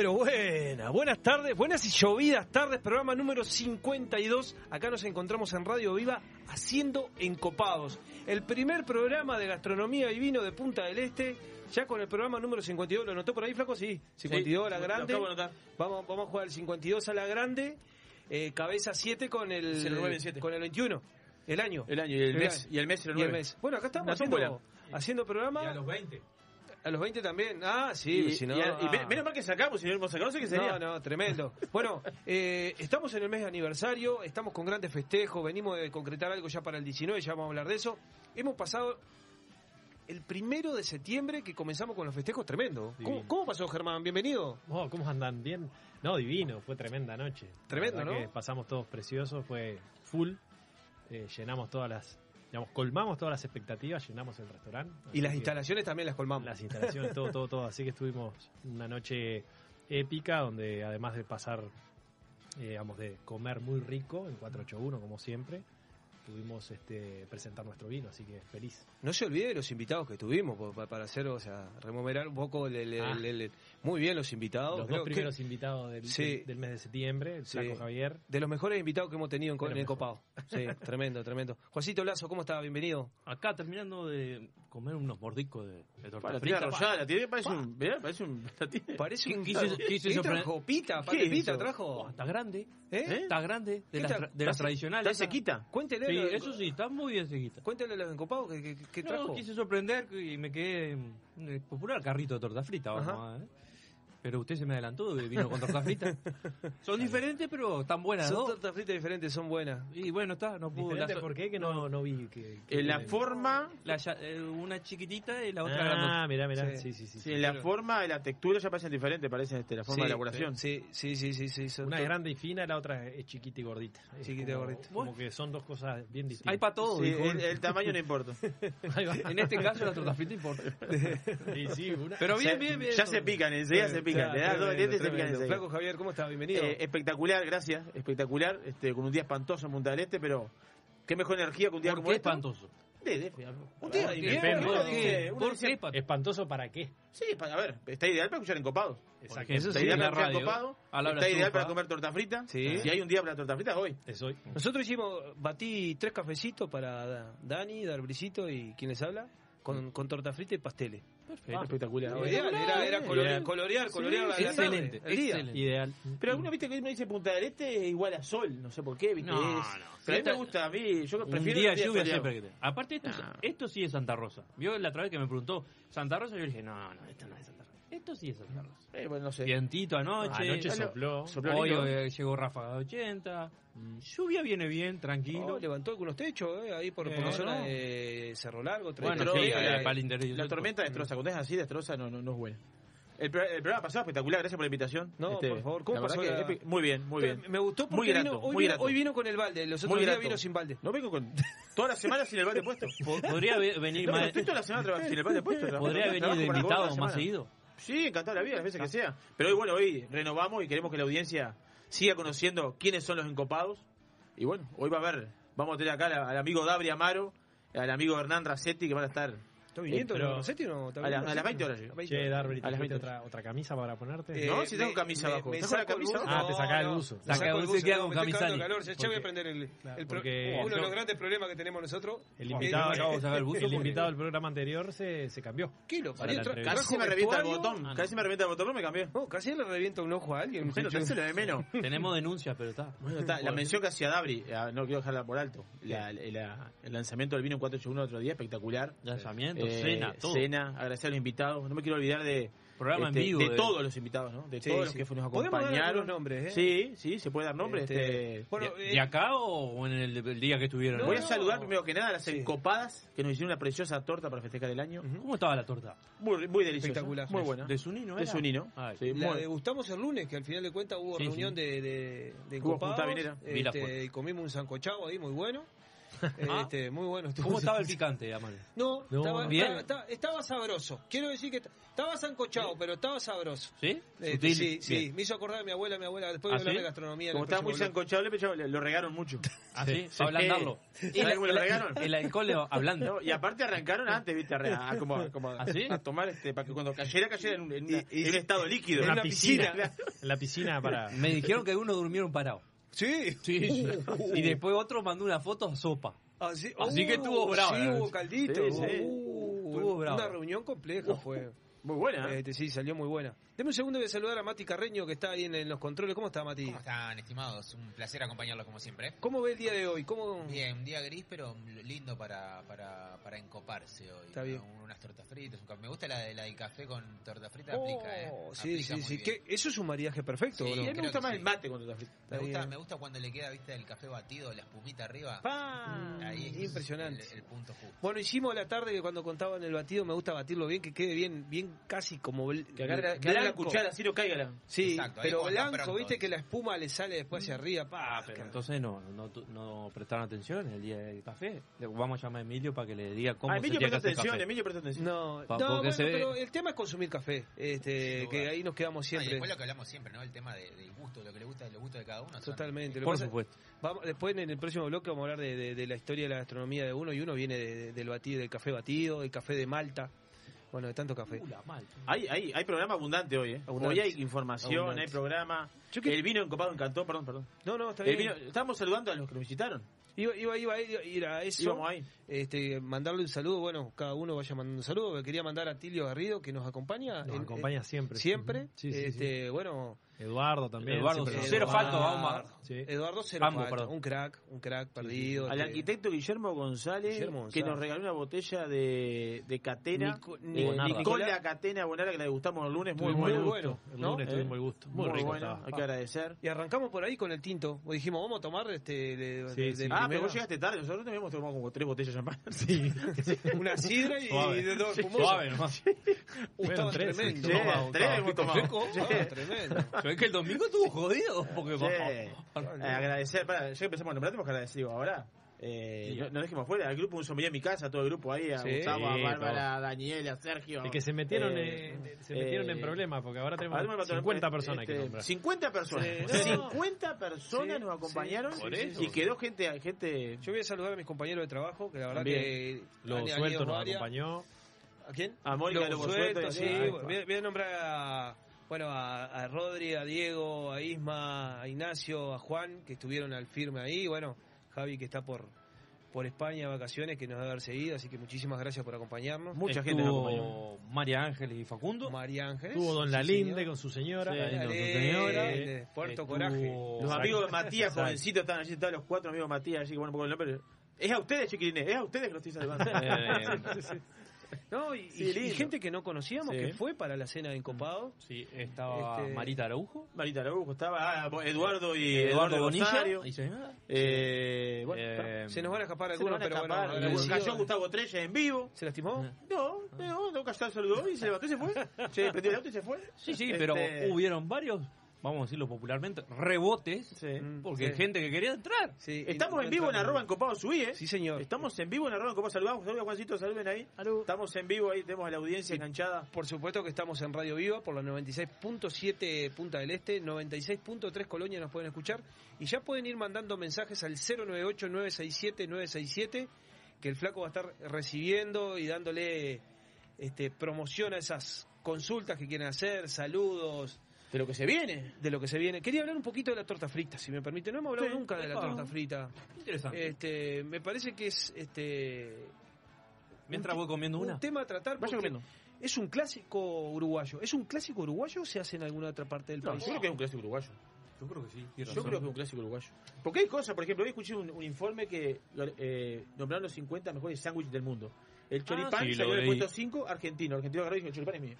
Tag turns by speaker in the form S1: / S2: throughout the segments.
S1: Pero buenas, buenas tardes, buenas y llovidas tardes, programa número 52. Acá nos encontramos en Radio Viva haciendo encopados. El primer programa de gastronomía y vino de Punta del Este, ya con el programa número 52. ¿Lo notó por ahí, Flaco? Sí, 52 a la grande. Vamos, vamos a jugar el 52 a la grande, eh, cabeza 7 con el,
S2: 097.
S1: con el 21. El año.
S2: El año y el, mes. Y el mes
S1: Y el mes. Bueno, acá estamos haciendo, haciendo programa.
S3: Y a los 20.
S1: A los 20 también. Ah, sí,
S2: Y,
S1: si no.
S2: y a- y
S1: ah.
S2: me- menos mal que sacamos, si no hemos sacado, no sé qué sería.
S1: No, no, tremendo. Bueno, eh, estamos en el mes de aniversario, estamos con grandes festejos, venimos de concretar algo ya para el 19, ya vamos a hablar de eso. Hemos pasado el primero de septiembre que comenzamos con los festejos tremendo. ¿Cómo, pasó, Germán? Bienvenido.
S3: Oh, ¿Cómo andan? ¿Bien? No, divino, fue tremenda noche.
S1: Tremendo, ¿no?
S3: que pasamos todos preciosos, fue full. eh, llenamos todas las, digamos, colmamos todas las expectativas, llenamos el restaurante.
S1: Y las instalaciones también las colmamos.
S3: Las instalaciones, todo, todo, todo. Así que estuvimos una noche épica donde además de pasar, eh, digamos, de comer muy rico en 481 como siempre, pudimos este, presentar nuestro vino, así que feliz.
S1: No se olvide de los invitados que tuvimos para hacer, o sea, removerar un poco el, el-
S3: Ah.
S1: el- el- muy bien los invitados.
S3: Los
S1: Creo
S3: dos
S1: que
S3: primeros invitados del,
S1: Sí.
S3: del- del mes de septiembre, el
S1: Sí.
S3: Flaco Javier.
S1: de los mejores invitados que hemos tenido en, el copado. Sí, tremendo, tremendo. Juancito Lazo, ¿cómo está? Bienvenido.
S4: Acá terminando de comer unos mordicos de, de torta
S2: Pa, la
S4: frita.
S2: arrollada, tiene, parece un. parece un.
S1: Parece
S4: ¿Qué-
S1: un...
S4: qué hizo- qué hizo
S1: ¿Qué
S4: eso?
S1: trajo? ¿Pita?
S2: ¿Qué
S1: ¿Pita trajo?
S4: Oh, está grande,
S1: ¿Eh?
S4: Está grande,
S1: ¿Qué
S4: de las, tra- de las
S2: ¿Está-
S4: tradicionales.
S2: ¿Está sequita?
S1: Cuéntele,
S4: Sí, eso sí, está muy bien sequita.
S1: cuéntele los encopados que, que, que
S4: No,
S1: trajo.
S4: quise sorprender y me quedé el popular carrito de torta frita, vamos
S1: Ajá.
S4: Pero usted se me adelantó y vino con torta frita. Son diferentes, pero están buenas
S1: Son
S4: dos.
S1: tortas fritas diferentes, son buenas.
S4: Y bueno, está, no pudo. La-
S3: ¿Por qué? Que no, no vi que... que
S2: En la forma.
S4: la ya- eh, una chiquitita y la otra grandota.
S3: Ah, mirá, mirá.
S1: Sí.
S3: Sí, sí, sí.
S2: Sí, en la forma y la textura ya parecen diferentes, parecen este, la forma
S1: Sí,
S2: de elaboración.
S1: Sí, sí, sí, sí. sí, son
S3: Una
S1: to-
S3: grande y fina, la otra es chiquita y gordita. Es
S1: Chiquita y
S3: como-
S1: gordita.
S3: Como que son dos cosas bien distintas.
S4: Hay para todo,
S2: el, el tamaño no importa.
S4: En este caso la torta frita importa.
S3: Sí, sí, una-
S4: Pero bien, bien, bien.
S2: Ya se pican, enseguida se pican. Le das dos dientes y se pican enseguida.
S1: Flaco Javier, ¿cómo está? Bienvenido.
S2: Eh, espectacular, gracias. Espectacular. Este, con un día espantoso en Punta del Este, pero qué mejor energía que un día
S4: ¿Por
S2: como
S4: qué
S2: esto.
S4: espantoso?
S2: De- de- un día de
S3: Depende.
S2: invierno, uno
S3: ¿Por
S2: dice-
S4: qué?
S2: uno
S4: ¿Por
S2: dice-
S4: qué espantoso?
S3: ¿Espantoso para qué?
S2: Sí, pa- a ver, está ideal para escuchar encopados.
S3: Exacto.
S4: Eso
S2: Está
S4: sí,
S2: ideal para escuchar Está ideal
S4: chufa.
S2: para comer torta frita.
S1: Sí.
S2: Si hay un día para torta frita, hoy.
S3: Es hoy.
S1: Nosotros hicimos, batí tres cafecitos para Da- Dani, Darbrisito y quien les habla, con, con torta frita y pasteles.
S4: Perfecto.
S2: espectacular.
S1: No, ideal, era, era colorear, colorear, colorear la- la
S4: excelente, excelente.
S3: Ideal.
S2: Pero alguno viste que uno dice Punta del Este es igual a sol, no sé por qué, viste.
S4: No, no.
S2: Pero a mí me gusta, a mí, yo
S4: Un
S2: prefiero
S4: día
S2: días
S4: lluvia siempre que te- Aparte, esto,
S2: No.
S4: esto sí es Santa Rosa. Vio la otra vez que me preguntó Santa Rosa, yo le dije, no, no, esto no es Santa Rosa. Esto sí es Rosa.
S2: Eh, bueno, no sé.
S4: Vientito anoche.
S3: Anoche sopló.
S2: sopló
S4: Hoy eh, llegó ráfaga de 80. Mm, Lluvia viene bien, tranquilo.
S1: Oh, levantó algunos techos, eh, ahí por, por
S4: Eh,
S1: la zona
S4: no.
S1: de Cerro Largo.
S4: bueno,
S1: Tremendo.
S4: sí,
S2: Destroza,
S4: eh,
S2: eh,
S4: para el interior.
S2: La tormenta destroza, cuando es así destroza no, no, no es buena. El, el programa pasado espectacular, gracias por la invitación. Este,
S1: No, por favor, ¿cómo pasó
S2: que
S1: la-
S2: epi- Muy bien, muy bien.
S1: Me gustó porque
S2: Muy grato,
S1: vino, hoy,
S2: muy
S1: vino,
S2: grato.
S1: hoy vino con el balde, los otros días vino sin balde.
S2: No vengo con toda la semana sin el balde puesto.
S4: Po- Podría ve- venir
S2: No, pero
S4: más.
S2: estoy toda la semana trabajando sin el balde puesto.
S4: Podría venir de invitado más
S2: semana.
S4: seguido.
S2: Sí, encantado la vida, las veces que sea. Pero hoy, bueno, hoy renovamos y queremos que la audiencia siga conociendo quiénes son los encopados. Y bueno, hoy va a haber, vamos a tener acá al, al amigo Dabri Amaro, al amigo Hernán Racetti, que van a estar
S1: ¿Está viniendo?
S3: pero-
S1: ¿Lo Rossetti o no? ¿Está
S2: a, las-
S1: viniendo
S2: a las
S1: Rossetti?
S2: 20 horas.
S1: 20
S3: Che. Darby,
S2: A las
S3: ¿te
S2: 20.
S3: otra, otra camisa para ponerte?
S1: Eh,
S2: No, si tengo
S1: me-
S2: camisa
S1: me-
S2: abajo.
S1: me
S2: ¿Tengo la
S1: saco el
S2: camisa
S1: buzo.
S3: abajo? Ah, te sacás el
S1: no,
S3: buzo.
S1: me
S4: Saca el
S1: el
S4: buzo y
S1: buzo,
S4: queda
S1: no,
S4: con
S1: me calor, ya, voy a prender el,
S3: Claro,
S1: el pro-
S3: porque-
S1: uno de los
S3: no.
S1: grandes problemas que tenemos nosotros.
S3: El
S1: Eh,
S3: invitado,
S4: el buzo
S3: el invitado del programa anterior se, se cambió.
S1: ¿Qué lo
S3: la.
S2: Casi me revienta el botón.
S4: Ah, no.
S2: Casi me revienta el botón, pero me cambié.
S1: No, casi le revienta un ojo a alguien.
S2: Bueno,
S1: muchacho.
S2: se lo de menos.
S4: Tenemos denuncias, pero está.
S2: Bueno, está, la mención que hacía Dabri, eh, no quiero dejarla por alto. La- la- el lanzamiento del vino en 481 el otro día, espectacular.
S4: Lanzamiento,
S2: Eh,
S4: cena, todo.
S2: Cena, agradecer a los invitados. No me quiero olvidar de,
S4: Programa
S2: este,
S4: en vivo.
S2: de
S4: de-
S2: todos los invitados, ¿no? De
S1: Sí,
S2: todos los que nos acompañaron.
S1: nombres, ¿eh?
S2: Sí, sí, se puede dar nombres.
S1: Este,
S2: Este,
S1: bueno,
S4: ¿De,
S1: eh,
S4: de acá o en el, el día que estuvieron?
S2: Voy a
S1: no.
S2: saludar primero que nada a las
S1: Sí.
S2: encopadas que nos hicieron una preciosa torta para festejar el año.
S4: ¿Cómo estaba la torta?
S2: Muy, muy deliciosa.
S1: Espectacular.
S2: Muy buena.
S4: ¿De Sunino
S2: De
S4: era?
S2: Sunino.
S4: Ay.
S2: Sí,
S1: La
S2: muy-
S1: degustamos el lunes, que al final de cuentas hubo
S4: Sí,
S1: reunión
S4: sí.
S1: de, de, de
S2: Hubo
S1: encopados, este,
S4: foto.
S1: y comimos un sancochado ahí muy bueno. Este, muy bueno. estuvo.
S4: ¿Cómo estaba el picante, Amal?
S1: No,
S3: No,
S1: estaba,
S4: bien.
S1: estaba- estaba- estaba sabroso. Quiero decir que est- estaba sancochado, pero estaba sabroso.
S4: ¿Sí?
S1: Este, sí, sí, me hizo acordar a mi abuela, mi abuela, después
S4: ¿Ah,
S1: de hablar
S4: sí?
S1: de gastronomía.
S2: Como estaba muy sancochable, pero lo regaron mucho.
S4: ¿Ah, sí?
S2: Sí.
S4: Para ablandarlo.
S2: ¿Sabes cómo lo regaron?
S4: El alcohol.
S2: No, y aparte arrancaron antes, viste, a, como,
S4: ¿Ah, sí?
S2: a tomar este, para que cuando cayera, cayera en, un- en una-
S1: Y- y-
S2: en un estado líquido.
S1: en
S3: la piscina.
S1: piscina.
S3: En la piscina para.
S4: Me dijeron que algunos durmieron parados.
S1: Sí.
S4: Sí. Y después otro mandó una foto a sopa.
S1: Así,
S4: Así que estuvo bravo,
S1: Sí,
S4: la
S1: hubo caldito.
S2: Sí, sí.
S1: Uh,
S4: Estuvo bravo.
S1: Una reunión compleja fue.
S2: Muy buena. ¿eh?
S1: Este, sí, salió muy buena. Deme un segundo de saludar a Mati Carreño, que está ahí en, en los controles. ¿Cómo está, Mati?
S5: ¿Cómo están, estimados? Un placer acompañarlos como siempre.
S1: ¿Cómo ve el día de hoy? ¿Cómo...
S5: Bien, un día gris, pero lindo para, para, para encoparse hoy.
S1: Está
S5: ¿no?
S1: bien.
S5: Unas tortas fritas, un. Me gusta la, de- la del café con torta frita,
S1: Oh,
S5: aplica, ¿eh?
S1: sí,
S5: Aplica
S1: sí, sí. ¿Qué? Eso es un mariaje perfecto,
S5: Sí,
S2: a mí me gusta
S5: que
S2: más
S5: sí.
S2: el mate cuando está frito.
S5: Me gusta,
S1: bien.
S5: me gusta cuando le queda, viste, el café batido, la espumita arriba.
S1: Pa.
S5: Ahí es
S1: Impresionante.
S5: El, el punto justo.
S1: Bueno, hicimos la tarde que cuando contaban el batido, me gusta batirlo bien, que quede bien, bien casi como
S2: Que que
S1: blanco.
S2: cuchara, así no caiga la...
S1: Sí,
S5: Exacto,
S1: pero blanco,
S5: pronto,
S1: viste que la espuma le sale después hacia arriba, pa.
S4: Ah, pero entonces no, no, tu- no prestaron atención el día del café. Vamos a llamar a Emilio para que le diga cómo
S2: Ah,
S4: se
S2: Emilio
S4: que
S2: presta atención,
S4: café.
S2: Emilio presta atención.
S1: No,
S4: Pa-
S1: no
S4: porque
S1: bueno,
S4: se ve-
S1: pero el tema es consumir café, este, que ahí nos quedamos
S5: Ah, y
S1: siempre.
S5: después lo que hablamos siempre, ¿no? El tema de- del gusto, lo que le gusta, el gusto de cada uno. son-
S1: Totalmente. Lo
S4: Por supuesto.
S1: Vamos, después en el próximo bloque vamos a hablar de, de- de la historia de la gastronomía de uno y uno viene de- de- del batido, del café batido, del café de Malta, bueno, de tanto café.
S2: Hay, hay, hay programa abundante hoy, ¿eh?
S1: Abundante.
S2: Hoy hay información,
S1: Abundante.
S2: hay programa.
S1: Yo que-
S2: El vino encopado encantó, perdón, perdón.
S1: No, no, está bien.
S2: vino, estábamos saludando a los que nos visitaron.
S1: Iba, iba, iba a ir, a eso.
S2: Íbamos ahí.
S1: este, mandarle un saludo, bueno, cada uno vaya mandando un saludo, que quería mandar a Tilio Garrido que nos acompaña.
S3: Nos
S1: en-
S3: acompaña
S1: en-
S3: siempre.
S1: Siempre.
S3: Ujú. Sí, sí, sí.
S1: este, Bueno,
S3: Eduardo también.
S4: Eduardo, cero falta, vamos.
S3: Sí.
S1: Eduardo Cero
S4: Ambos,
S1: Falta,
S4: perdón.
S1: un crack, un crack perdido.
S2: Al arquitecto Guillermo González,
S1: Guillermo
S2: que nos regaló una botella de, de Catena.
S1: Nico-
S2: eh,
S1: Nicolás.
S2: Nicola Catena Bonara, que la degustamos el lunes. Muy, bueno.
S3: el
S1: bueno,
S3: gusto. El
S1: ¿no?
S3: lunes
S2: Eh,
S3: tuvimos el gusto. Muy,
S2: Muy,
S3: rico
S2: bueno, hay que agradecer.
S1: Y arrancamos por ahí con el tinto. Hoy dijimos, vamos a tomar este de,
S3: Sí,
S1: de-
S3: sí.
S1: de
S2: Ah, pero vos llegaste tarde. Nosotros también hemos tomado como tres botellas de champán.
S3: Sí.
S1: una sidra y, de dos.
S3: Suave nomás. Tres,
S1: tremendo.
S2: Tres hemos tomado.
S1: Tremendo.
S4: Pero es que el domingo estuvo jodido. Porque
S2: Sí. Eh, agradecer, para, ya que empezamos a nombrar, tenemos que agradecer digo, ahora. Eh, no, no dejemos fuera, al grupo Un Sommelier en mi casa, todo el grupo ahí, a
S1: Sí.
S2: Gustavo, a
S3: Sí,
S2: Bárbara, a Daniela, a Sergio.
S3: Y que se metieron,
S2: Eh,
S3: en, se metieron
S2: eh,
S3: en problemas, porque ahora tenemos
S2: a ver, me mató el-
S3: 50 personas
S2: este,
S3: que nombrar.
S2: 50 personas.
S1: Sí, no.
S2: 50 personas
S1: Sí,
S2: nos acompañaron
S1: sí, sí,
S2: y quedó gente, gente
S1: Yo voy a saludar a mis compañeros de trabajo, que la verdad
S2: También.
S1: que
S3: Lo
S1: han
S3: suelto nos acompañó.
S1: ¿A quién?
S2: a Mónica
S1: Lobo
S2: Lobo
S1: Suelto,
S2: Suelto,
S1: sí.
S2: y-
S1: Voy a, voy a nombrar a, bueno, a, a Rodri, a Diego, a Isma, a Ignacio, a Juan, que estuvieron al firme ahí. Bueno, Javi, que está por, por España de vacaciones, que nos debe haber seguido. Así que muchísimas gracias por acompañarnos.
S2: Mucha gente nos acompañó.
S4: Estuvo María Ángeles y Facundo.
S1: María Ángeles.
S3: Tuvo Don Lalinde con su señora.
S4: Sí,
S1: Dale,
S4: con su señora.
S1: Puerto
S4: Estuvo-
S1: Coraje.
S2: Los amigos de Matías, jovencitos, estaban allí, estaban los cuatro amigos de Matías, allí que bueno, un poco el nombre. Es a ustedes, chiquilines, es a ustedes que los estoy saludando.
S4: Eh,
S1: No, y,
S2: Sí,
S1: y- y
S2: lindo.
S1: gente que no conocíamos
S2: Sí.
S1: que fue para la cena de Encopado.
S4: sí, estaba
S1: Este-
S4: Marita Araujo.
S2: Marita Araujo estaba, ah, Eduardo y
S4: Eduardo
S2: Eduardo
S4: Bonilla.
S2: Rosario.
S4: y señora.
S2: Eh, bueno,
S4: Eh,
S1: Se nos van a escapar
S2: se
S1: algunos,
S2: nos van a
S1: pero
S2: escapar.
S1: bueno.
S2: Cayó. Gustavo Trella en vivo.
S1: ¿Se lastimó?
S2: No, no, no, cayó, saludó y se levantó y se fue. Se prendió el auto y se fue.
S4: Sí, sí,
S2: Este,
S4: pero hubieron varios, vamos a decirlo popularmente, rebotes.
S2: Sí.
S1: Mm,
S4: Porque
S1: sí.
S4: hay gente que quería entrar.
S1: Sí,
S2: Estamos
S1: no
S2: en vivo en arroba encopado subí, ¿eh?
S1: Sí, señor.
S2: Estamos en vivo en arroba encopado saludamos. Saludos a Juancito, saluden ahí. Estamos en vivo ahí, tenemos a la audiencia enganchada.
S1: Por supuesto que estamos en Radio Viva por la 96.7 Punta del Este, 96.3 Colonia nos pueden escuchar y ya pueden ir mandando mensajes al 098-967-967 que el flaco va a estar recibiendo y dándole este, promoción a esas consultas que quieren hacer, saludos,
S2: De lo que se viene.
S1: de lo que se viene. Quería hablar un poquito de la torta frita, si me permite. No hemos hablado
S2: Sí,
S1: nunca de la
S4: claro.
S1: torta frita.
S4: Interesante.
S1: Este, me parece que es este
S4: Mientras
S1: un
S4: voy comiendo
S1: un
S4: una.
S1: tema a tratar
S2: Vaya comiendo.
S1: es un clásico uruguayo. ¿Es un clásico uruguayo o se hace en alguna otra parte del
S2: No,
S1: país?
S2: yo creo que es un clásico uruguayo.
S4: Yo creo que sí.
S2: Yo creo que es un clásico uruguayo. Porque hay cosas, por ejemplo, hoy escuché un, un informe que eh, nombraron los 50 mejores sándwiches del mundo. El choripán
S4: sí,
S2: salió
S4: lo
S2: en el
S4: leí.
S2: puesto 5, argentino. Argentino agarró y dijo, el choripán es mío.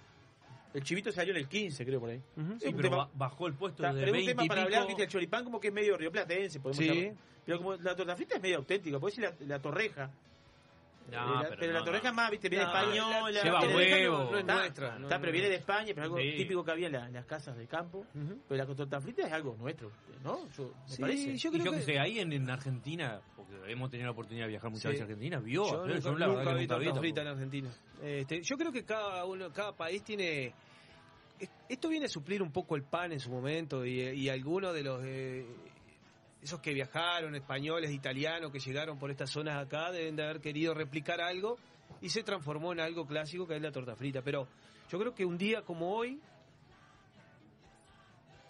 S2: El chivito salió en el 15, creo, por ahí. Sí,
S4: Sí,
S2: un
S4: pero
S2: tema-
S4: bajó el puesto de
S2: pero es un
S4: 20
S2: tema
S4: y
S2: para hablar, viste, el choripán como que es medio rioplatense, podemos
S1: Sí.
S2: Pero como la torta frita es medio auténtica, puedes decir la, la torreja.
S4: No,
S2: Eh, la- pero
S4: no,
S2: la torreja
S4: no.
S2: más, viste, viene
S1: No,
S2: española.
S1: la-
S4: Lleva huevo.
S2: No,
S1: no es
S2: está,
S1: nuestra, no
S2: está,
S1: es
S2: pero viene de España, pero algo
S4: Sí.
S2: típico que había en, la- en las casas de campo. Pero la torta frita es algo nuestro, ¿no? Yo, me
S1: Sí,
S2: parece.
S1: yo
S4: Y
S1: creo
S4: yo que
S1: que
S4: sé, ahí en, en Argentina, hemos tenido la oportunidad de viajar muchas
S1: Sí.
S4: veces a Argentina, vio.
S1: Yo nunca,
S4: la
S1: nunca vi torta frita en. Argentina. Este, yo creo que cada uno, cada país tiene. es- Esto viene a suplir un poco el pan en su momento y, y algunos de los eh, esos que viajaron, españoles, italianos, que llegaron por estas zonas acá, deben de haber querido replicar algo y se transformó en algo clásico que es la torta frita. Pero yo creo que un día como hoy,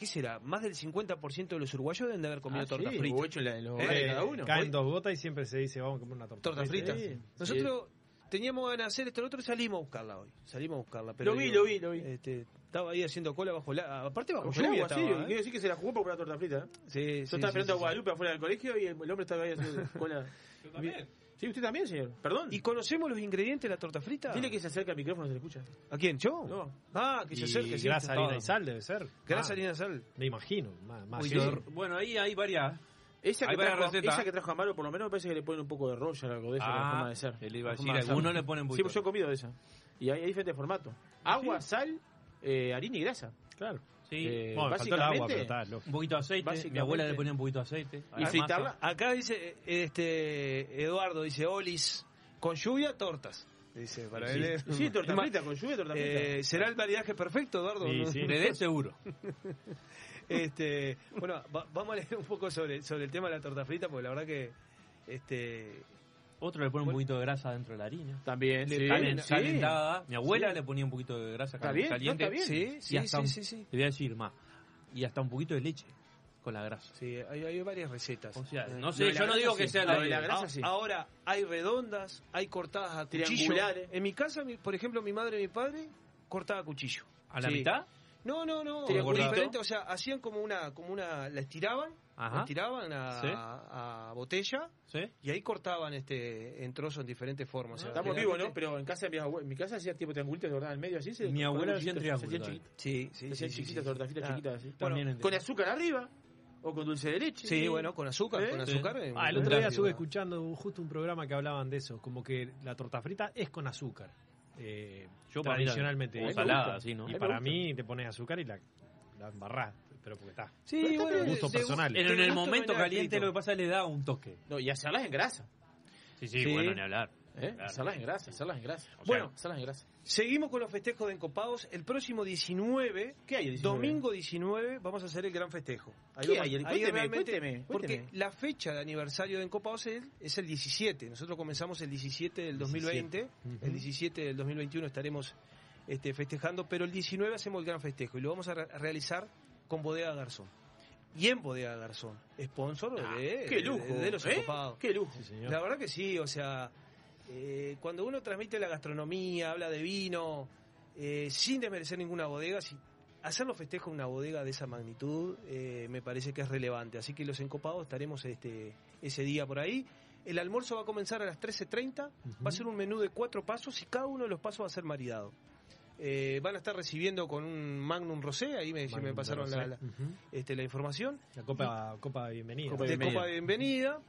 S1: ¿qué será? Más del 50% de los uruguayos deben de haber comido
S2: Ah,
S1: torta
S2: sí, hecho la- los
S1: Eh,
S2: cada uno.
S3: Caen dos gotas y siempre se dice, vamos a comer una torta,
S1: Torta frita.
S3: Sí.
S1: Nosotros teníamos ganas de hacer esto, nosotros salimos a buscarla hoy. Salimos a buscarla. Pero
S2: Lo vi,
S1: digo,
S2: lo vi, lo vi.
S1: Este, estaba ahí haciendo cola bajo la. Aparte bajo
S2: Con
S1: lluvia
S2: sí, y
S1: ¿eh?
S2: quiero decir que se la jugó por comprar torta frita. ¿eh?
S1: Sí,
S2: Yo
S1: sí,
S2: estaba
S1: sí,
S2: esperando
S1: sí,
S2: a
S1: sí.
S2: Guadalupe afuera del colegio y el hombre estaba ahí haciendo cola. Sí, usted también, señor. Perdón.
S1: ¿Y conocemos los ingredientes de la torta frita?
S2: Dile que se acerca al micrófono, se le escucha.
S1: ¿A quién? ¿Yo?
S2: No.
S1: Ah, que se acerque. sí,
S3: grasa, harina y sal debe ser.
S1: Grasa,
S3: Ah,
S1: harina y sal.
S3: Me imagino. Más, más
S1: Uy,
S3: sí.
S1: no.
S4: Bueno, ahí hay varias.
S2: Esa que,
S4: Hay varias
S2: trajo,
S4: recetas.
S2: esa que trajo Amaro, por lo menos me parece que le ponen un poco de rollo a algo de eso, la
S4: Ah,
S2: forma de ser.
S4: él iba a
S2: La forma
S4: decir,
S2: de
S4: algunos le ponen un
S2: Sí, pues yo he comido de esa. Y hay, hay diferentes formatos. Agua, sal, eh, harina y grasa.
S3: Claro.
S4: Sí,
S2: Eh,
S3: Bueno, faltó el agua,
S2: básicamente-
S3: pero está
S4: un poquito de aceite. Mi abuela le ponía un poquito de aceite.
S2: Y fritarla.
S1: Acá dice este Eduardo, dice Olis, con lluvia, tortas. Dice, para
S2: Sí,
S1: él es-
S2: sí, torta frita, con lluvia, torta frita.
S1: eh, ¿Será el maridaje perfecto, Eduardo?
S3: Sí,
S1: ¿No?
S3: sí.
S4: De seguro.
S1: Este, bueno, va- vamos a leer un poco sobre, sobre el tema de la torta frita, porque la verdad que este,
S4: Otro le pone un poquito de grasa dentro de la harina.
S2: También,
S1: Le
S2: sí.
S4: calentada. Mi abuela
S2: Sí.
S4: le ponía un poquito de grasa
S2: Está
S4: cal-
S2: bien, no,
S4: caliente.
S2: está bien.
S1: sí, sí,
S4: y hasta
S1: sí,
S4: un-
S1: sí.
S4: Le voy a decir más. Y hasta un poquito de leche con la grasa.
S1: Sí, hay, hay varias recetas.
S4: O sea,
S1: Eh,
S4: no sé, yo no digo que sea la
S2: de la
S4: idea.
S2: grasa
S1: Ah,
S2: sí.
S1: Ahora, hay redondas, hay cortadas a cuchillo.
S2: Triangulares.
S1: En mi casa, mi- por ejemplo, mi madre y mi padre cortaba cuchillo.
S4: ¿A la mitad?
S1: No, no, no, diferente, o sea, hacían como una, como una, la estiraban, la
S4: Ajá.
S1: estiraban a,
S4: Sí.
S1: a botella
S4: ¿Sí?
S1: y ahí cortaban este en trozos en diferentes formas. o sea,
S2: Estamos vivos, ¿no? Pero en casa de mi abuela, en mi casa hacía tipo triangulito de verdad en medio así. Se
S4: Mi abuela hacía
S2: chiquitos,
S1: Sí, sí,
S2: se hacían
S1: sí,
S2: chiquitas,
S1: Ah,
S2: chiquitas así.
S4: También en-
S2: Con azúcar arriba o con dulce de leche.
S1: Sí, bueno, con azúcar,
S2: ¿Eh?
S1: con azúcar.
S3: Ah, el otro día estuve escuchando justo un programa que hablaban de eso, como que la torta frita es con azúcar. Eh,
S4: Yo para mí
S3: tradicionalmente. ¿eh?
S4: salada, así, ¿no?
S3: Y para mí te pones azúcar y la, la embarrás, pero porque está.
S1: Sí,
S2: Pero
S1: bueno,
S3: Gustos
S1: de-
S3: personales.
S1: de
S4: Pero en el momento caliente lo que pasa es que le da un toque.
S2: No, y hacerlas en grasa.
S4: Sí, sí,
S1: Sí.
S4: bueno, ni hablar.
S2: ¿Eh? Hacerlas en grasa, hacerlas en grasa. O sea,
S1: Bueno.
S2: hacerlas en grasa.
S1: Seguimos con los festejos de Encopados. El próximo 19,
S2: ¿Qué hay el 19?
S1: domingo 19, vamos a hacer el gran festejo. Ahí
S2: ¿Qué hay?
S1: ahí
S2: Cuénteme,
S1: realmente-
S2: cuénteme,
S1: Porque la fecha de aniversario de Encopados es, es el 17. Nosotros comenzamos el 17 del 2020.
S3: Ujú.
S1: El 17 del 2021 estaremos este, festejando, pero el 19 hacemos el gran festejo y lo vamos a, re- a realizar con Bodega Garzón. Y en Bodega Garzón, sponsor
S2: Ah,
S1: de,
S2: ¡Qué lujo!
S1: de, de los
S2: ¿eh?
S1: Encopados.
S2: ¡Qué lujo!
S3: Sí, señor.
S1: La verdad que sí, o sea, eh, cuando uno transmite la gastronomía, habla de vino, eh, sin desmerecer ninguna bodega, si, hacer los festejos en una bodega de esa magnitud eh, me parece que es relevante. Así que los encopados estaremos este, ese día por ahí. El almuerzo va a comenzar a las 13.30, va a ser un menú de cuatro pasos y cada uno de los pasos va a ser maridado. Eh, van a estar recibiendo con un Magnum Rosé, ahí me, pasaron la, la- este, la información
S3: La copa, copa de bienvenida.
S2: Copa
S1: de
S2: bienvenida.
S1: copa de bienvenida.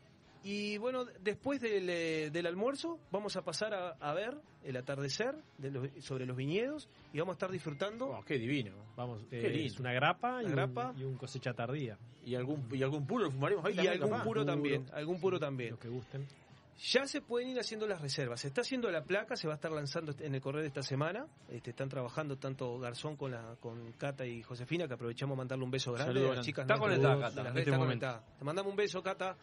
S1: Y bueno, después del, eh, del almuerzo vamos a pasar a, a ver el atardecer de los- sobre los viñedos y vamos a estar disfrutando.
S2: Oh, ¡Qué divino!
S3: Vamos,
S2: Qué
S3: eh, es una grapa, y,
S1: Una grapa.
S3: Un, y un cosecha tardía.
S2: ¿Y algún, y algún puro lo fumaremos ahí
S1: Y
S2: también,
S1: algún
S2: capaz?
S1: puro
S3: Puro.
S1: también, algún puro también.
S3: Los que gusten.
S1: Ya se pueden ir haciendo las reservas. Se está haciendo la placa, se va a estar lanzando en el correo de esta semana. Este, están trabajando tanto Garzón con la con Cata y Josefina, que aprovechamos a mandarle un beso grande
S2: Saludos
S1: a las chicas.
S4: Está conectada, Cata,
S1: las
S4: este
S1: está conectada. Te mandamos un beso, Cata.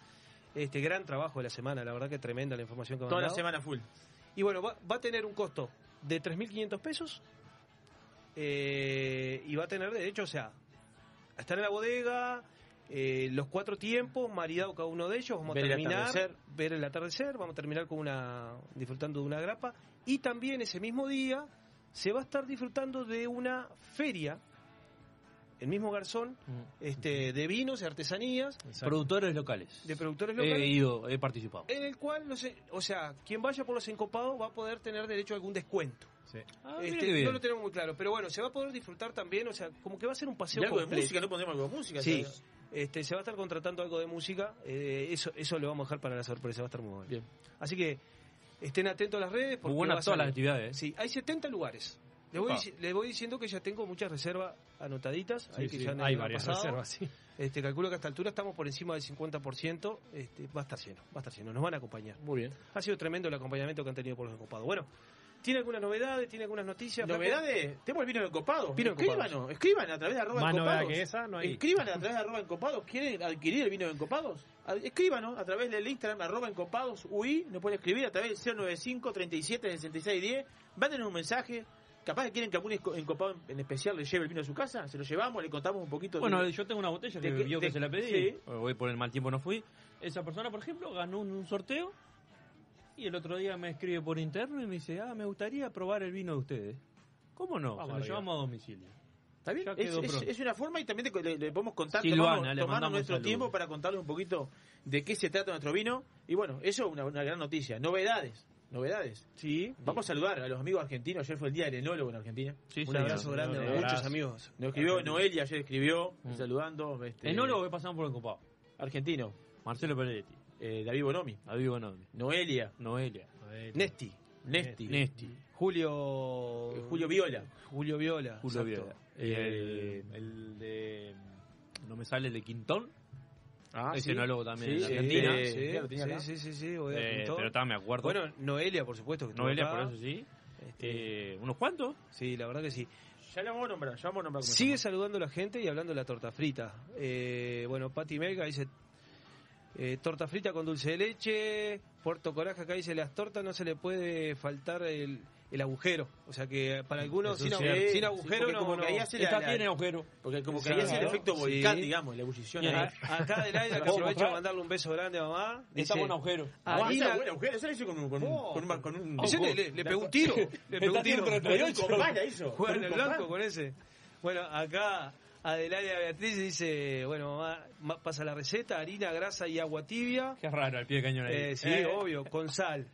S1: Este gran trabajo de la semana, la verdad que tremenda la información que
S2: Toda la semana full.
S1: Y bueno, va, va a tener un costo de 3.500 pesos eh, y va a tener derecho, o sea, a estar en la bodega, eh, los cuatro tiempos, maridado cada uno de ellos, vamos
S2: Ver
S1: a terminar, ver el atardecer, vamos a terminar con una disfrutando de una grapa y también ese mismo día se va a estar disfrutando de una feria, el mismo garzón, este, de vinos y artesanías,
S3: Exacto.
S4: Productores locales.
S1: de productores
S4: He
S1: locales.
S4: ido, he participado.
S1: En el cual, no sé, o sea, quien vaya por los encopados va a poder tener derecho a algún descuento.
S3: Sí.
S4: Ah,
S1: Este, no lo tenemos muy claro, pero bueno, se va a poder disfrutar también, o sea, como que va a ser un
S2: ¿Y
S1: paseo
S2: algo de música? ¿No pondremos algo de música?
S1: Sí,
S2: ¿sabes?
S1: este, se va a estar contratando algo de música, eh, eso eso lo vamos a dejar para la sorpresa, va a estar muy bueno.
S2: Bien.
S1: Así que estén atentos a las redes. Porque
S4: Muy buenas todas las actividades. ¿eh?
S1: Sí, hay 70 lugares. Les voy, dici- les voy diciendo que ya tengo mucha reserva anotaditas. ahí
S3: Sí,
S1: que
S3: sí,
S1: ya
S3: hay varias
S1: pasado.
S3: reservas, sí.
S1: Este, calculo que a esta altura estamos por encima del 50%. Este, va a estar lleno, va a estar lleno. Nos van a acompañar.
S2: Muy bien.
S1: Ha sido tremendo el acompañamiento que han tenido por los encopados. Bueno, ¿tiene algunas novedades? ¿Tiene algunas noticias?
S2: Novedades, tenemos el vino encopado.
S1: Vino.
S2: Escríbanos, escriban a través de arroba
S3: Más
S2: encopados.
S3: que esa no hay.
S2: Escriban a través de arroba encopados. ¿Quieren adquirir el vino de encopados? Escríbanos a través del Instagram arroba encopados UI. Nos pueden escribir a través del 095 37 66 10. Mándenos un mensaje. Capaz que quieren que algún encopado en especial le lleve el vino a su casa. Se lo llevamos, le contamos un poquito.
S4: Bueno,
S2: de...
S4: yo tengo una botella que se la pedí.
S2: sí.
S4: Hoy por el mal tiempo no fui. Esa persona, por ejemplo, ganó un, un sorteo y el otro día me escribe por interno y me dice, ah, me gustaría probar el vino de ustedes. ¿Cómo no?
S3: Vamos
S4: se lo llevamos a domicilio.
S2: ¿Está bien? Es, una forma y también te- le, le podemos contar,
S4: Silvana, le
S2: nuestro tiempo para contarles un poquito de qué se trata nuestro vino. Y bueno, eso es una, una gran noticia. Novedades, novedades.
S1: Sí.
S2: Vamos a saludar a los amigos argentinos. Ayer fue el día del enólogo en Argentina.
S4: Sí,
S1: Un abrazo grande a muchos
S3: abrazo.
S1: amigos.
S2: Nos escribió Noelia, ayer escribió,
S4: Mm.
S2: saludando. Este,
S4: Enólogo que pasamos por el copado.
S2: Argentino,
S4: Marcelo Peretti.
S2: eh, David Bonomi,
S4: David Bonomi.
S2: Noelia,
S4: Noelia.
S1: Nesti.
S2: Nesti,
S4: Nesti.
S1: Julio.
S2: eh, Julio Viola.
S1: Julio Viola.
S4: Julio
S1: exacto.
S4: Viola. El, el de... No me sale el de Quintón.
S2: Ah,
S4: Es
S2: sí.
S4: enólogo también
S2: Sí,
S4: en Argentina.
S2: eh,
S1: Sí,
S2: tenía
S1: sí,
S2: acá.
S1: sí, sí,
S4: Eh, pero está, me acuerdo.
S1: Bueno, Noelia, por supuesto. Que
S4: Noelia,
S1: acá.
S4: por eso sí.
S1: Este,
S4: Eh, ¿Unos cuantos?
S1: sí, la verdad que sí.
S2: Ya lo vamos a nombrar, ya vamos a nombrar.
S1: Sigue saludando a la gente y hablando de la torta frita. Eh, bueno, Pati Melga dice eh, torta frita con dulce de leche. Puerto Coraje acá dice las tortas no se le puede faltar el, el agujero. O sea que para algunos
S3: Eso
S1: sin,
S3: sí,
S1: agu-
S2: sí,
S1: sin agujero
S2: porque
S1: no,
S2: como
S1: no.
S2: que ahí hace la-
S4: Esta
S2: la-
S4: tiene agujero.
S2: Porque como que ahí hace el efecto
S1: sí.
S2: volcán, digamos, la ebullición. Ahí.
S1: acá del aire que
S4: ¿Puedo
S1: aprovecho
S4: mostrar?
S1: a mandarle un beso grande a mamá. Dice,
S4: Está con agujero.
S2: Ah, es buena agujero, esa la hizo con un... Con, un-
S1: Oh.
S2: con un, con un
S1: Ese le, le- le pegó un tiro. Le pegó un tiro.
S2: la.
S1: Juega en el blanco con ese. Bueno, acá Adelaria Beatriz dice, bueno, mamá, ma- pasa la receta, harina, grasa y agua tibia.
S4: Qué raro, al pie de cañón ahí.
S1: Eh, sí,
S4: Eh,
S1: obvio, con sal.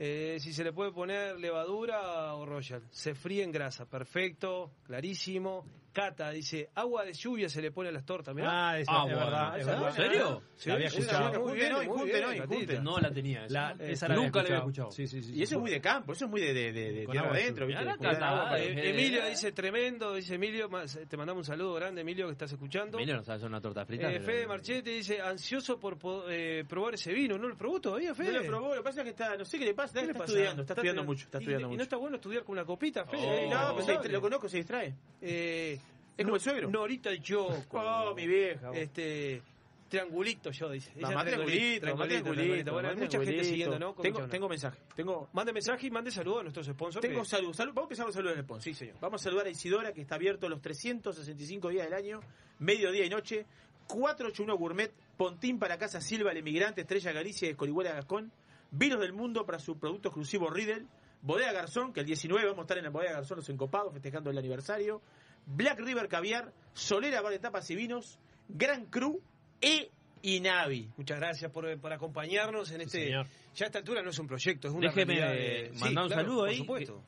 S1: Eh, si se le puede poner levadura o royal. Se fríe en grasa, perfecto, clarísimo. Cata dice, agua de lluvia se le pone a las tortas, mirá.
S3: Ah, esa
S4: Ah,
S3: es verdad. es
S4: ¿En serio?
S3: Sí, había
S1: esa
S3: escuchado.
S1: muy bien, muy
S2: junten.
S4: No la tenía. esa.
S3: La-
S1: Eh,
S3: esa la
S4: nunca la había
S3: escuchado.
S4: escuchado.
S3: Sí, sí, sí.
S2: Y eso es muy de campo, eso es muy de, de, de, de tierra
S3: agua
S2: adentro,
S4: la eh,
S1: Eh, Emilio dice tremendo, dice Emilio, más- te mandamos un saludo grande Emilio que estás escuchando.
S4: Emilio no sabe hacer una torta frita.
S1: Eh,
S4: pero-
S1: Fede Marchetti dice, ansioso por po- eh, probar ese vino. ¿No lo probó todavía, Fede?
S2: No lo probó, lo que pasa es que está, no sé qué le pasa, está, estudiando, está estudiando mucho, está
S1: y-
S2: estudiando
S1: y,
S2: mucho.
S1: no está bueno estudiar con una copita, Fede.
S4: Oh.
S1: Eh,
S2: no, pero lo conozco, se distrae.
S1: Eh,
S2: Es como el suegro.
S1: Norita y yo.
S2: Oh, mi vieja.
S1: Este, triangulito yo, dice.
S2: Mamá triangulito, mamá triangulito.
S1: Bueno, hay mucha gente siguiendo, ¿no?
S2: Tengo, tengo mensaje. Tengo,
S1: Mande mensaje y mande saludos a nuestros sponsors.
S2: tengo
S1: que-
S2: salud, salud. Vamos a empezar con saludos del sponsor.
S1: Sí, señor.
S2: Vamos a saludar a Isidora, que está abierto los 365 días del año, mediodía y noche. 481 Gourmet, Pontín para Casa Silva, el emigrante, Estrella Galicia y Escorihuela Gascón. Vinos del mundo para su producto exclusivo Riddle. Bodega Garzón, que el 19 vamos a estar en la Bodega Garzón, los encopados, festejando el aniversario. Black River Caviar, Solera Bar de Tapas y Vinos, Gran Cru e Inavi.
S1: Muchas gracias por, por acompañarnos en este. ya a esta altura no es un proyecto, es una
S4: Déjeme
S1: de- Sí,
S4: mandar un
S1: claro,
S4: saludo
S1: por
S4: ahí.
S1: supuesto.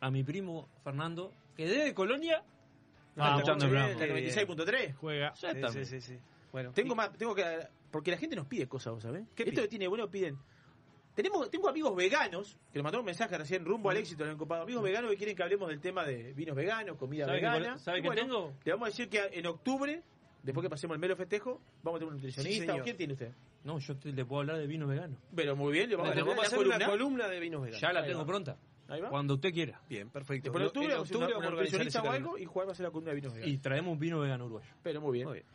S4: A mi primo Fernando, que desde Colonia.
S3: Ah,
S4: está escuchando el
S2: muy
S4: programa.
S2: bien, la 96.3.
S3: Juega.
S4: Ya está.
S1: Sí, sí, sí, sí. Bueno,
S2: Tengo más, tengo que porque la gente nos pide cosas, ¿vos ¿sabés?
S1: ¿Qué
S2: Esto que tiene bueno piden. Tenemos, tengo amigos veganos que nos mandaron un mensaje recién rumbo al éxito del encopado. Amigos veganos que quieren que hablemos del tema de vinos veganos, comida
S4: ¿Sabe qué
S2: vegana.
S4: pol- sabe qué
S2: bueno,
S4: tengo?
S2: Le vamos a decir que en octubre, después que pasemos el melo festejo, vamos a tener un nutricionista.
S1: señor.
S2: ¿O ¿Quién tiene usted?
S4: No, yo te- le puedo hablar de vino vegano.
S2: Pero muy bien, le vamos,
S1: Bueno,
S2: a,
S1: vamos a hacer
S2: columna.
S1: una columna de vinos veganos.
S4: Ya la
S2: Ahí
S4: tengo
S2: va.
S4: pronta.
S2: Ahí va.
S4: Cuando usted quiera.
S1: Bien, perfecto.
S2: Después de octubre,
S1: En
S2: una,
S1: octubre
S2: una
S1: vamos a organizar
S2: nutricionista o algo y Juan va a hacer la columna de vinos veganos.
S4: Y traemos un vino vegano uruguayo.
S2: Pero muy bien.
S1: Muy bien.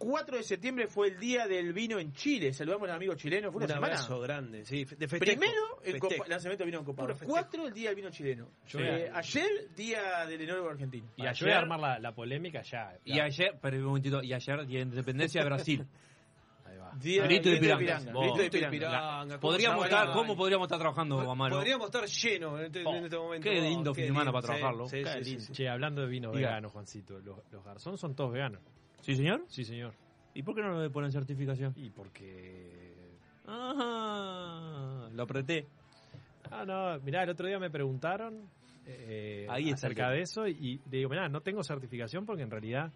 S2: 4 de septiembre fue el día del vino en Chile. Saludamos a los amigos chilenos. Fue una
S1: Un
S2: semana.
S1: abrazo grande, sí, de festejo.
S2: Primero, el
S1: Festejo.
S2: lanzamiento de vino en copa.
S1: Puro festejo.
S2: Cuatro, el día del vino chileno. Eh, ayer, día del enólogo argentino.
S3: Y ayer voy a armar la, la polémica ya.
S4: Y ayer, pero un momentito, y ayer, Día de Independencia de Brasil.
S3: Ahí va.
S2: Día
S4: Grito de
S2: grito
S4: Piranga.
S2: Grito de
S1: ¿cómo
S4: Podríamos estar,
S1: llama?
S4: ¿Cómo podríamos estar trabajando, Amaro?
S1: Podríamos estar llenos en este,
S4: Oh,
S1: en este momento.
S4: qué lindo fin de semana para trabajarlo.
S1: Sí,
S4: Qué
S1: sí, sí,
S4: lindo.
S1: sí.
S3: Che, hablando de vino
S4: Diga.
S3: vegano, Juancito, los, los garzón son todos veganos.
S4: ¿Sí, señor?
S3: Sí, señor.
S4: ¿Y por qué no le ponen certificación?
S3: Y porque...
S4: Ajá, lo apreté.
S3: Ah, no, mirá, el otro día me preguntaron eh,
S4: Ahí
S3: acerca de eso y le digo, mirá, no tengo certificación porque en realidad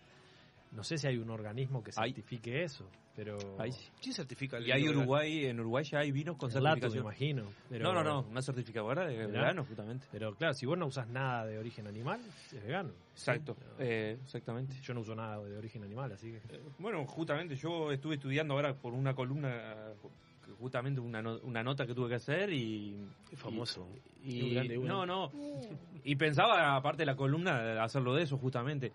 S3: no sé si hay un organismo que certifique eso, pero
S4: Ahí sí.
S1: ¿Quién certifica el
S4: Y hay? Uruguay, en Uruguay ya hay vinos con
S3: el lato, me
S4: certificación.
S3: imagino. Pero,
S4: No, no, no, una certificadora de vegano, justamente.
S3: Pero claro, si vos no usas nada de origen animal, es vegano.
S4: Exacto,
S3: Sí.
S4: eh, exactamente.
S3: Yo no uso nada de origen animal, así que...
S4: Eh, Bueno, justamente yo estuve estudiando ahora por una columna, justamente una, no- una nota que tuve que hacer y...
S1: Qué famoso.
S4: Y,
S2: Muy grande uno.
S4: no, no. Y pensaba, aparte de la columna, hacerlo de eso justamente.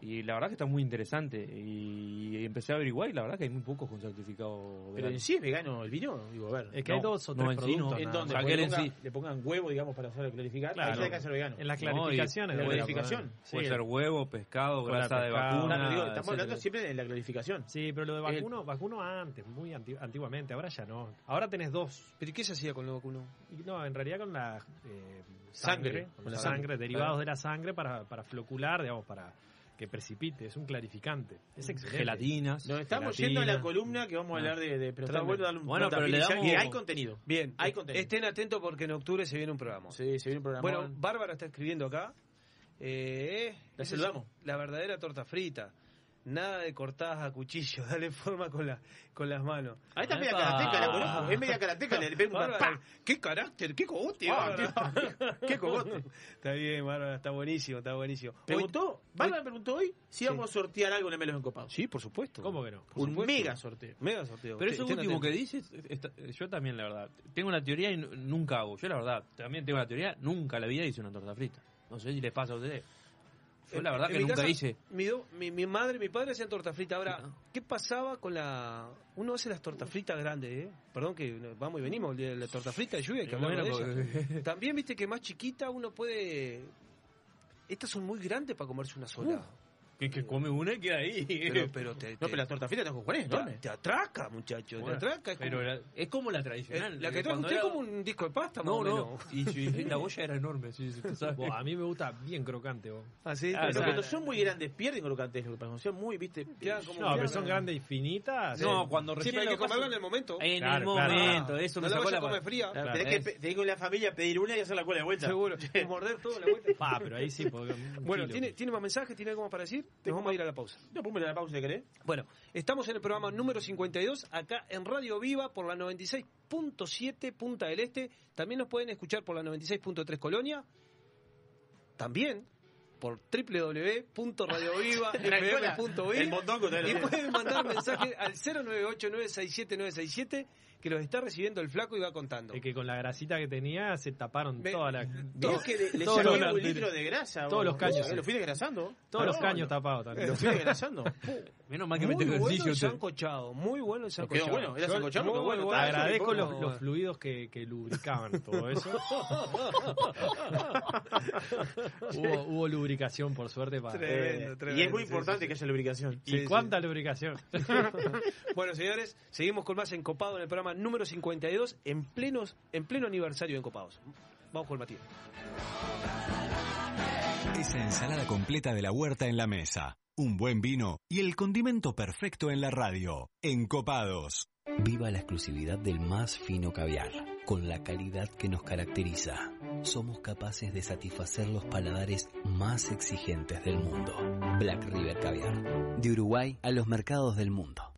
S4: Y la verdad que está muy interesante. Y empecé a averiguar y la verdad que hay muy pocos con certificado
S2: Pero
S4: vegano.
S2: en sí es vegano el vino, digo, a ver.
S3: Es que
S4: No,
S3: hay dos o
S4: no,
S3: tres
S4: en sí no.
S3: productos.
S2: ¿En
S4: Porque él en
S2: le, ponga- le pongan huevo, digamos, para hacerlo clarificar.
S3: Claro.
S2: Ahí tiene que ser vegano.
S3: En las clarificaciones.
S2: la
S3: de la-
S2: clarificación.
S3: Sí,
S4: Puede ser huevo, pescado, grasa de vacuna.
S2: Digo, estamos hablando siempre de la clarificación.
S3: Sí, pero lo de
S2: Eh,
S3: vacuno, vacuno antes, muy anti- antiguamente, ahora ya no. Ahora tenés dos.
S1: ¿Pero qué se hacía con lo vacuno?
S3: No, en realidad con la eh,
S2: Sangre,
S3: sangre,
S2: con la
S3: la
S2: sangre,
S3: sangre, derivados
S2: claro.
S3: de la sangre para, para flocular, digamos, para que precipite, es un clarificante. Es excelente.
S4: Gelatinas.
S2: Nos estamos
S3: Gelatina.
S2: yendo a la columna que vamos a hablar de... de pero está bueno darle un
S4: Bueno, pero le damos-
S2: que hay contenido.
S1: Bien,
S2: Hay contenido.
S1: estén atentos porque en octubre se viene un programa.
S2: Sí, se viene un programa.
S1: Bueno, Bárbara está escribiendo acá. Eh,
S2: La saludamos.
S1: La verdadera torta frita. Nada de cortadas a cuchillo, dale forma con, la, con las manos.
S2: Ahí está media
S4: Epa.
S2: karateca, la conozco. Es media karateca, le pega una.
S1: ¡Qué carácter! ¡Qué cogote!
S2: Ah! ¡Qué cogote!
S1: Está bien, Bárbara, está buenísimo, está buenísimo.
S2: Preguntó, Bárbara preguntó hoy si
S1: Sí.
S2: vamos a sortear algo en Melos Encopados.
S1: Sí, por supuesto.
S3: ¿Cómo que no?
S1: Por
S2: Un
S1: supuesto.
S2: mega sorteo.
S1: Mega sorteo.
S4: Pero eso último que dices, está- yo también, la verdad. Tengo una teoría y nu- nunca hago. Yo, la verdad, también tengo la teoría, nunca en la vida hice una torta frita. No sé si les pasa a ustedes. Yo, la verdad,
S1: en
S4: que nunca
S1: casa,
S4: hice.
S1: Mi, mi, mi madre y mi padre hacían torta frita. Ahora,
S4: Ah.
S1: ¿qué pasaba con la. Uno hace las tortas fritas grandes, ¿eh? Perdón que vamos y venimos, el día de la torta frita de lluvia, hay que hablar de
S4: porque-
S1: También viste que más chiquita uno puede. Estas son muy grandes para comerse una sola.
S4: Que, que come una y queda ahí.
S1: pero, pero te,
S2: No,
S1: te-
S2: pero la torta frita con Juanes,
S1: te,
S2: ¿no?
S1: te atraca, muchacho.
S4: Bueno,
S1: te atraca. Es como,
S4: pero la- es como la
S1: eh,
S4: tradicional.
S1: la que trajo usted
S4: era-
S1: como un disco de pasta,
S4: No, no. Y, y la olla era enorme, sí, sí, sabes.
S3: A mí me gusta bien crocante, vos.
S1: Así,
S4: Ah,
S2: Pero
S4: esa-
S2: cuando son muy grandes pierden crocantes, lo que pasa. Son muy, viste.
S1: Quedan como-
S3: No, pero son grandes y finitas.
S4: No,
S3: eh,
S4: cuando
S1: Sí,
S4: recién
S1: pero hay que comerla en el momento.
S4: En el momento, eso
S1: no
S4: me sacó la
S1: a comer fría.
S2: Tenés
S3: es-
S2: que con la familia pedir una y hacer la cola de vuelta.
S1: Seguro. morder todo la vuelta.
S3: Pa, pero ahí sí.
S1: Bueno,
S3: kilo.
S1: ¿tiene, ¿tiene más mensajes? ¿Tiene algo más para decir? Nos vamos a ir a la pausa.
S2: No, ponme la pausa, ¿querés?
S1: Bueno, estamos en el programa número 52, acá en Radio Viva por la 96.7 Punta del Este. También nos pueden escuchar por la 96.3 Colonia. También por
S2: te
S1: Y pueden mandar mensaje al 098-967-967 que los está recibiendo el flaco y va contando.
S3: Es que con la grasita que tenía se taparon
S1: Ve-
S3: toda la, todo-
S2: que le, le
S3: todos los-
S2: un litro de grasa.
S3: todos
S2: vos.
S3: los caños,
S2: Eh,
S3: sí.
S2: Lo fui desgrasando.
S3: todos los
S2: No,
S3: caños tapados también.
S2: Lo fui desgrasando.
S4: Menos mal que
S1: muy
S4: me
S1: bueno
S4: ejercicio.
S1: el sancochado, muy bueno el
S2: Quedó
S1: sancochado.
S2: bueno, era sancochado,
S1: muy
S2: quedó bueno,
S1: bueno.
S3: Agradezco los, los fluidos que, que lubricaban todo eso. hubo, hubo lubricación, por suerte, para...
S1: Tremendo,
S2: Eh,
S1: tremendo,
S2: y es muy importante
S1: sí,
S2: que haya lubricación.
S3: ¿Y
S1: sí.
S3: cuánta lubricación?
S1: Bueno, señores, seguimos con más Encopado en el programa número 52 en, plenos, en pleno aniversario de Encopados. Vamos con el Matías.
S6: Esa ensalada completa de la huerta en la mesa, un buen vino y el condimento perfecto en la radio. Encopados.
S7: Viva la exclusividad del más fino caviar, con la calidad que nos caracteriza. Somos capaces de satisfacer los paladares más exigentes del mundo. Black River Caviar. De Uruguay a los mercados del mundo.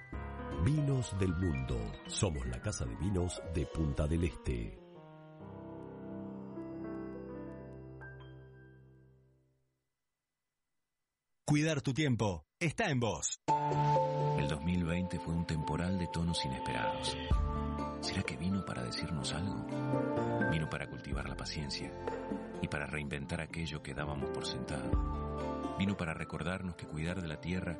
S8: Vinos del Mundo. Somos la casa de vinos de Punta del Este.
S6: Cuidar tu tiempo está en vos.
S9: El 2020 fue un temporal de tonos inesperados. ¿Será que vino para decirnos algo? Vino para cultivar la paciencia y para reinventar aquello que dábamos por sentado. Vino para recordarnos que cuidar de la tierra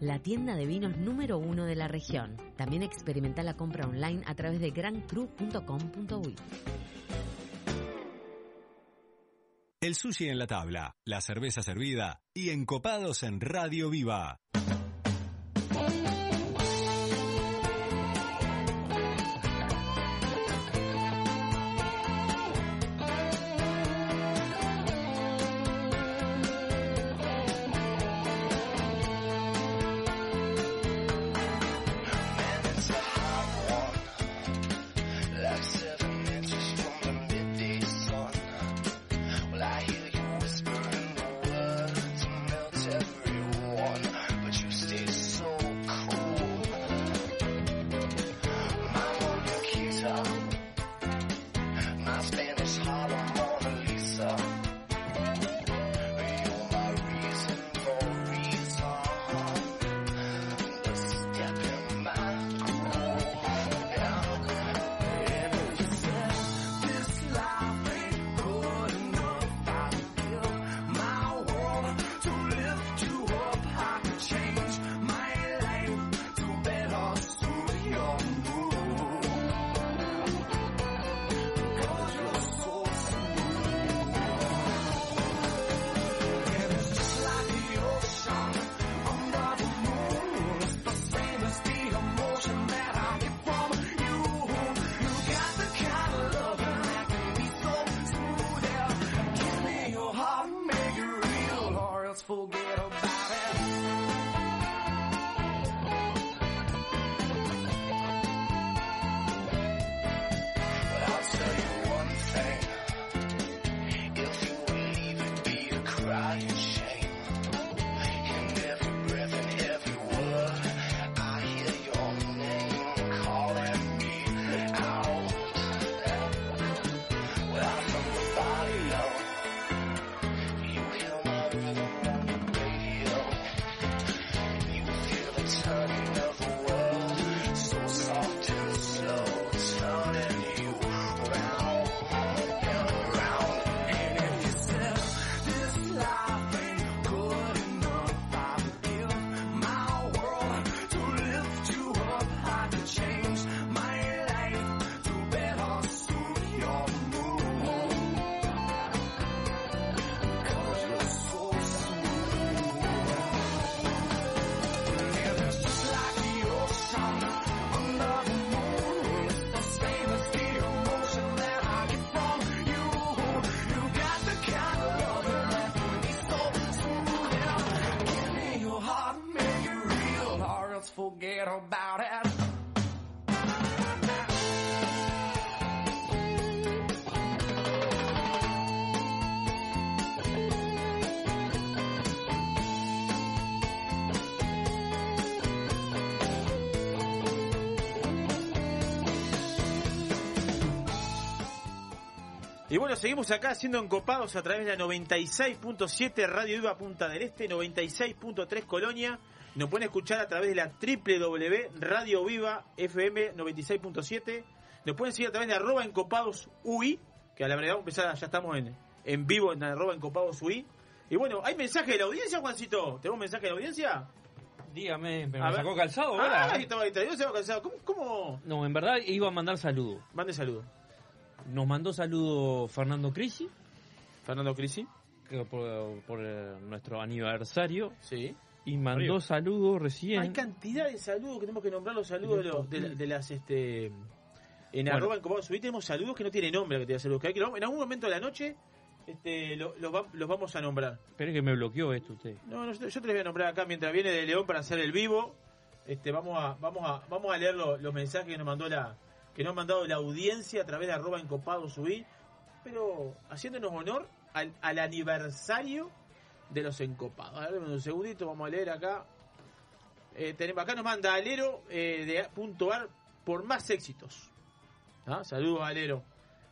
S10: la tienda de vinos número uno de la región. También experimenta la compra online a través de grancru.com.uy.
S6: El sushi en la tabla, la cerveza servida y encopados en Radio Viva.
S2: Y bueno, seguimos acá siendo encopados a través de la 96.7 Radio Viva Punta del Este, 96.3 Colonia Nos pueden escuchar a través de la www Radio Viva FM 96.7. Nos pueden seguir a través de arroba encopados UI, que a la verdad vamos a empezar, ya estamos en, en vivo en arroba encopados UI. Y bueno, ¿hay mensaje de la audiencia, Juancito? ¿Tenemos mensaje de la audiencia?
S4: Dígame, ¿me
S2: A ver.
S4: sacó calzado
S2: Ah,
S4: ahora?
S2: ahí estaba, ahí estaba. Yo se calzado. ¿Cómo, ¿Cómo?
S4: No, en verdad iba a mandar saludos.
S2: Mande saludos.
S4: Nos mandó saludo Fernando Crisi.
S2: Fernando Crisi.
S4: Por, por, eh, nuestro aniversario.
S2: Sí.
S4: Y mandó
S2: Arriba.
S4: saludos recién.
S2: Hay cantidad de saludos que tenemos que nombrar los saludos de, los- de, la- de las este en
S4: Bueno.
S2: arroba encopados subí tenemos saludos que no tienen nombre que te saludos que hay que en algún momento de la noche este lo- los, va- los vamos a nombrar
S4: Espere que me bloqueó esto usted.
S2: no, no, yo yo te los voy a nombrar acá mientras viene de León para hacer el vivo este vamos a vamos a vamos a leer lo- los mensajes que nos mandó la que nos ha mandado la audiencia a través de arroba encopados subí pero haciéndonos honor al, al aniversario de los encopados a ver un segundito vamos a leer acá eh, tenemos, acá nos manda Alero eh, de punto ar por más éxitos. ¿Ah? Saludos Alero.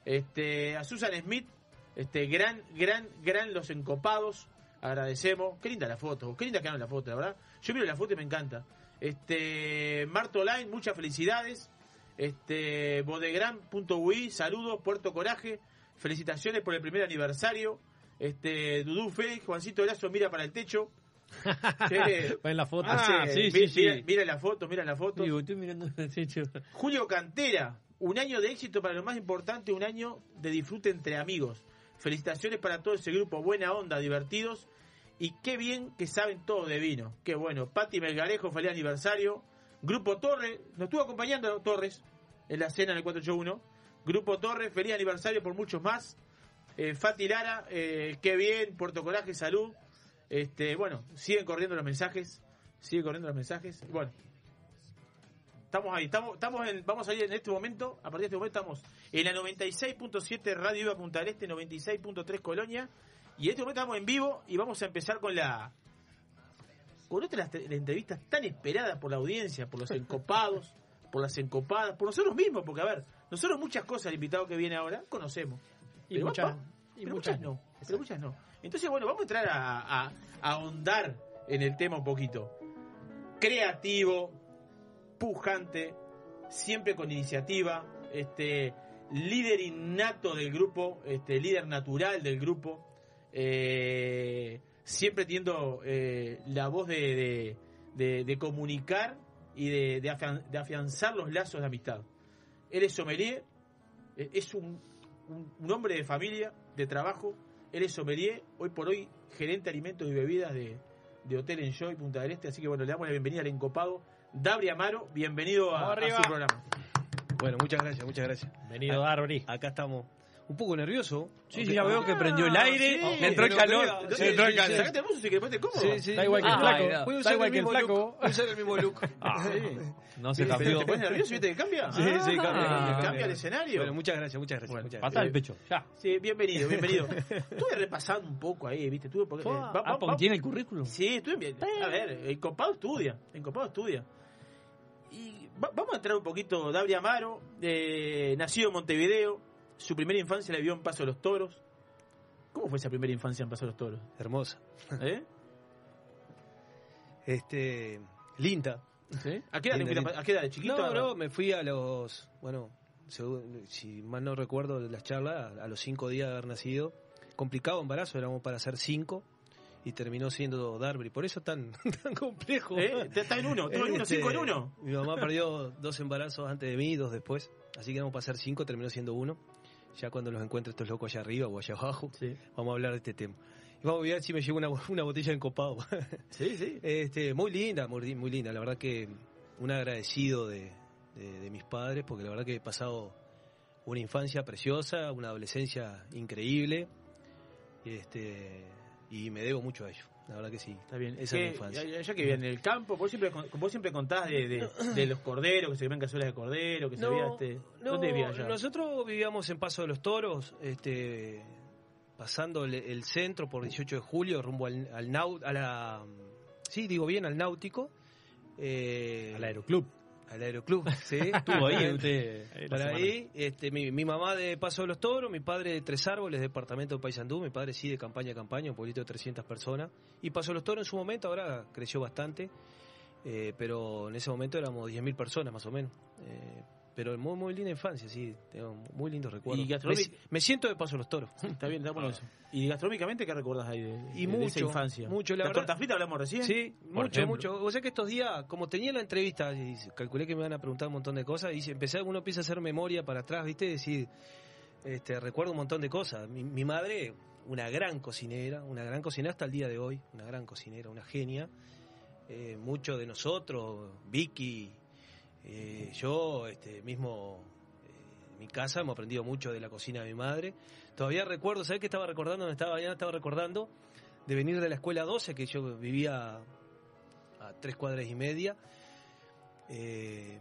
S2: Este, a Susan Smith, este, gran, gran, gran los encopados. Agradecemos. Qué linda la foto, qué linda quedaron la foto, la verdad. Yo miro la foto y me encanta. Este, Marto Line, muchas felicidades. Este, Bodegran.ui, saludos, Puerto Coraje, felicitaciones por el primer aniversario. Este, Dudú Félix, Juancito Lazo mira para el techo. Che,
S3: Va en la foto.
S2: Ah,
S4: Ah,
S2: sí,
S4: sí,
S2: mi-
S4: sí,
S2: mira,
S4: sí.
S2: mira la foto, mira la foto.
S4: Digo, estoy mirando el techo.
S2: Julio Cantera, un año de éxito para lo más importante, un año de disfrute entre amigos. Felicitaciones para todo ese grupo, buena onda, divertidos. Y qué bien que saben todo de vino. Qué bueno. Pati Melgarejo, feliz aniversario. Grupo Torres, nos estuvo acompañando Torres en la cena en el 481. Grupo Torres, feliz aniversario por muchos más. Eh, Fati Lara, eh, qué bien, Puerto Coraje, salud. Este, bueno, siguen corriendo los mensajes. Siguen corriendo los mensajes. Bueno, Estamos ahí, estamos, estamos en, vamos a ir en este momento, a partir de este momento estamos en la 96.7 Radio Viva Punta del Este, 96.3 Colonia, y en este momento estamos en vivo y vamos a empezar con la con otra de las entrevistas tan esperadas por la audiencia, por los encopados, por las encopadas, por nosotros mismos, porque a ver, nosotros muchas cosas, el invitado que viene ahora, conocemos.
S3: Y
S2: Pero
S3: muchas- y
S2: pero
S3: muchas
S2: muchas no, pero muchas no. Entonces, bueno, vamos a entrar a, a- a ahondar en el tema un poquito. Creativo, pujante, siempre con iniciativa, este líder innato del grupo, este líder natural del grupo, eh, siempre teniendo eh, la voz de, de- de- de comunicar y de, de afian- de afianzar los lazos de amistad. Él es sommelier, eh, es un, un- un hombre de familia, de trabajo, él es sommelier, hoy por hoy gerente de alimentos y bebidas de, de Hotel Enjoy Punta del Este, así que bueno, le damos la bienvenida al encopado Dabri Amaro, bienvenido a, su programa.
S1: Bueno, muchas gracias, muchas gracias.
S3: Bienvenido, Darby.
S1: Acá estamos un poco nervioso.
S4: Sí, sí, ya veo que prendió el aire,
S2: sí.
S4: le entró el calor. le entró el calor.
S2: sacate el querés ponerte cómodo.
S1: Sí, sí.
S3: Da igual que el
S4: Ah,
S3: flaco.
S4: era.
S1: Voy a
S3: Da
S1: usar
S3: igual
S1: el
S3: que el
S1: mismo
S3: flaco.
S1: look. Voy a usar el mismo look.
S4: Ah, no se cambió.
S2: ¿Te pones nervioso y te cambia?
S1: Sí, sí, cambia,
S2: Ah,
S1: cambia.
S2: el escenario.
S1: Bueno, muchas gracias, muchas gracias.
S4: al
S1: gracias.
S4: pecho. Ya.
S2: Sí, bienvenido, bienvenido. Estuve repasando un poco ahí, ¿viste? Estuve porque, eh, va-
S4: Ah,
S2: va-
S4: porque tiene el currículum.
S2: Sí, estuve bien. A ver, el copado estudia, el copado estudia. Y va- vamos a entrar un poquito. Dabri Amaro, eh, nacido en Montevideo, su primera infancia la vivió en Paso de los Toros. ¿Cómo fue esa primera infancia en Paso de los Toros?
S1: Hermosa.
S2: ¿Eh?
S1: Este, linda.
S2: ¿Sí? ¿A qué edad,
S1: Linda,
S2: a-
S1: linda.
S2: a qué edad, de chiquito?
S1: No, no, me fui a los, bueno, según- si mal no recuerdo las charlas, a los cinco días de haber nacido. Complicado embarazo, éramos para hacer cinco y terminó siendo Darby. Por eso tan, tan complejo.
S2: ¿Eh? Está en uno, tú en uno,
S1: Este,
S2: cinco en uno.
S1: Mi mamá perdió dos embarazos antes de mí y dos después. Así que éramos para hacer cinco, terminó siendo uno. Ya cuando los encuentre estos locos allá arriba o allá abajo, vamos a hablar de este tema. Y vamos a ver si me llevo una, una botella de encopado.
S2: Sí, sí.
S1: Este, muy linda, muy, muy linda. La verdad que un agradecido de, de- de mis padres, porque la verdad que he pasado una infancia preciosa, una adolescencia increíble, este, y me debo mucho a ellos. La verdad que sí.
S2: Está bien.
S1: Esa es mi infancia.
S2: Ya, ya que vive en el campo, vos siempre, vos siempre contás de, de, de los corderos, que se ven cazuelas de cordero, que se veía este...
S1: no,
S2: ¿Dónde vivías allá?
S1: nosotros vivíamos en Paso de los Toros, este, pasando el, el centro por 18 de julio, rumbo al, al nau- a la, sí, digo bien, al náutico. eh,
S3: Al Aeroclub.
S1: Al Aeroclub, sí.
S4: Estuvo ahí usted.
S3: Ahí la
S1: Para
S3: semana.
S1: ahí, este, mi, mi mamá de Paso de los Toros, mi padre de Tres Árboles, departamento de Paysandú, mi padre sí de campaña a campaña, un pueblito de 300 personas. Y Paso de los Toros en su momento, ahora creció bastante. Eh, pero en ese momento éramos 10.000 personas más o menos. Eh, pero muy, muy linda infancia, sí, tengo muy lindos recuerdos.
S2: Y
S1: me,
S2: gastronómic-
S1: me siento de paso los toros.
S2: Está bien, está bueno eso. ¿Y gastronómicamente qué recuerdas ahí de,
S1: Y
S2: de- de
S1: mucho,
S2: esa infancia?
S1: mucho, la
S2: ¿La
S1: verdad.
S2: frita hablamos recién?
S1: Sí,
S2: Por
S1: mucho,
S2: ejemplo.
S1: mucho. O sea que estos días, como tenía la entrevista, y calculé que me iban a preguntar un montón de cosas, y empecé, uno empieza a hacer memoria para atrás, ¿viste? Decir, este, recuerdo un montón de cosas. Mi, mi madre, una gran cocinera, una gran cocinera hasta el día de hoy, una gran cocinera, una genia. Eh, muchos de nosotros, Vicky, eh, yo, este, mismo eh, en mi casa, hemos aprendido mucho de la cocina de mi madre. Todavía recuerdo, ¿sabes qué estaba recordando? Me estaba, ya estaba recordando de venir de la escuela 12, que yo vivía a tres cuadras y media. Eh,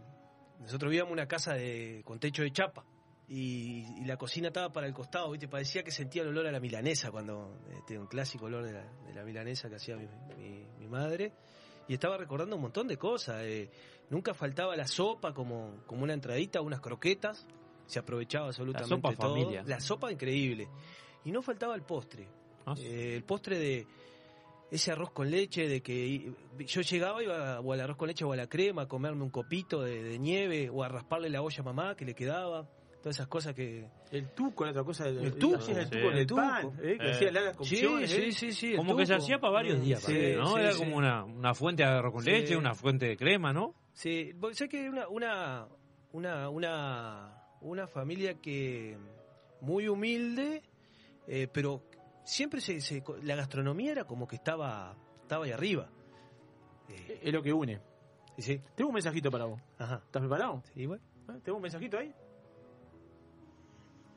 S1: nosotros vivíamos una casa de, con techo de chapa y, la cocina estaba para el costado, ¿viste? Parecía que sentía el olor a la milanesa cuando, este, un clásico olor de la, milanesa que hacía mi madre. Y estaba recordando un montón de cosas. eh, nunca faltaba la sopa como, como una entradita, unas croquetas. Se aprovechaba absolutamente
S4: sopa
S1: todo.
S4: familia.
S1: La sopa increíble. Y no faltaba el postre.
S4: Ah,
S1: Eh, el postre de ese arroz con leche, de que yo llegaba iba o al arroz con leche o a la crema a comerme un copito de, de nieve o a rasparle la olla a mamá que le quedaba. Todas esas cosas que...
S2: El tuco era otra cosa.
S1: El tuco,
S2: hacías el
S1: sí.
S2: tuco el
S1: El tuco.
S2: pan, ¿eh? que
S1: Eh.
S2: hacía largas
S1: Sí,
S2: cocciones.
S1: sí,
S2: ¿eh?
S1: sí, sí,
S4: Como que se hacía para varios días,
S1: Sí,
S4: ¿no?
S1: sí,
S4: Era
S1: sí.
S4: como una, una fuente de arroz con
S1: Sí.
S4: leche, una fuente de crema, ¿no?
S1: Sí, sabés que una, una, una, una, una familia que muy humilde, eh, pero siempre se, se- la gastronomía era como que estaba, estaba ahí arriba.
S2: Es lo que une.
S1: Sí.
S2: Tengo un mensajito para vos.
S1: Ajá.
S2: ¿Estás preparado?
S1: Sí, bueno.
S2: ¿Eh? ¿Tengo un mensajito ahí?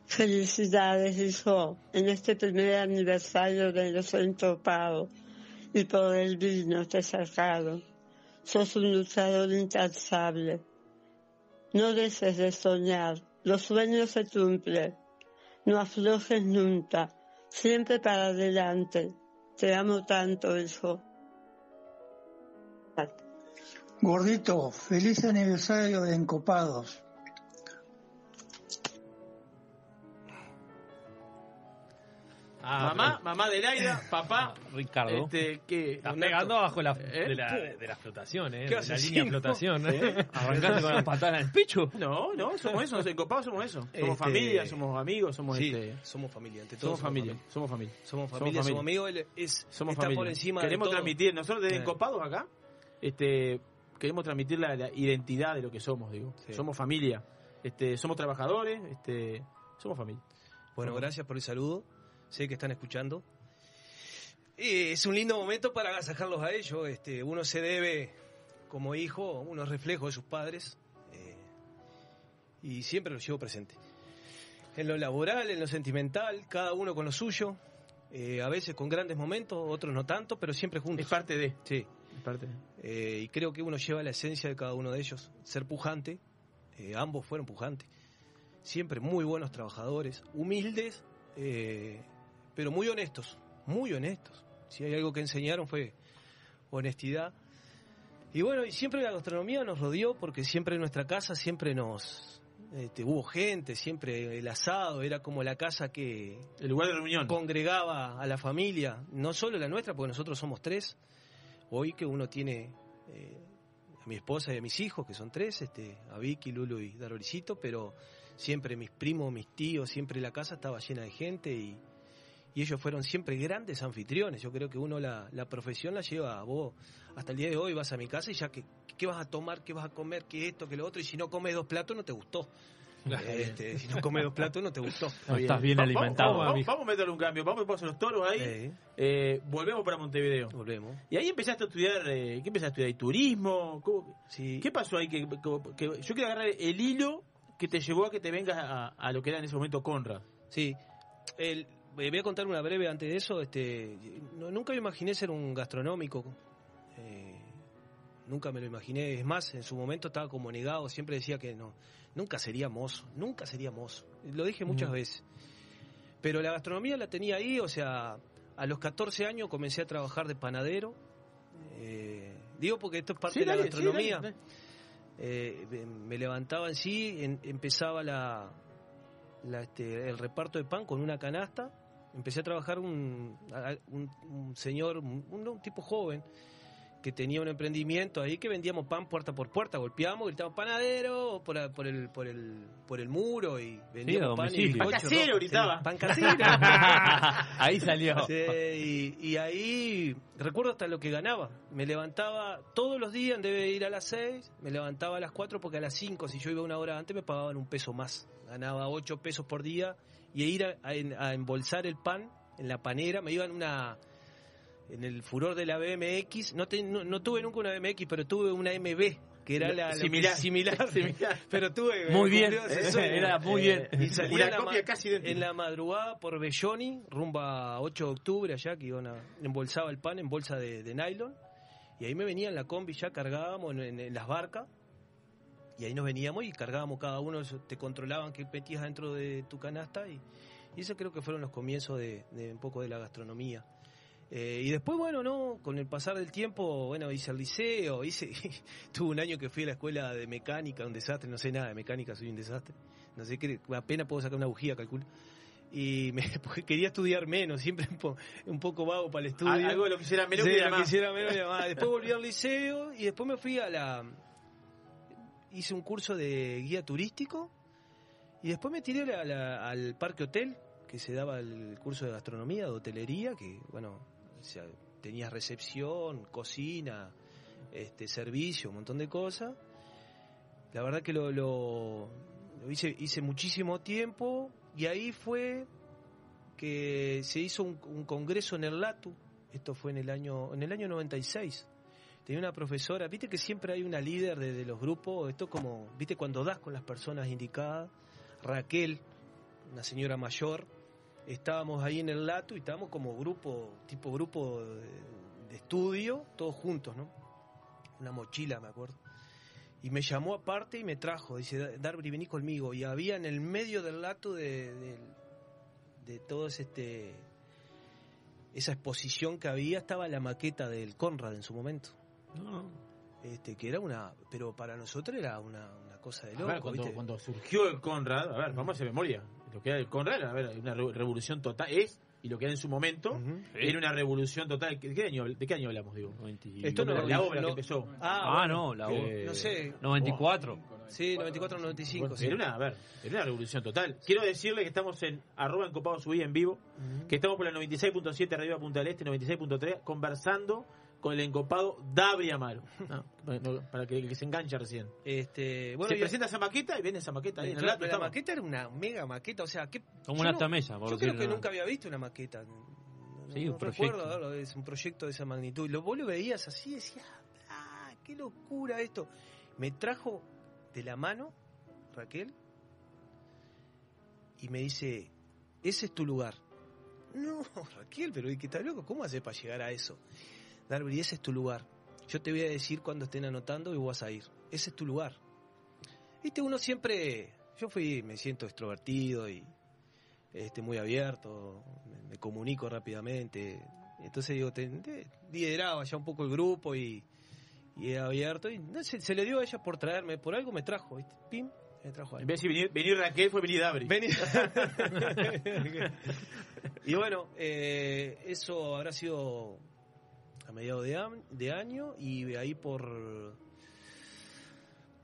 S11: Felicidades, hijo, en este primer aniversario de los entopados y por el vino te sacaron. Sos un luchador incansable. No dejes de soñar, los sueños se cumplen. No aflojes nunca, siempre para adelante. Te amo tanto, hijo.
S12: Gordito, feliz aniversario de Encopados.
S2: Mamá, mamá de Laira, papá.
S3: Ricardo.
S2: Este, que,
S3: Estás pegando abajo la,
S2: ¿Eh?
S3: de, la, de la flotación, ¿eh?
S2: ¿Qué
S3: De la línea de flotación.
S2: no? ¿Eh?
S3: Arrancaste con la patada en el pecho.
S2: No, no, somos eso, en Copados somos eso. Somos
S1: Este,
S2: familia, somos amigos, somos
S1: sí,
S2: este.
S1: somos familia, ante todo
S2: Somos familia, somos familia.
S1: Somos familia, somos amigos, él es,
S2: somos
S1: está
S2: familia.
S1: por encima
S2: Queremos
S1: de todo.
S2: transmitir, nosotros desde
S1: Eh.
S2: Encopados acá, este, queremos transmitir la, la identidad de lo que somos, digo.
S1: Sí.
S2: Somos familia, este, somos trabajadores, este, somos familia.
S1: Bueno,
S2: Somos-
S1: gracias por el saludo. Sé que están escuchando. Es un lindo momento para agasajarlos a ellos. Este, uno se debe, como hijo, unos reflejos de sus padres. eh, y siempre los llevo presente. En lo laboral, en lo sentimental, cada uno con lo suyo. eh, a veces con grandes momentos, otros no tanto, pero siempre juntos.
S2: Es parte de.
S1: Sí.
S2: Es parte de.
S1: Eh, y creo que uno lleva la esencia de cada uno de ellos. Ser pujante, ambos fueron pujantes. Siempre muy buenos trabajadores, humildes, eh, pero muy honestos, muy honestos. Si hay algo que enseñaron fue honestidad. Y bueno, y siempre la gastronomía nos rodeó porque siempre en nuestra casa siempre nos este, hubo gente, siempre el asado era como la casa que
S2: El lugar de reunión.
S1: congregaba a la familia, no solo la nuestra, porque nosotros somos tres. Hoy que uno tiene eh, a mi esposa y a mis hijos, que son tres, este, a Vicky, Lulu y Daroricito, pero siempre mis primos, mis tíos, siempre la casa estaba llena de gente y, y ellos fueron siempre grandes anfitriones. Yo creo que uno la, la profesión la lleva a vos. Hasta el día de hoy vas a mi casa y ya que qué vas a tomar, qué vas a comer, qué esto, qué lo otro, y si no comes dos platos no te gustó. Este, si no comes dos platos no te gustó.
S4: No estás bien
S2: Va-
S4: alimentado,
S2: Vamos, vamos, vamos a meterle un cambio. Vamos a poner los toros ahí.
S1: Eh,
S2: Eh, volvemos para Montevideo.
S1: volvemos.
S2: Y ahí empezaste a estudiar. Eh, ¿Qué empezaste a estudiar? ¿Turismo? ¿Cómo-
S1: Sí.
S2: ¿Qué pasó ahí? Que, que- que- yo quiero agarrar el hilo que te llevó a que te vengas a, a lo que era en ese momento Conrad.
S1: Sí, el- eh, voy a contar una breve antes de eso. Este, no- nunca me imaginé ser un gastronómico. eh, nunca me lo imaginé. Es más, en su momento estaba como negado. Siempre decía que no, nunca sería mozo. Nunca sería mozo. Lo dije muchas
S4: Mm.
S1: veces. Pero la gastronomía la tenía ahí. O sea, a los 14 años comencé a trabajar de panadero. eh, digo porque esto es parte
S2: Sí,
S1: de la
S2: sí,
S1: gastronomía.
S2: dale, dale.
S1: Eh, me levantaba en sí, en- empezaba la, la, este, el reparto de pan con una canasta. Empecé a trabajar un, a- un, un señor, un, un tipo joven, que tenía un emprendimiento ahí que vendíamos pan puerta por puerta, golpeábamos, gritábamos panadero por, a- por el por el por el muro y vendíamos pan y bizcocho,
S2: Pan casero, gritaba.
S1: Sí, pan casero.
S4: Ahí salió.
S1: Sí, y, y ahí recuerdo hasta lo que ganaba. Me levantaba todos los días, debe ir a las 6, me levantaba a las 4 porque a las 5, si yo iba una hora antes, me pagaban un peso más. Ganaba 8 pesos por día y ir a, a- a embolsar el pan en la panera. Me iba en una. En el furor de la BMX, no, te- no, no tuve nunca una BMX, pero tuve una MB, que era la, la-
S2: Similar.
S1: similar,
S2: Similar.
S1: pero tuve
S4: Muy bien. Era muy bien.
S1: Y salía
S2: Una
S1: la
S2: copia casi idéntica.
S1: en la madrugada por Belloni, rumbo a 8 de octubre, allá que iban a, embolsaba el pan en bolsa de, de nylon. Y ahí me venía en la combi, ya cargábamos en, en- en las barcas. Y ahí nos veníamos y cargábamos cada uno, te controlaban qué metías dentro de tu canasta. Y, y eso creo que fueron los comienzos de, de un poco de la gastronomía. Eh, y después, bueno, no, con el pasar del tiempo, bueno, hice el liceo, hice, tuve un año que fui a la escuela de mecánica, un desastre, no sé nada de mecánica, soy un desastre. No sé qué, apenas puedo sacar una bujía, calculo. Y me, porque quería estudiar menos, siempre un, po- un poco vago para el estudio.
S2: Al- algo lo que hiciera menos
S1: Sí,
S2: que
S1: lo menos. Después volví al liceo y después me fui a la... Hice un curso de guía turístico y después me tiré al parque hotel, que se daba el curso de gastronomía, de hotelería, que, bueno, o sea, tenías recepción, cocina, este servicio, un montón de cosas. La verdad que lo, lo, lo hice, hice muchísimo tiempo y ahí fue que se hizo un, un congreso en el LATU, esto fue en el año, en el año 96. Tenía una profesora, viste que siempre hay una líder de, los grupos, esto como, viste cuando das con las personas indicadas, Raquel, una señora mayor, estábamos ahí en el Latu y estábamos como grupo, tipo grupo de, estudio, todos juntos, ¿no? Una mochila, me acuerdo. Y me llamó aparte y me trajo, dice, Darby, vení conmigo. Y había en el medio del Latu de, de, de este esa exposición que había estaba la maqueta del Conrad en su momento. Este, que era una, pero para nosotros era una, una cosa de
S2: A
S1: loco,
S2: ver, cuando,
S1: ¿viste?
S2: cuando surgió el Conrad, a ver, vamos a hacer memoria. Lo que era el Conrad, a ver, una re- revolución total, es, y lo que era en su momento, era una revolución total. ¿De qué año, de qué año hablamos, digo?
S1: Esto no-
S2: la obra
S1: no-
S2: que empezó.
S1: Ah,
S4: Ah,
S1: bueno,
S4: no, la
S2: que-
S1: no sé.
S4: 94.
S1: Sí, 94, 95.
S2: Bueno,
S1: sí.
S2: Era una, a ver, era una revolución total. Quiero decirle que estamos en arroba encopados subí en vivo, que estamos por la 96.7 arriba Punta del Este, 96.3, conversando con el encopado Dabri Amaro. No, para que, que se enganche recién.
S1: Este, bueno,
S2: se
S1: y-
S2: presenta esa maqueta y viene esa maqueta ahí en el
S1: pero la maqueta era una mega maqueta, o sea, ¿qué,
S4: Como una
S1: no-
S4: tamella, por
S1: Yo creo que
S4: ¿no?
S1: nunca había visto una maqueta. No,
S4: Sí,
S1: no
S4: un proyecto.
S1: recuerdo es un proyecto de esa magnitud. Y lo, vos lo veías así y decías, ah, qué locura esto. Me trajo de la mano Raquel y me dice, ese es tu lugar. No, Raquel, pero ¿qué estás loco? ¿Cómo haces para llegar a eso? Darby, ese es tu lugar. Yo te voy a decir cuando estén anotando y vas a ir. Ese es tu lugar. Viste, uno siempre. Yo fui, me siento extrovertido y este, muy abierto, me, me comunico rápidamente. Entonces digo, te, te- lideraba ya un poco el grupo y, y era abierto. Y no sé, se le dio a ella por traerme, por algo me trajo, ¿viste? Pim, me trajo a
S2: En vez de venir, venir Raquel, fue venir Dabri.
S1: Vení. y bueno, eh, eso habrá sido a mediados de, de año y ahí por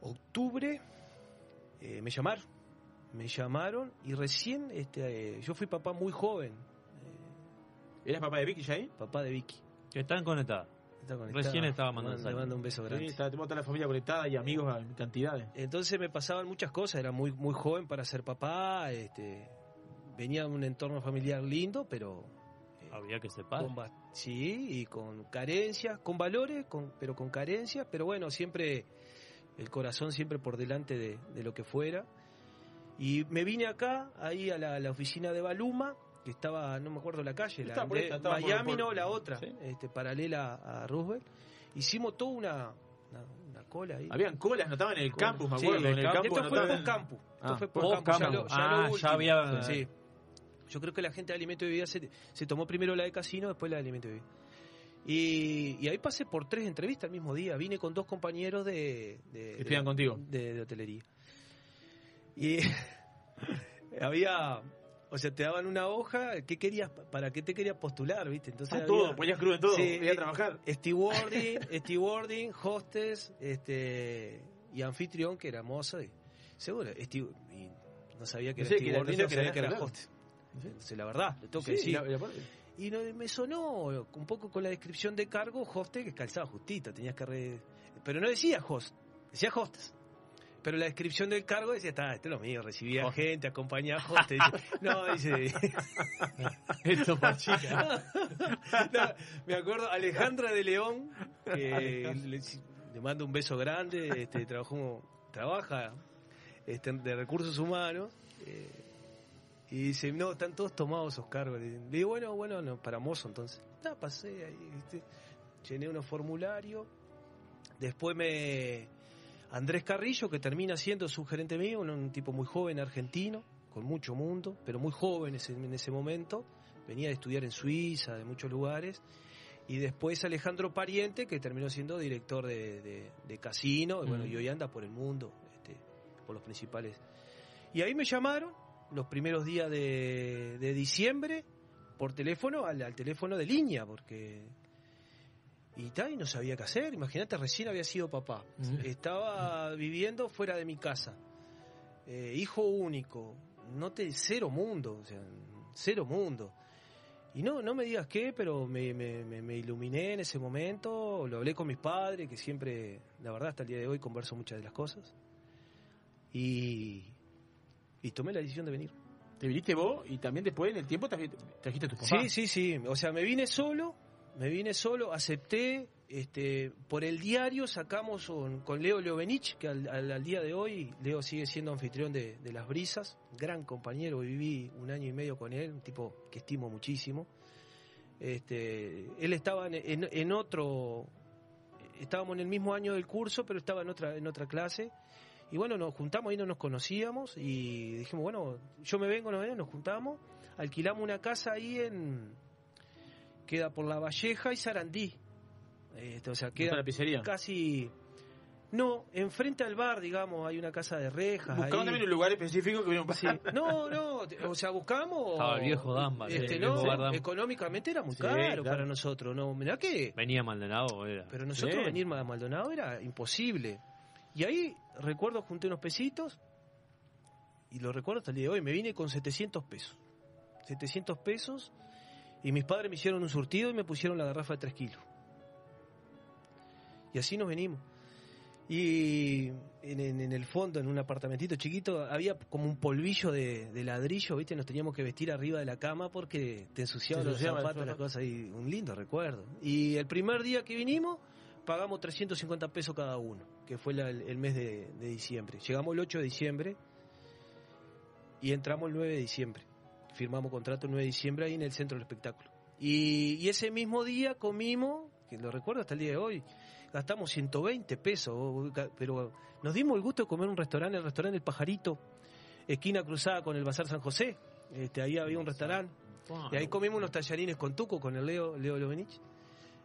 S1: octubre eh, me llamaron. Me llamaron y recién este, eh, yo fui papá muy joven.
S2: ¿Eras papá de Vicky ya ahí?
S1: Papá de Vicky.
S4: Que están conectadas.
S1: Está.
S4: Recién estaba mandando
S1: Le mando un beso grande.
S2: Sí, está, toda la familia conectada y amigos en cantidades.
S1: Entonces me pasaban muchas cosas, era muy muy joven para ser papá, este, venía de un entorno familiar lindo, pero
S4: Había que separar.
S1: con sí, y con carencias, con valores, con, pero con carencias, pero bueno, siempre el corazón siempre por delante de, de lo que fuera. Y me vine acá, ahí a la, la oficina de Baluma, que estaba, no me acuerdo la calle, la
S2: por esta, por-
S1: Miami
S2: por-
S1: no, la otra,
S2: Sí.
S1: este, paralela a Roosevelt. Hicimos toda una, una, una cola ahí.
S2: Habían colas, no estaban en el campus, me
S1: Sí,
S2: acuerdo.
S1: en
S2: en
S1: el campo Esto fue
S2: anotaban-
S1: post campo. Esto
S2: Ah,
S1: fue. Ya lo, ya
S4: Ah,
S1: lo
S4: ya había-
S1: Sí. Yo creo que la gente de alimento y bebida se, se tomó primero la de casino, después la de alimento y bebida. Y, y ahí pasé por tres entrevistas el mismo día. Vine con dos compañeros de, de,
S2: Que estudian
S1: de-
S2: contigo.
S1: de, de hotelería. Y había O sea, te daban una hoja, ¿qué querías, para qué te querías postular, viste? Entonces
S2: Ah,
S1: había-
S2: todo, ponías crudo en todo,
S1: Sí,
S2: ibas a
S1: eh,
S2: trabajar.
S1: Stewarding, stewarding, hostess, este, y anfitrión, que era mozo, y, seguro, y no sabía que
S2: No
S1: era
S2: sé, que era- no
S1: stewarding,
S2: que
S1: sabía
S2: era
S1: que era
S2: claro.
S1: La verdad, le tengo que
S2: Sí,
S1: decir.
S2: la- la-
S1: Y no- me sonó un poco con la descripción de cargo, hostes, que calzaba justito, tenías que... re- Pero no decía host, decía hostes. Pero la descripción del cargo decía, está, esto es lo mío, recibía gente, acompañaba hostes. No, dice...
S3: Esto por chica.
S1: No, me acuerdo, Alejandra de León, que le, le mando un beso grande, este, trabajó, trabaja este, de recursos humanos, eh, y dice, no, están todos tomados esos cargos. Le digo, bueno, bueno, no, para mozo entonces. No, pasé ahí, ¿viste? llené unos formularios, después me... Andrés Carrillo, que termina siendo sugerente mío, un, tipo muy joven argentino, con mucho mundo, pero muy joven en ese momento, venía de estudiar en Suiza, de muchos lugares, y después Alejandro Pariente, que terminó siendo director de, de- de casino, y bueno,
S3: Mm.
S1: y hoy anda por el mundo, este, por los principales. Y ahí me llamaron, los primeros días de, de diciembre, por teléfono, al, al teléfono de línea, porque... Y tal, y no sabía qué hacer, imagínate, recién había sido papá, estaba viviendo fuera de mi casa, eh, hijo único, no te, cero mundo, o sea, cero mundo. Y no, no me digas qué, pero me- me iluminé en ese momento, lo hablé con mis padres, que siempre, la verdad, hasta el día de hoy converso muchas de las cosas. Y, y tomé la decisión de venir.
S2: Te viniste vos y también después en el tiempo trajiste, a tus papás.
S1: Sí, sí, sí. O sea, me vine solo, me vine solo, acepté. Este, por el diario sacamos un- con Leo Leobenich, que al, al- al día de hoy Leo sigue siendo anfitrión de, de Las Brisas, gran compañero, viví un año y medio con él, un tipo que estimo muchísimo. Este, él estaba en, en- en otro, estábamos en el mismo año del curso, pero estaba en otra, en otra clase. Y bueno, nos juntamos, ahí no nos conocíamos y dijimos, bueno, yo me vengo, no vengo, nos juntamos, alquilamos una casa ahí en, queda por La Valleja y Sarandí. Este, o sea,
S2: ¿Está
S1: queda
S2: la pizzería?
S1: casi... No, enfrente al bar, digamos, hay una casa de rejas.
S2: Buscamos
S1: ahí.
S2: también un lugar específico que vino
S1: Sí. No, no, o sea, buscamos...
S3: Estaba el viejo Damba,
S1: Este,
S3: el
S1: no,
S3: viejo bar Damba.
S1: económicamente era muy
S3: Sí,
S1: caro
S3: claro.
S1: para nosotros, ¿no? Mirá que...
S3: Venía Maldonado, era.
S1: Pero nosotros
S3: Sí.
S1: venir a Maldonado era imposible. Y ahí, recuerdo, junté unos pesitos, y lo recuerdo hasta el día de hoy, me vine con 700 pesos. 700 pesos, y mis padres me hicieron un surtido y me pusieron la garrafa de 3 kilos. Y así nos venimos. Y en, en- en el fondo, en un apartamentito chiquito, había como un polvillo de, de ladrillo, ¿viste? Nos teníamos que vestir arriba de la cama porque te ensuciaban los zapatos, las cosas. Y un lindo recuerdo. Y el primer día que vinimos, pagamos 350 pesos cada uno, que fue la- el, mes de, de diciembre. Llegamos el 8 de diciembre y entramos el 9 de diciembre. Firmamos contrato el 9 de diciembre ahí en el centro del espectáculo. Y, y ese mismo día comimos, que lo recuerdo hasta el día de hoy, gastamos 120 pesos, pero nos dimos el gusto de comer en un restaurante, el restaurante El Pajarito, esquina cruzada con el Bazar San José. Este, ahí había un restaurante. Y ahí comimos unos tallarines con tuco con el Leo, Leo Lovenich.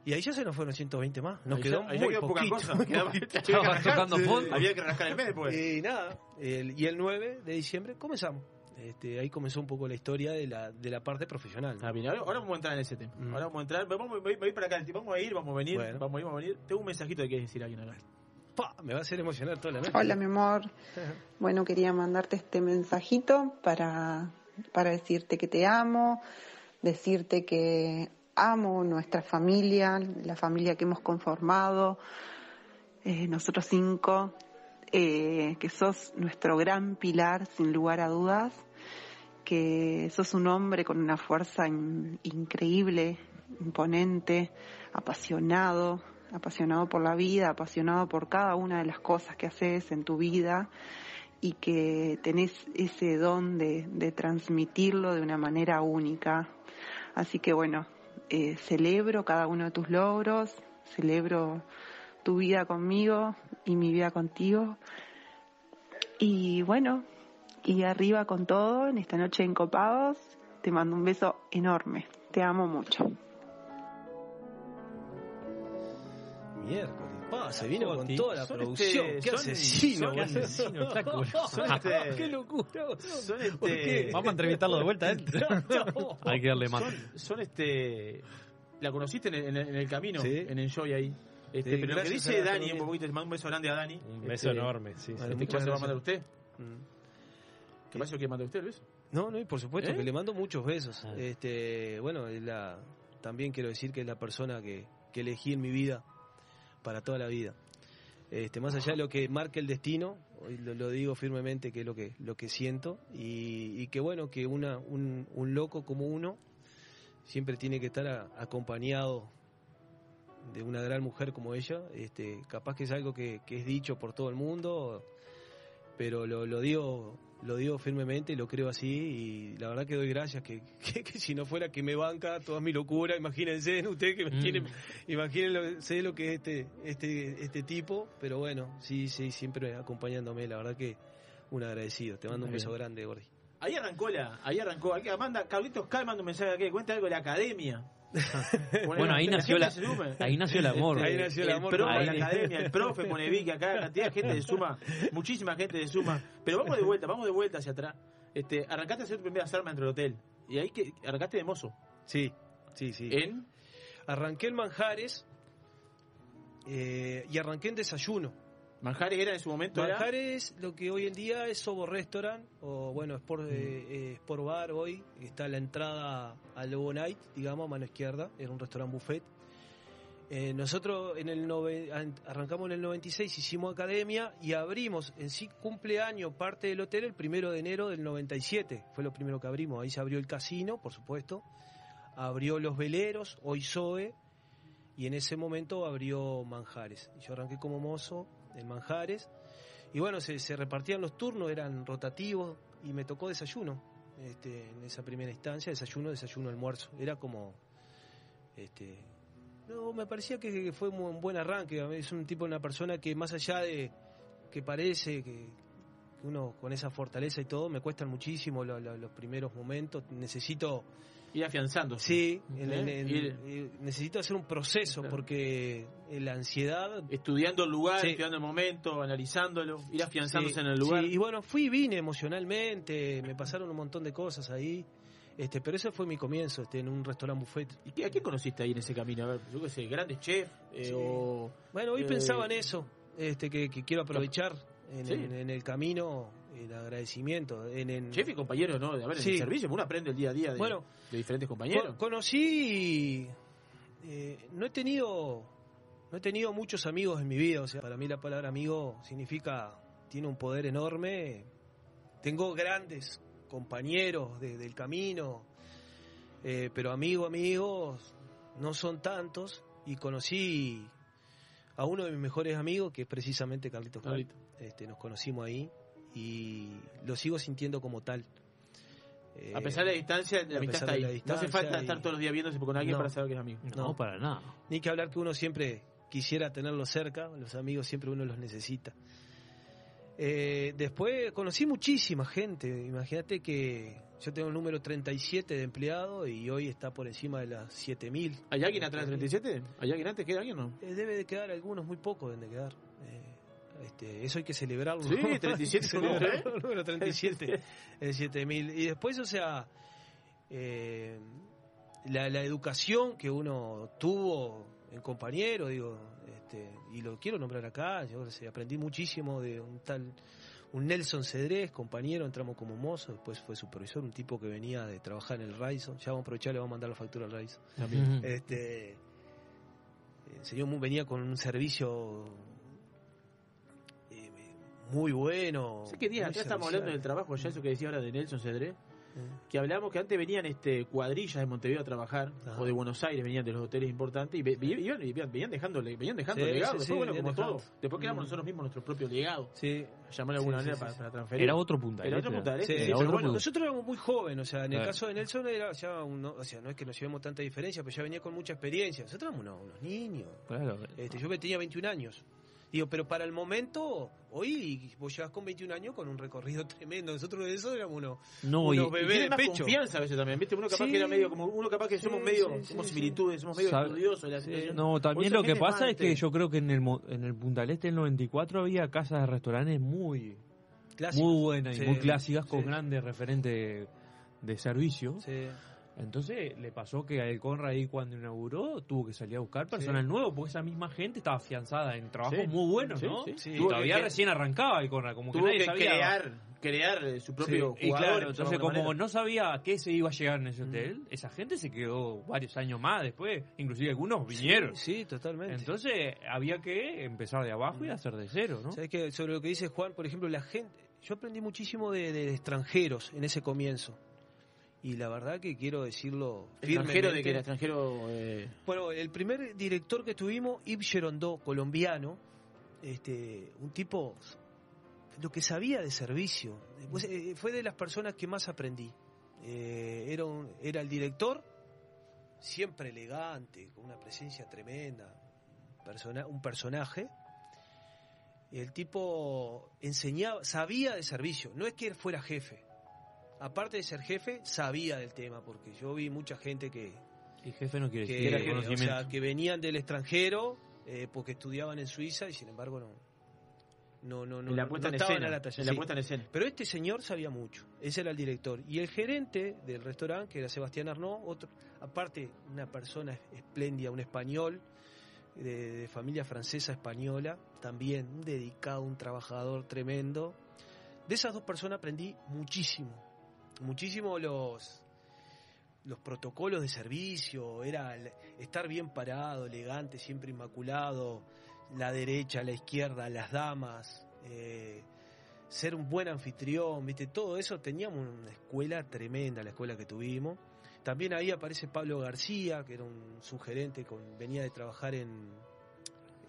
S1: Y ahí ya se nos fueron 120 más. Nos
S2: Ahí
S1: quedó
S2: ya- ahí ya
S1: muy
S2: poca
S1: poquito.
S2: cosa. que tocando fondo. Había que rascar el mes después.
S1: Y nada, el- y el 9 de diciembre comenzamos. Este, ahí comenzó un poco la historia de la, de la parte profesional.
S2: Ah, bien, ahora, ahora vamos a entrar en ese tema. Ahora vamos a entrar, vamos, vamos a ir para acá, vamos a ir, vamos a venir,
S1: Bueno.
S2: vamos a ir, vamos a venir. Tengo un mensajito que quieres decir a alguien acá.
S1: Pa, me va a hacer emocionar toda la noche.
S13: Hola, mi amor. Bueno, quería mandarte este mensajito para, para decirte que te amo, decirte que amo nuestra familia, la familia que hemos conformado, eh, nosotros cinco, eh, que sos nuestro gran pilar, sin lugar a dudas, que sos un hombre con una fuerza in- increíble, imponente, apasionado, apasionado por la vida, apasionado por cada una de las cosas que haces en tu vida y que tenés ese don de transmitirlo de una manera única. Así que bueno, eh, celebro cada uno de tus logros, celebro tu vida conmigo y mi vida contigo. Y bueno, y arriba con todo, en esta noche en Copados, te mando un beso enorme. Te amo mucho.
S1: Pa, se vino con toda la producción.
S2: este-
S1: qué
S2: son-
S1: asesino,
S2: son-
S3: asesino,
S2: Son este-
S1: Qué locura.
S2: Son este-
S1: ¿Por qué?
S3: Vamos a entrevistarlo de vuelta, ¿eh? Hay que darle más.
S2: Son, son este. La conociste en el, en el- en el camino,
S1: Sí.
S2: en Enjoy ahí. Este,
S1: Sí,
S2: pero lo que dice Dani, un poquito, mando un beso grande a Dani.
S3: Un beso
S2: Este,
S3: enorme, sí. sí.
S1: Vale,
S2: Este, ¿Qué va a mandar usted?
S1: Mm.
S2: ¿Qué lo quiere mandar usted, Luis?
S1: No, no, y por supuesto
S2: ¿Eh?
S1: que le mando muchos besos.
S3: Ah.
S1: Este, bueno, es la, también quiero decir que es la persona que, que elegí en mi vida para toda la vida. Este, más allá de lo que marque el destino, lo, lo digo firmemente que es lo que lo que siento y, que bueno que una un, un loco como uno siempre tiene que estar acompañado de una gran mujer como ella. Este, capaz que es algo que, es dicho por todo el mundo, pero lo digo lo digo firmemente, lo creo así y la verdad que doy gracias que, que, que si no fuera que me banca toda mi locura, imagínense ustedes que me
S3: Mm.
S1: tienen, imagínense lo que es este, este, este tipo, pero bueno, sí, sí, siempre acompañándome, la verdad que un agradecido, te mando un beso
S2: bien.
S1: grande, Gordi.
S2: Ahí arrancó la, ahí arrancó. Aquí manda, Carlitos Cal manda un mensaje aquí, cuenta algo de la academia.
S4: Bueno, ahí nació la- ahí nació el amor.
S1: Ahí nació el amor.
S2: profe de
S4: Ahí-
S2: la academia, el profe pone Vicky acá, cantidad de gente de suma, muchísima gente de suma. Pero vamos de vuelta, vamos de vuelta hacia atrás. Este, arrancaste a hacer tu primera armas dentro del hotel. Y ahí que arrancaste de mozo.
S1: Sí, sí, sí.
S2: En
S1: Arranqué en Manjares eh, y arranqué en desayuno.
S2: Manjares era en su momento. era-
S1: Manjares, lo que hoy en día es Sobo Restaurant, o bueno, Sport, eh, eh, Sport Bar hoy, está la entrada al Lobo Night, digamos, a mano izquierda, era un restaurante buffet. Eh, nosotros en el nove- an- arrancamos en el 96, hicimos academia y abrimos en sí cumpleaños parte del hotel el primero de enero del 97. Fue lo primero que abrimos. Ahí se abrió el casino, por supuesto. Abrió los veleros, hoy Zoe. Y en ese momento abrió Manjares. Yo arranqué como mozo en Manjares. Y bueno, se, repartían los turnos, eran rotativos. Y me tocó desayuno. Este, en esa primera instancia, desayuno, desayuno, almuerzo. Era como. Este, no, me parecía que, fue un buen arranque. Es un tipo, una persona que más allá de que parece que, uno con esa fortaleza y todo, me cuestan muchísimo lo- lo- los primeros momentos. Necesito
S2: Ir afianzando.
S1: Sí, necesito hacer un proceso porque eh, la ansiedad...
S2: estudiando el lugar,
S1: Sí.
S2: estudiando el momento, analizándolo, ir afianzándose
S1: Sí,
S2: en el lugar.
S1: sí, y bueno, fui y vine emocionalmente, me pasaron un montón de cosas ahí, este, pero ese fue mi comienzo, este, en un restaurante buffet.
S2: ¿Y qué- a quién conociste ahí en ese camino? A ver, yo qué sé, grandes chefs eh, o...
S1: Bueno, hoy
S2: Eh,
S1: pensaba en eso, este, que, que quiero aprovechar en, en- en el camino, el agradecimiento. En, en-
S2: Chef y compañeros, ¿no? A ver, en
S1: Sí.
S2: el servicio, uno aprende el día a día de,
S1: Bueno,
S2: de diferentes compañeros.
S1: Con- conocí, eh, no he tenido, no he tenido muchos amigos en mi vida. O sea, para mí la palabra amigo significa tiene un poder enorme. Tengo grandes compañeros de- del camino, eh, pero amigos, amigos no son tantos. Y conocí a uno de mis mejores amigos, que es precisamente Carlitos.
S2: Carlito.
S1: Este, nos conocimos ahí y lo sigo sintiendo como tal. Eh,
S2: a pesar de la distancia, la amistad está ahí.
S1: la
S2: no hace falta
S1: y-
S2: estar todos los días viéndose con alguien
S1: No.
S2: para saber que es amigo.
S4: No, para nada.
S1: Ni que hablar que uno siempre quisiera tenerlos cerca, los amigos siempre uno los necesita. Eh, después conocí muchísima gente, imagínate que yo tengo el número 37 de empleado y hoy está por encima de las 7000.
S2: ¿Hay alguien atrás del 37? ¿Hay alguien antes? ¿Queda alguien o no?
S1: Eh, debe de quedar algunos, muy pocos deben de quedar. Eh, este, eso hay que celebrarlo.
S2: Sí, 37
S1: Hay que
S2: son
S1: celebrarlo,
S2: ¿eh?
S1: el número 37 es 7000. Y después, o sea, eh, la, la educación que uno tuvo en compañero, digo, este, y lo quiero nombrar acá, yo sé, aprendí muchísimo de un tal, un Nelson Cedrés, compañero, entramos como mozo, después fue supervisor, un tipo que venía de trabajar en el Raizo, ya vamos a aprovechar, le vamos a mandar la factura al Raizo.
S2: También.
S1: Este, el señor venía con un servicio eh, muy bueno.
S2: ¿Sé qué día? Acá estamos hablando del trabajo, ya eso que decía ahora de Nelson Cedré.
S1: Mm.
S2: Que hablamos que antes venían este cuadrillas de Montevideo a trabajar,
S1: Ajá.
S2: o de Buenos Aires, venían de los hoteles importantes, y ve- iban, iban- venían dejando, venían dejando
S1: Sí,
S2: legado.
S1: sí,
S2: Después,
S1: sí,
S2: bueno, como todo. Después creamos
S1: Mm.
S2: nosotros mismos nuestro propio legado.
S1: Sí.
S2: Llamar de alguna
S1: Sí,
S2: manera
S1: sí,
S2: para,
S1: sí.
S2: para transferir.
S4: Era otro punta.
S2: Era otro punta bueno.
S1: nosotros éramos muy jóvenes, o sea, en el caso de Nelson era ya un- no, o sea, no es que nos llevemos tanta diferencia, pero ya venía con mucha experiencia. Nosotros éramos unos, unos niños.
S4: Claro.
S1: Este, yo tenía 21 años Digo, pero para el momento, hoy vos llevas con 21 años con un recorrido tremendo. Nosotros de eso éramos unos,
S2: No, y,
S1: unos
S2: y
S1: bebés de
S2: más
S1: pecho.
S2: confianza a veces también, ¿viste? Uno capaz
S1: Sí.
S2: que era medio como uno capaz que
S1: Sí,
S2: somos medio
S1: sí,
S2: somos
S1: sí,
S2: similitudes, somos medio estudiosos de la situación.
S4: No, también lo que pasa es que yo creo que en el, mo- en el Punta del Este del 94 había casas de restaurantes muy,
S1: Clásicas.
S4: muy buenas y muy clásicas con
S1: sí.
S4: grandes referentes de, de servicio.
S1: Sí.
S4: Entonces le pasó que a el Conrad ahí cuando inauguró tuvo que salir a buscar personal nuevo porque esa misma gente estaba afianzada en trabajos
S2: Sí.
S4: muy buenos,
S2: Sí,
S4: ¿no?
S2: sí, sí. Tuvo
S4: todavía
S2: que-
S4: recién arrancaba el Conrad, como que
S2: Tuvo
S4: nadie
S2: que
S4: sabía.
S2: crear crear eh, su propio
S4: Sí, y
S2: jugador.
S4: claro, entonces como
S2: manera.
S4: no sabía a qué se iba a llegar en ese hotel, esa gente se quedó varios años más después, inclusive algunos vinieron.
S1: Sí, sí, totalmente.
S4: Entonces había que empezar de abajo y hacer de cero, ¿no?
S1: ¿Sabes qué? Sobre lo que dice Juan, por ejemplo, la gente. Yo aprendí muchísimo de, de extranjeros en ese comienzo. Y la verdad que quiero decirlo
S2: extranjero de que era extranjero eh,
S1: Bueno, el primer director que tuvimos, Yves Gerondó, colombiano, este, un tipo lo que sabía de servicio, pues, eh, fue de las personas que más aprendí. Eh, era, un- era el director, siempre elegante, con una presencia tremenda, persona, un personaje. El tipo enseñaba, sabía de servicio, no es que él fuera jefe. Aparte de ser jefe, sabía del tema, porque yo vi mucha gente que,
S4: Y jefe no quiere
S1: que,
S4: decir
S1: o
S4: conocimiento.
S1: sea, que venían del extranjero eh, porque estudiaban en Suiza y sin embargo no no no no,
S2: En la
S1: no-
S2: puesta
S1: no
S2: en
S1: estaban
S2: escena,
S1: a la talla,
S2: en la
S1: sí.
S2: puesta en escena.
S1: pero este señor sabía mucho ese era el director y el gerente del restaurante que era Sebastián Arnaud otro aparte una persona espléndida un español de, de familia francesa española también un dedicado un trabajador tremendo de esas dos personas aprendí muchísimo muchísimo los los protocolos de servicio, era estar bien parado, elegante, siempre inmaculado, la derecha, la izquierda, las damas, eh, ser un buen anfitrión, viste, todo eso teníamos una escuela tremenda, la escuela que tuvimos. También ahí aparece Pablo García, que era un sugerente, venía de trabajar en...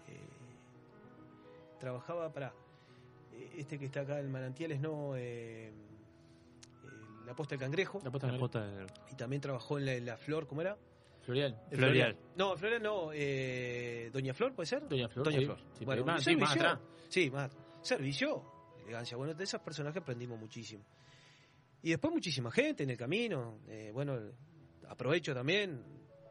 S1: eh, trabajaba para... este que está acá en Manantiales, no... eh, eh, la posta del cangrejo.
S2: La posta del
S4: La posta del-
S1: Y también trabajó en la, en la Flor, ¿cómo era?
S2: Florial.
S4: Florial.
S1: No, Florial no. eh, Doña Flor, ¿puede ser?
S2: Doña Flor,
S1: Doña
S2: sí.
S1: Flor.
S2: Sí,
S1: bueno,
S2: más-
S1: un
S2: sí, más
S1: servicio-
S2: atrás.
S1: Sí, más atrás. Servicio, elegancia. Bueno, de esos personajes aprendimos muchísimo. Y después muchísima gente en el camino. eh, bueno, aprovecho también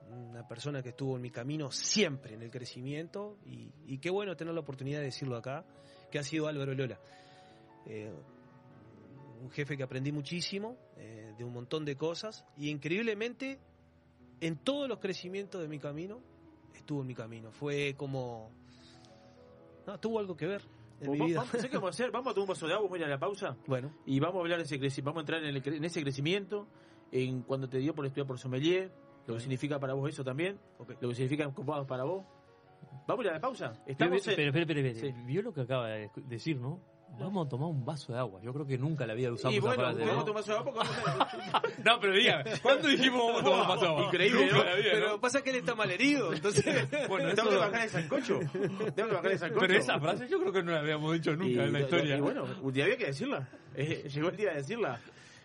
S1: una persona que estuvo en mi camino siempre en el crecimiento y, y qué bueno tener la oportunidad de decirlo acá, que ha sido Álvaro Lola. Eh, un jefe que aprendí muchísimo, eh, de un montón de cosas, y increíblemente en todos los crecimientos de mi camino, estuvo en mi camino. Fue como... No, tuvo algo que ver en mi
S2: Vamos-
S1: vida.
S2: vamos- ¿sabés qué vamos a hacer? Vamos a tomar un vaso de agua, vamos a ir a la pausa.
S1: Bueno.
S2: Y vamos a hablar de ese creci- vamos a entrar en, el en ese crecimiento, en cuando te dio por estudiar por sommelier, lo que significa para vos eso también, lo que significa copados para vos. Vamos a ir a la pausa.
S4: Pero,
S2: Estamos
S4: pero,
S2: en-
S4: pero, pero, pero,
S2: Sí.
S4: vio lo que acaba de decir, ¿no? Vamos a tomar un vaso de agua. Yo creo que nunca la vida usamos
S2: Y bueno, vamos tomar un vaso de agua porque
S4: No, pero diga, ¿cuándo dijimos vamos a tomar un vaso de agua?
S2: Increíble, ¿no?
S4: vida,
S1: Pero
S4: ¿no?
S1: pasa que él está mal herido, entonces...
S2: Bueno, tengo que bajar el sancocho. Tengo que bajar el sancocho.
S4: Pero esa frase yo creo que no la habíamos dicho nunca
S2: Y-
S4: en la historia.
S2: Y bueno, un día había que decirla. Eh, llegó el día de decirla.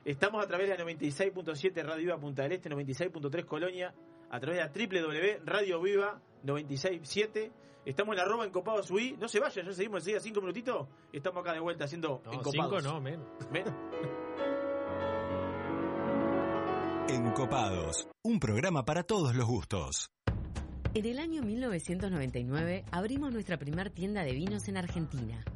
S2: Estamos a través de la 96.7 Radio Viva Punta del Este, 96.3 Colonia, a través de la www Radio Viva 96.7. Estamos en arroba encopados UI. No se vayan, ya seguimos enseguida cinco minutitos. Estamos acá de vuelta haciendo
S3: No,
S2: encopados.
S3: cinco no, men.
S2: Men.
S6: Encopados, un programa para todos los gustos.
S10: En el año 1999 abrimos nuestra primera tienda de vinos en Argentina.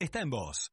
S6: está en vos.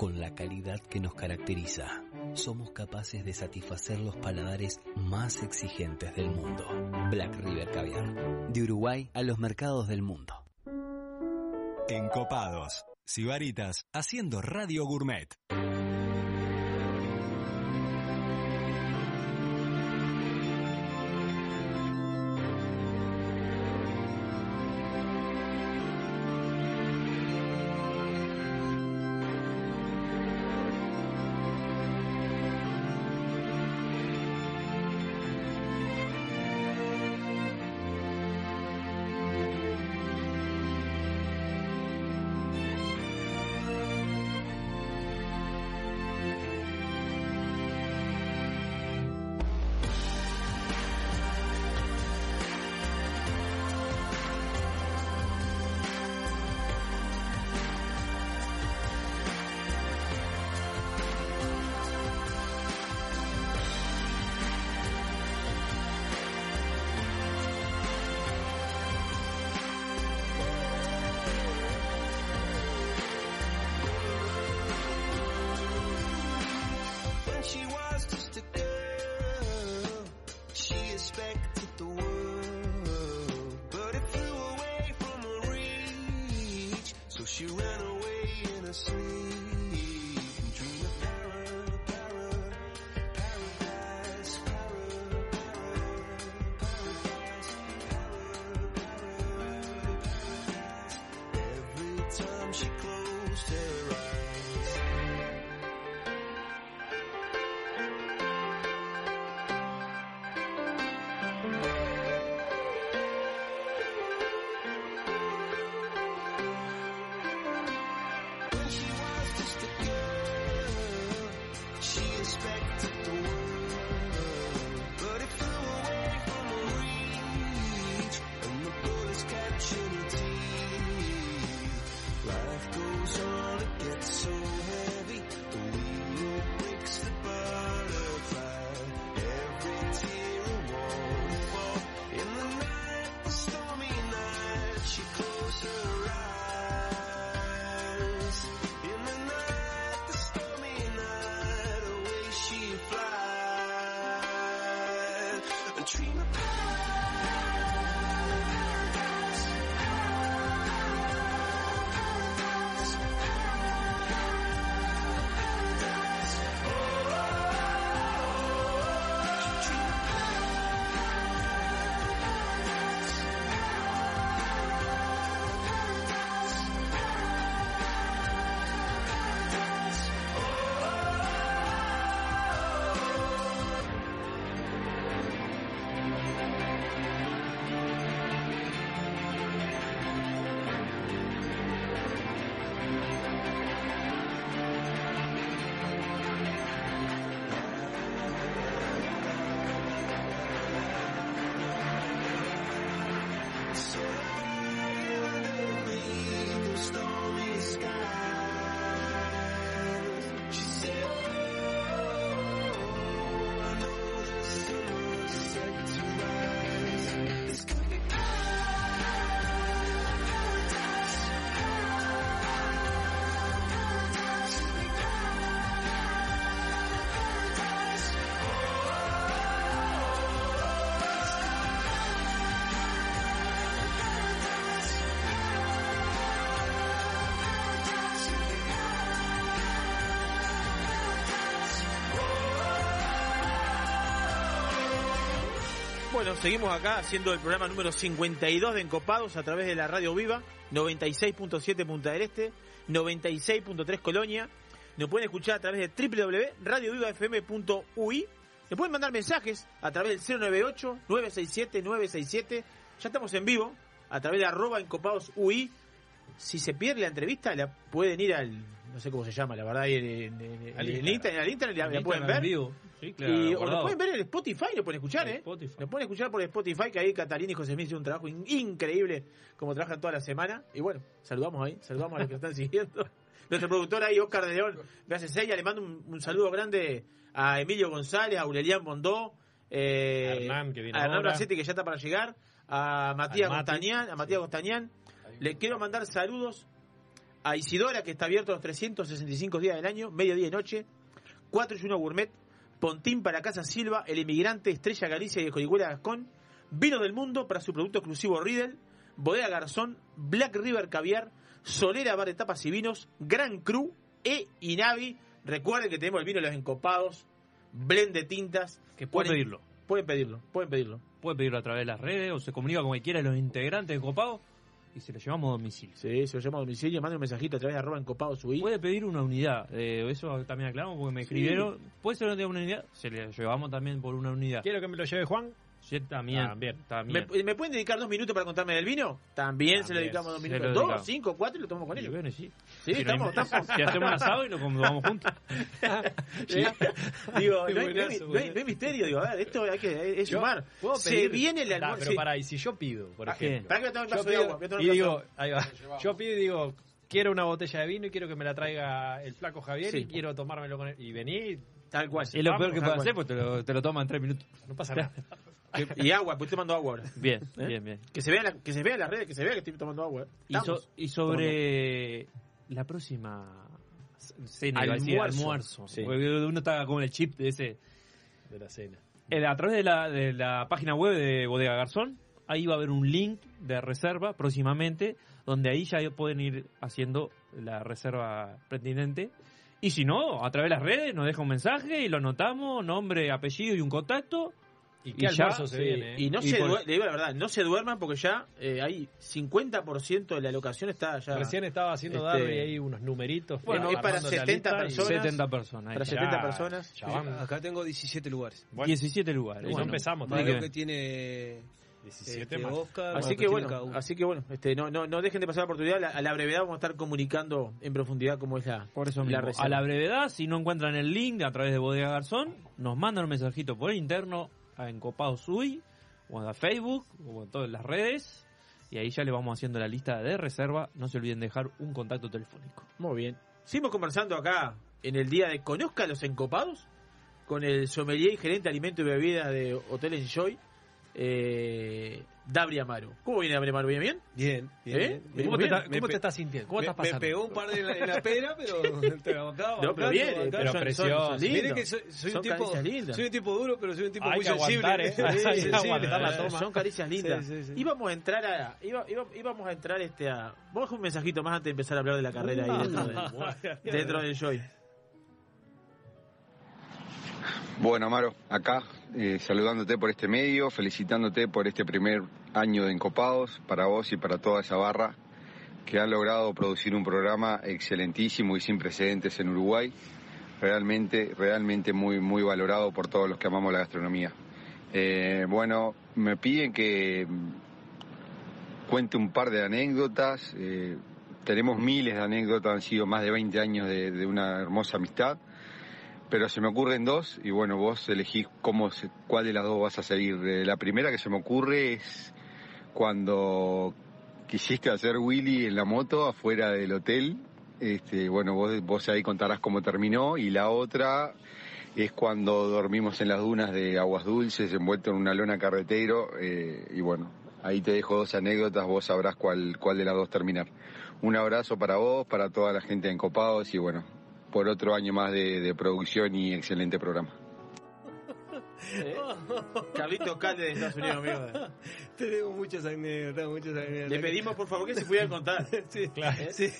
S7: con la calidad que nos caracteriza. Somos capaces de satisfacer los paladares más exigentes del mundo. Black River Caviar, de Uruguay a los mercados del mundo.
S6: Encopados. Sibaritas haciendo Radio Gourmet.
S14: In
S2: bueno, seguimos acá haciendo el programa número 52 de Encopados a través de la Radio Viva, 96.7 Punta del Este, 96.3 Colonia. Nos pueden escuchar a través de www.radiovivafm.ui. Me pueden mandar mensajes a través del 098-967-967. Ya estamos en vivo a través de arroba Encopados UI. Si se pierde la entrevista, la pueden ir al, no sé cómo se llama, la verdad, en, en- en-
S4: Al
S2: en
S4: Instagram.
S2: La,
S4: En
S2: la pueden ver.
S4: en vivo. Sí, claro,
S2: Y- o lo pueden ver en Spotify, lo pueden escuchar, ¿eh?
S4: Spotify.
S2: Lo pueden escuchar por Spotify, que ahí Catalina y José Miguel hicieron un trabajo in- increíble, como trabajan toda la semana. Y bueno, saludamos ahí, saludamos a los que están siguiendo. Nuestro productor ahí, Oscar de León, me hace sella, le mando un, un saludo grande a Emilio González, a Aurelián Bondó, eh,
S3: A Hernán, que viene
S2: a Hernán. Bracetti, que ya está para llegar, a Matías. Costañán, a Matías Costañán. Le quiero mandar saludos a Isidora, que está abierto los 365 días del año, mediodía y noche. 4 y 1 Gourmet, Pontín para Casa Silva, El Emigrante, Estrella Galicia y Escorihuela Gascón, Vino del Mundo para su producto exclusivo Riedel, Bodega Garzón, Black River Caviar, Solera Bar de Tapas y Vinos, Gran Cru e Inavi. Recuerden que tenemos el vino de los encopados, blend de tintas.
S4: Que pueden
S2: Pueden-
S4: pedirlo.
S2: Pueden pedirlo, pueden pedirlo.
S4: Puede pedirlo a través de las redes o se comunica con cualquiera de los integrantes de Copado y se lo llevamos a domicilio.
S2: Sí, se lo llama a domicilio, manda un mensajito a través de arroba encopados UI.
S4: Puede pedir una unidad, eh, eso también aclaramos porque me
S2: Sí.
S4: escribieron. Puede ser una unidad, se le llevamos también por una unidad.
S3: ¿Quiero que me lo lleve Juan?
S4: Sí, también.
S3: También.
S4: también.
S2: ¿Me, me pueden dedicar dos minutos para contarme del vino? También, se lo dedicamos dos minutos. Dos, cinco, cuatro y lo tomamos con
S4: Y
S2: ellos.
S4: bueno, sí.
S2: Sí,
S4: Si no
S2: estamos,
S4: hay-
S2: estamos.
S4: Si hacemos un asado y lo comemos juntos.
S2: Sí. Digo, no hay, no hay-
S3: buenazo,
S2: no hay-
S3: buenazo.
S2: no hay misterio, digo, a ver, esto hay que es sumar. Se viene el almuerzo.
S3: pero pará, y si yo pido, por
S2: Ah,
S3: ejemplo.
S2: Para que me tome un
S3: Yo
S2: vaso de
S3: pido-
S2: agua. voy a tomar
S3: y
S2: un
S3: digo,
S2: vaso.
S3: ahí va. Yo pido y digo, quiero una botella de vino y quiero que me la traiga el flaco Javier
S2: Sí.
S3: y quiero tomármelo con él. Y vení,
S2: Tal cual.
S4: Es lo
S3: Vamos,
S4: peor que puede hacer, pues te lo, te lo toma en tres minutos.
S3: no pasa nada.
S2: Y agua, pues estoy tomando agua ahora.
S4: Bien,
S2: ¿Eh?
S4: bien, bien.
S2: Que se vea la- que se vea en las redes, que se vea que estoy tomando agua.
S4: Y, so-
S2: Estamos.
S4: y sobre la próxima cena,
S2: Almuerzo.
S4: almuerzo.
S2: Sí.
S4: Uno está con el chip de ese.
S3: De la cena.
S4: Eh, a través de la, de la página web de Bodega Garzón, ahí va a haber un link de reserva próximamente, donde ahí ya pueden ir haciendo la reserva pertinente. Y si no, a través de las redes nos deja un mensaje y lo anotamos, nombre, apellido y un contacto.
S3: ¿Y
S4: Y
S3: qué
S4: ya,
S3: almuerzo se
S2: Sí,
S3: viene? eh?
S2: Y no
S4: Y
S2: se
S4: por-
S2: le digo la verdad, no se duerman porque ya eh, hay 50% de la locación está ya.
S3: Recién estaba haciendo
S2: Este-
S3: Darby ahí unos numeritos.
S2: Bueno,
S3: fue
S2: es para
S3: armando la
S2: 70
S3: lista y-
S2: personas.
S4: 70 personas.
S2: Para
S4: ahí.
S2: 70 personas.
S3: Ya.
S1: Acá tengo 17 lugares.
S4: 17 lugares.
S3: Ya
S4: Bueno,
S3: empezamos.
S1: Más lo
S4: que-
S1: tiene
S3: 17
S1: este,
S3: más.
S1: Oscar.
S2: Así que bueno, así que bueno, este, no, no, no dejen de pasar la oportunidad. La- a la brevedad vamos a estar comunicando en profundidad cómo es la,
S4: Por eso
S2: la
S4: a la brevedad, si no encuentran el link a través de Bodega Garzón, nos mandan un mensajito por interno a Encopados UI, o a Facebook, o en todas las redes, y ahí ya le vamos haciendo la lista de reserva. No se olviden dejar un contacto telefónico.
S2: Muy bien. Seguimos conversando acá en el día de Conozca a los Encopados con el sommelier y gerente de alimentos y bebidas de Hotel Enjoy, eh, Dabri Amaro. ¿Cómo viene Dabri Amaro? ¿Bien, bien?
S1: Bien, bien.
S2: ¿Eh?
S1: bien.
S2: ¿Cómo
S3: ¿Cómo, te,
S2: bien.
S3: está- cómo
S1: Me
S3: te
S1: pe-
S3: estás sintiendo? ¿Cómo
S1: me,
S3: estás
S1: me
S3: pasando?
S1: pegó un par de en la, en la pera, pero te la bancaba,
S2: No, pero bien,
S3: pero precioso.
S1: Miren que soy, soy un
S2: Son
S1: tipo,
S2: caricias lindas.
S1: soy un tipo duro, pero soy un tipo
S3: Hay
S1: muy
S3: que aguantar,
S1: sensible.
S3: ¿eh?
S1: Sí,
S3: Hay que
S1: sensible.
S3: aguantar la toma.
S2: Son caricias lindas.
S1: Sí, sí, sí.
S2: Íbamos a entrar a. Iba, iba- íbamos a entrar este a. A un mensajito más antes de empezar a hablar de la carrera ahí dentro, de, dentro del Enjoy.
S15: Bueno, Amaro, acá eh, saludándote por este medio, felicitándote por este primer año de Encopados, para vos y para toda esa barra que han logrado producir un programa excelentísimo y sin precedentes en Uruguay, realmente, realmente muy, muy valorado por todos los que amamos la gastronomía. Eh, bueno, me piden que cuente un par de anécdotas, eh, tenemos miles de anécdotas, han sido más de 20 años de- una hermosa amistad pero se me ocurren dos y bueno, vos elegís cómo cuál de las dos vas a seguir. Eh, La primera que se me ocurre es cuando quisiste hacer Willy en la moto afuera del hotel. Este, bueno, vos, vos ahí contarás cómo terminó y la otra es cuando dormimos en las dunas de Aguas Dulces envuelto en una lona carretero eh, y bueno, ahí te dejo dos anécdotas, vos sabrás cuál, cuál de las dos terminar. Un abrazo para vos, para toda la gente de Encopados y bueno, por otro año más de, de producción y excelente programa.
S2: ¿Eh? Carlitos Calde de Estados Unidos, amigo.
S1: Tenemos muchas anécdotas, muchas anécdotas.
S2: Le pedimos, por favor, que se pudiera contar.
S1: Sí,
S3: Claro.
S2: ¿Eh?
S1: sí.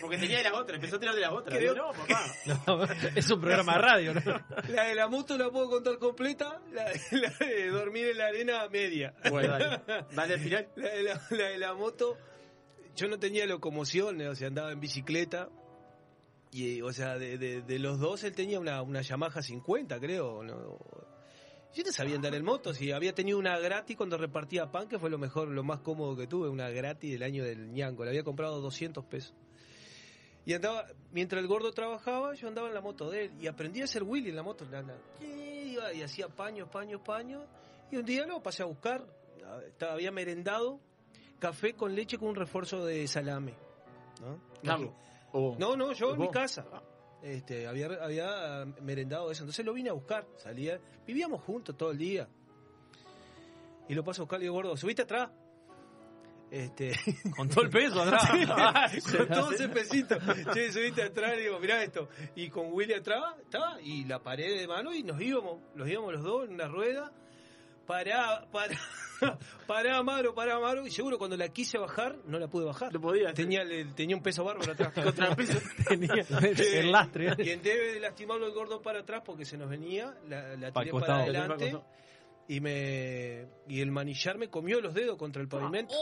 S2: Porque tenía de las otras, empezó a tirar de las otras.
S1: Creo-
S2: Digo, no, papá.
S3: No, es un programa de radio, ¿no?
S1: La de la moto la puedo contar completa, la, la de dormir en la arena media.
S2: Bueno, dale. Dale al final.
S1: La de la, la de la moto, yo no tenía locomoción, o sea, andaba en bicicleta. Y, o sea, de, de- de los dos él tenía una, una Yamaha 50, creo. ¿no? Yo no sabía andar en moto, si había tenido una gratis cuando repartía pan, que fue lo mejor, lo más cómodo que tuve, una gratis del año del ñango. Le había comprado 200 pesos. Y andaba, mientras el gordo trabajaba, yo andaba en la moto de él y aprendí a ser Willy en la moto. la- la- y iba y hacía paños, paños, paños. Y un día lo pasé a buscar. Estaba, había merendado café con leche con un refuerzo de salame. ¿no?
S2: Carlos. O-
S1: No, no, yo en mi
S2: ¿Vos?
S1: casa. Este, había, había merendado eso. Entonces lo vine a buscar. Salía. Vivíamos juntos todo el día. Y lo paso a buscar y digo, gordo, subiste atrás. Este,
S4: Con todo el peso atrás.
S1: Sí, con todo ese pesito. Che, subiste atrás y digo, mirá esto. Y con Willy atrás, estaba, y la pared de mano y nos íbamos, los íbamos los dos en una rueda. Pará, pará, pará, Amaro, pará, Amaro. Y seguro cuando la quise bajar, no la pude bajar.
S2: No podía.
S1: Tenía, el- tenía un peso bárbaro atrás.
S2: Contrapeso.
S3: Tenía
S1: Che,
S3: el lastre.
S1: Y en vez de lastimarlo el gordo para atrás porque se nos venía, la, tiré para adelante. Y me y el manillar me comió los dedos contra el pavimento.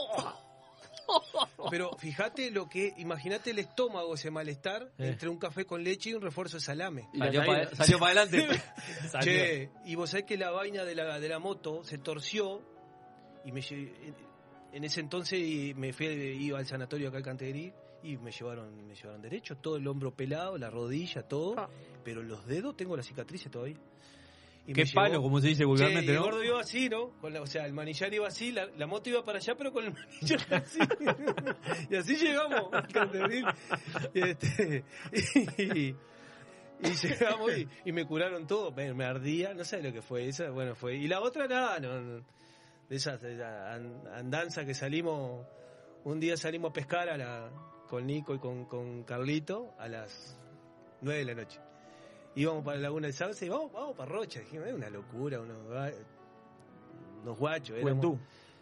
S1: Pero fíjate lo que, imagínate el estómago, ese malestar
S3: Eh.
S1: entre un café con leche y un refuerzo de salame.
S2: La
S4: Salió para salió pa adelante.
S3: Salió.
S1: Che, y vos sabés que la vaina de la, de la moto se torció y me lle- en, ese entonces me fui, iba al sanatorio acá al Cantegrí y me llevaron, me llevaron derecho, todo el hombro pelado, la rodilla, todo, pero los dedos tengo las cicatrices todavía. Y
S4: Qué palo,
S1: llevó-
S4: como se dice
S1: Che,
S4: vulgarmente,
S1: el
S4: ¿no?
S1: gordo iba así, ¿no? Con la- o sea, el manillar iba así, la, la moto iba para allá, pero con el manillar así. y así llegamos. Y, este, y, y llegamos y, y me curaron todo, me, me ardía, no sé lo que fue esa, bueno, fue. Y la otra nada, no, no, de esas de esa an- andanza que salimos, un día salimos a pescar a la, con Nico y con, con Carlito a las 9 de la noche. Íbamos para la Laguna del Sauce y vamos, vamos para Rocha. Dijimos, es una locura, unos, unos guachos. éramos-
S2: Juventud.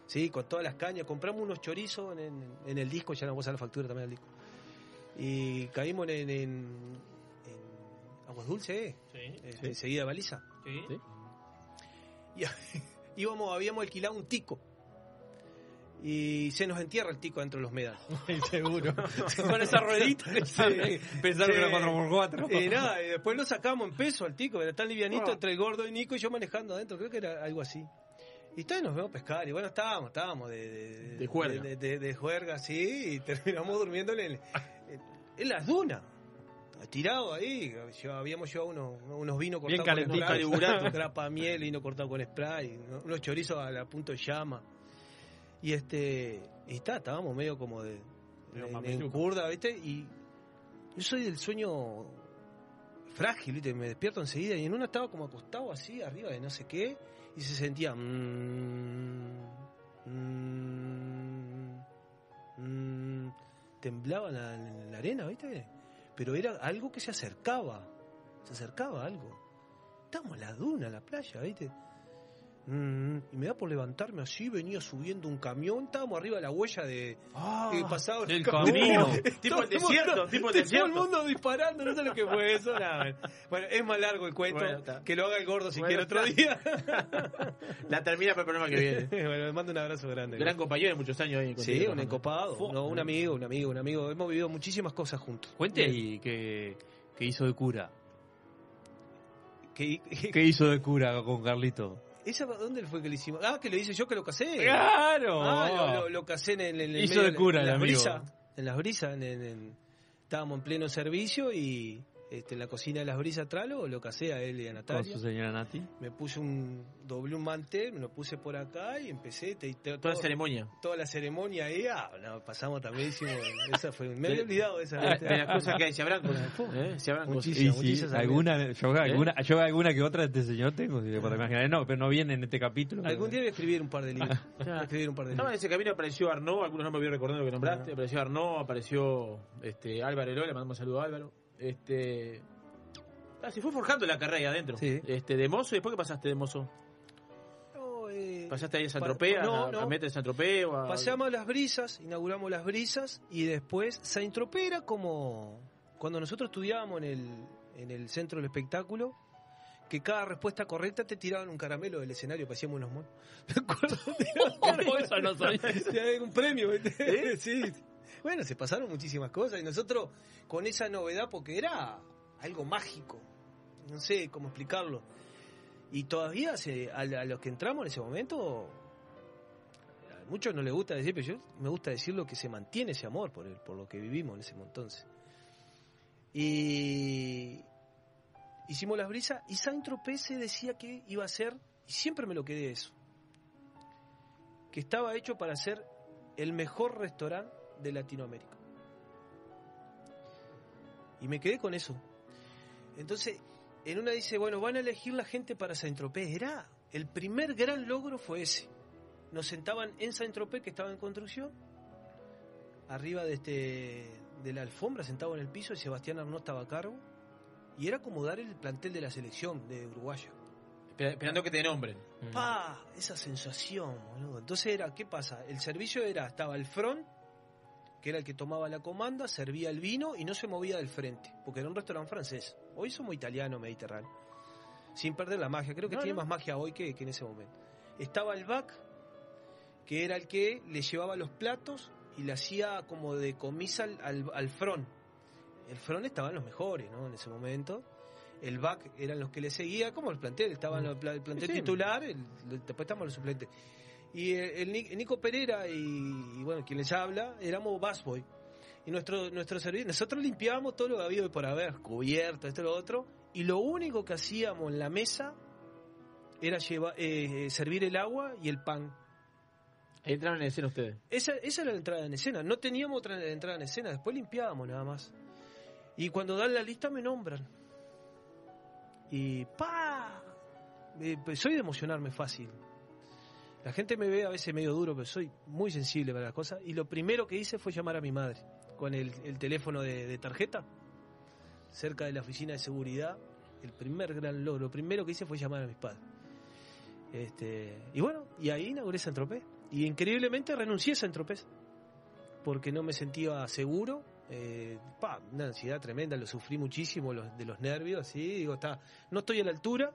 S1: Sí, con todas las cañas. Compramos unos chorizos en, en- en el disco, ya nos vamos a la factura también al disco. Y caímos en, en, en Aguas Dulces, ¿eh? Este, enseguida baliza.
S3: Sí.
S1: Y íbamos, habíamos alquilado un tico. Y se nos entierra el tico dentro de los medales.
S3: Seguro.
S4: Con esa ruedita que. Pensaron que era 4x4.
S1: Y nada, y después lo sacamos en peso al tico, era tan livianito
S2: Ah.
S1: entre el gordo y Nico y yo manejando adentro, creo que era algo así. Y entonces nos vemos pescar, y bueno, estábamos, estábamos de, de,
S2: De juerga.
S1: de, de- de juerga, sí, y terminamos durmiendo en, el- en, en las dunas. Tirado ahí, yo- habíamos llevado unos, unos vinos
S3: Bien
S1: cortados con
S3: calentito.
S1: spray, grapa miel, vino cortado con spray, ¿no? unos chorizos a la punto de llama. Y este, y está, estábamos medio como de, en- curda, ¿viste? Y yo soy del sueño frágil, ¿viste? Me despierto enseguida y en una estaba como acostado así, arriba de no sé qué, y se sentía... mm, mm, mm, temblaba en la, en la arena, ¿viste? Pero era algo que se acercaba, se acercaba algo. Estábamos en la duna, en la playa, ¿viste? Mm, y me da por levantarme así, venía subiendo un camión, estábamos arriba de la huella de que pasaba
S4: del camino.
S2: Tipo
S1: Todo
S2: el desierto, tipo el
S1: todo
S2: desierto.
S1: el mundo disparando, no sé lo que fue eso. nada. Bueno, es más largo el cuento,
S2: Bueno,
S1: que lo haga el gordo si
S2: Bueno,
S1: quiere otro día.
S2: La termina para el programa que viene.
S1: bueno, le mando un abrazo grande.
S2: Gran compañero de muchos años ahí.
S1: Sí,
S2: contigo,
S1: un encopado, no, un amigo, un amigo, un amigo. Hemos vivido muchísimas cosas juntos.
S4: Cuente ahí que, que hizo de cura.
S1: ¿Qué,
S4: ¿Qué hizo de cura con Carlito?
S1: ¿Esa dónde fue que le hicimos? Ah, que lo hice yo que lo casé.
S4: ¡Claro!
S1: Ah, lo, lo- lo casé en, el- en el
S4: Hizo
S1: medio
S4: de cura
S1: en
S4: el
S1: las brisas. En las brisas, en, en- en- estábamos en pleno servicio y este, en la cocina de las brisas tralo lo casé a él y a
S4: Con
S1: Natalia.
S4: su señora Nati.
S1: Me puse un doble un mantel, me lo puse por acá y empecé te, te-
S2: Toda
S1: todo-
S2: ceremonia.
S1: toda la ceremonia ahí, ah, no, pasamos también hicimos, esa fue, me había olvidado de esa.
S2: Ah, de las cosas que hay, se habrán cosas. ¿eh? Se habrán cosas.
S1: Muchísimas,
S4: sí,
S1: muchísimas
S4: alguna, yo,
S2: ¿Eh?
S4: alguna, yo alguna que otra de este señor tengo, si te puedes imaginar. No, pero no viene en este capítulo.
S1: Algún día voy a escribir un par de libros. A escribir un par de
S2: Estaba en
S1: libros.
S2: ese camino apareció Arnaud, algunos no me voy recordando lo que nombraste, apareció Arnaud, apareció este Álvaro Eloy, le mandamos un saludo a Álvaro. Este Ah, se fue forjando la carrera ahí adentro. Este, de mozo, ¿y después qué pasaste de mozo? ¿Pasaste ahí a San Tropez, a
S1: no,
S2: la
S1: no.
S2: camioneta de San Tropez? o a-
S1: Paseamos las brisas, inauguramos las brisas y después Saint Tropez era como cuando nosotros estudiábamos en el, en el centro del espectáculo, que cada respuesta correcta te tiraban un caramelo del escenario, parecíamos unos monos. Me acuerdo,
S4: ¿Cómo eso no?
S1: Te daban un premio, ¿viste? Sí. Bueno, se pasaron muchísimas cosas y nosotros con esa novedad, porque era algo mágico, no sé cómo explicarlo. Y todavía se, a, a los que entramos en ese momento, a muchos no les gusta decir, pero yo me gusta decir lo que se mantiene ese amor por, el, por lo que vivimos en ese entonces. Y hicimos las brisas y Saint Tropez se decía que iba a ser, y siempre me lo quedé eso, que estaba hecho para ser el mejor restaurante de Latinoamérica. Y me quedé con eso. Entonces, en una dice, bueno, van a elegir la gente para Saint Tropez. Era el primer gran logro fue ese. Nos sentaban en Saint Tropez, que estaba en construcción, arriba de este de la alfombra, sentado en el piso, y Sebastián Arnaud estaba a cargo. Y era como dar el plantel de la selección de Uruguaya.
S2: Esper- Esperando que te nombren.
S1: ¡Pa! Esa sensación, boludo. Entonces era, ¿qué pasa? El servicio era, estaba el front, que era el que tomaba la comanda, servía el vino y no se movía del frente, porque era un restaurante francés. Hoy somos italiano, mediterráneo. Sin perder la magia, creo que
S2: No,
S1: tiene
S2: no.
S1: más magia hoy que, que en ese momento. Estaba el back, que era el que le llevaba los platos y le hacía como de comisa al, al, al front. El front estaban los mejores, ¿no? En ese momento. El back eran los que le seguía, como el plantel, estaban pla- el plantel
S2: Sí, sí.
S1: titular, el- después estaban los suplentes. Y el, el Nic- Nico Pereira y, y, bueno, quien les habla, éramos busboy. Y nuestro, nuestro servicio, nosotros limpiábamos todo lo que había por haber, cubierto, esto y lo otro, y lo único que hacíamos en la mesa era llevar, eh, servir el agua y el pan.
S2: Entraron en escena ustedes.
S1: Esa, esa era la entrada en escena. No teníamos otra entrada en escena. Después limpiábamos nada más. Y cuando dan la lista me nombran. Y ¡pa! Eh, pues soy de emocionarme fácil. La gente me ve a veces medio duro, pero soy muy sensible para las cosas. Y lo primero que hice fue llamar a mi madre con el, el teléfono de, tarjeta cerca de la oficina de seguridad. El primer gran logro, lo primero que hice fue llamar a mis padres. Este, y bueno, y ahí inauguré San Tropez. Y increíblemente renuncié a San Tropez porque no me sentía seguro. Eh, una ansiedad tremenda, lo sufrí muchísimo de los nervios. ¿sí? Digo, está, no estoy a la altura.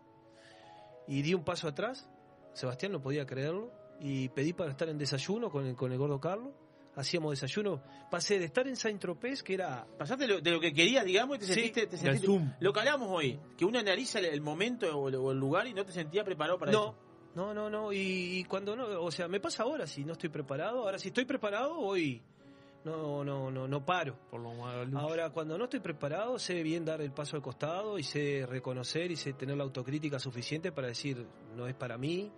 S1: Y di un paso atrás. Sebastián no podía creerlo. Y pedí para estar en desayuno con el, con el gordo Carlos. Hacíamos desayuno. Pasé de estar en Saint Tropez, que era.
S2: Pasaste lo- de lo que querías, digamos, y te
S1: Sí,
S2: sentiste. te sentiste-
S1: Zoom.
S2: Lo que hablamos hoy, que uno analiza el, el momento o el, o el lugar y no te sentías preparado para
S1: no,
S2: eso.
S1: no, no, no. Y, y cuando no, o sea, me pasa ahora si no estoy preparado. Ahora si estoy preparado, hoy no, no, no, no paro.
S4: Por lo
S1: Ahora cuando no estoy preparado, sé bien dar el paso al costado y sé reconocer y sé tener la autocrítica suficiente para decir no es para mí.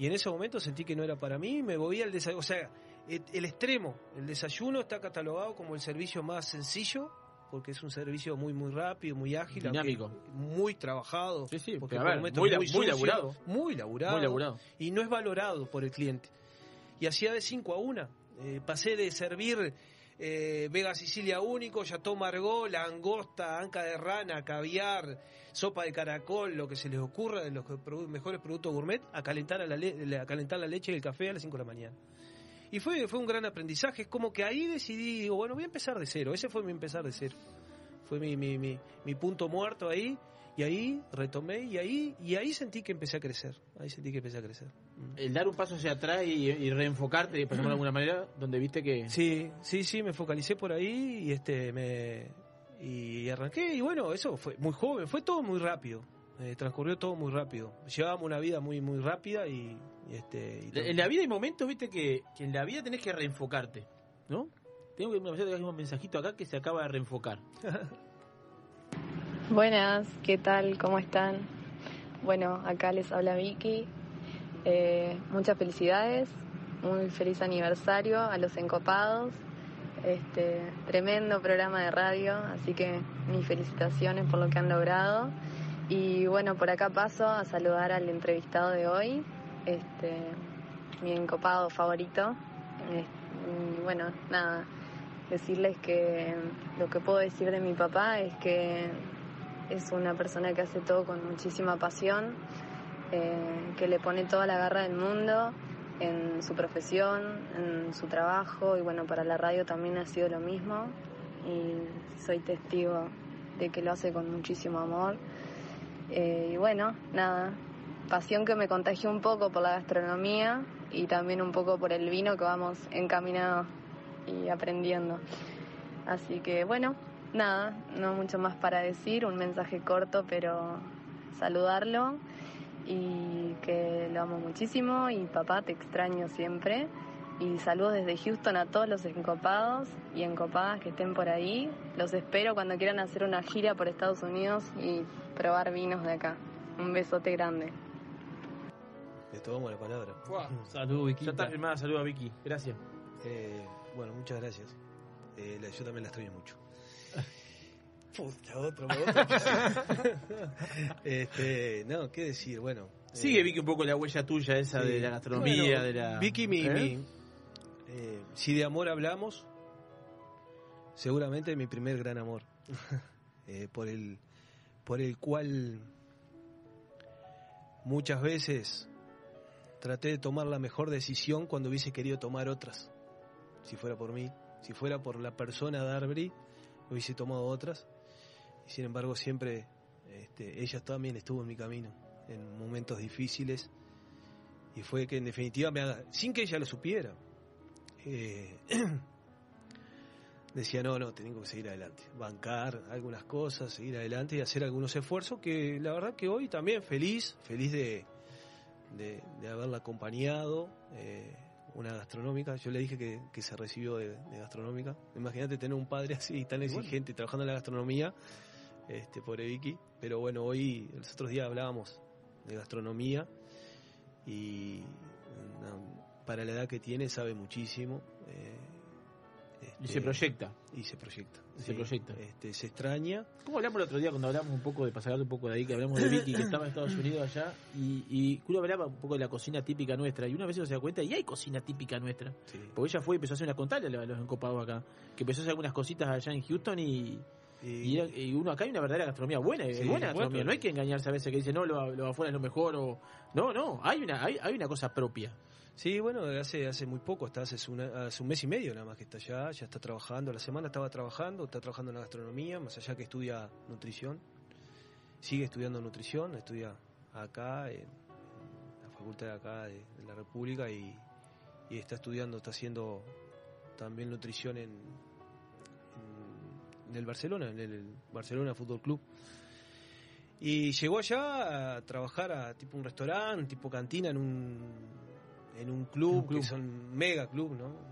S1: Y en ese momento sentí que no era para mí, me voy al desayuno. O sea, el, extremo, el desayuno está catalogado como el servicio más sencillo, porque es un servicio muy, muy rápido, muy ágil,
S2: Dinámico.
S1: muy trabajado.
S2: Sí, sí,
S1: porque
S2: ver, muy muy
S1: sucio,
S2: laburado.
S1: Muy laburado.
S2: Muy laburado.
S1: Y no es valorado por el cliente. Y hacía de 5 a 1. pasé de servir eh, Vega Sicilia único, Chateau Margaux, langosta, anca de rana, caviar, sopa de caracol, lo que se les ocurra de los mejores productos gourmet, a calentar, a la calentar la leche y el café a las 5 de la mañana. Y fue, fue un gran aprendizaje. Es como que ahí decidí, digo, bueno, voy a empezar de cero. Ese fue mi empezar de cero. Fue mi, mi, mi, mi punto muerto ahí. Y ahí retomé y ahí, y ahí sentí que empecé a crecer. Ahí sentí que empecé a crecer.
S2: El dar un paso hacia atrás y, y reenfocarte, por llamarlo de alguna manera, donde viste que.
S1: Sí, sí, sí, me focalicé por ahí y este me y arranqué y bueno, eso fue muy joven, fue todo muy rápido. eh, transcurrió todo muy rápido. Llevábamos una vida muy muy rápida y, y, este y.
S2: En la vida hay momentos, viste, que, que en la vida tenés que reenfocarte, ¿no? Tengo que un mensajito acá que se acaba de reenfocar.
S16: Buenas, ¿qué tal? ¿Cómo están? Bueno, acá les habla Vicky. Eh, muchas felicidades, muy feliz aniversario a los encopados. Este tremendo programa de radio, así que mis felicitaciones por lo que han logrado. Y bueno, por acá paso a saludar al entrevistado de hoy, este mi encopado favorito. Eh, y bueno, nada, decirles que lo que puedo decir de mi papá es que es una persona que hace todo con muchísima pasión, que le pone toda la garra del mundo en su profesión, en su trabajo y bueno, para la radio también ha sido lo mismo y soy testigo de que lo hace con muchísimo amor. Eh, y bueno, nada, pasión que me contagió un poco por la gastronomía y también un poco por el vino que vamos encaminados y aprendiendo. Así que bueno, nada, no mucho más para decir, un mensaje corto, pero saludarlo y que lo amo muchísimo y papá te extraño siempre. Y saludos desde Houston a todos los encopados y encopadas que estén por ahí. Los espero cuando quieran hacer una gira por Estados Unidos y probar vinos de acá. Un besote grande.
S1: Le tomamos la palabra.
S2: Salud, Vicky. Ya está firmada, saludos a Vicky. Gracias.
S1: Eh, bueno, muchas gracias. Eh, yo también la extraño mucho. Puta, otro, otro. este, no, qué decir, bueno.
S2: Sigue
S1: eh,
S2: Vicky un poco la huella tuya esa de la gastronomía,
S1: Bueno,
S2: de la...
S1: Vicky, mi,
S2: ¿Eh?
S1: mi- eh, si de amor hablamos, seguramente mi primer gran amor. Eh, por el por el cual muchas veces traté de tomar la mejor decisión cuando hubiese querido tomar otras. Si fuera por mí, si fuera por la persona Darby, hubiese tomado otras. Y sin embargo, siempre este, ella también estuvo en mi camino en momentos difíciles. Y fue que en definitiva me haga, sin que ella lo supiera, eh, decía, no, no, tengo que seguir adelante, bancar algunas cosas, seguir adelante y hacer algunos esfuerzos que la verdad que hoy también feliz, feliz de, de, de haberla acompañado. eh, una gastronómica, yo le dije que, que se recibió de, de gastronómica. Imagínate tener un padre así tan exigente trabajando en la gastronomía, este, pobre Vicky. Pero bueno, hoy, los otros días hablábamos de gastronomía y no, para la edad que tiene sabe muchísimo. eh,
S2: Y
S1: este,
S2: se proyecta.
S1: Y se proyecta.
S2: Se
S1: sí.
S2: proyecta.
S1: Este, se extraña.
S2: ¿Cómo hablamos el otro día cuando hablamos un poco de pasar un poco de ahí, que hablamos de Vicky que estaba en Estados Unidos allá y, y Julio hablaba un poco de la cocina típica nuestra y una vez se da cuenta y hay cocina típica nuestra. Porque ella fue y empezó a hacer una contarle a los encopados acá, que empezó a hacer algunas cositas allá en Houston y, y, uno acá hay una verdadera gastronomía buena,
S1: Sí,
S2: buena gastronomía, no hay que engañarse a veces que dice no, lo, lo afuera es lo mejor o no, no, hay una hay, hay una cosa propia.
S1: Sí, bueno, hace, hace muy poco, hasta hace, una- hace un mes y medio nada más que está allá, ya está trabajando, la semana estaba trabajando, está trabajando en la gastronomía, más allá que estudia nutrición, sigue estudiando nutrición, estudia acá, en, en la facultad de acá de, de la República y, y está estudiando, está haciendo también nutrición en, en, el Barcelona, en el Barcelona Fútbol Club. Y llegó allá a trabajar a tipo un restaurante, tipo cantina en un, en un club,
S2: Un club.
S1: que son mega club, ¿no?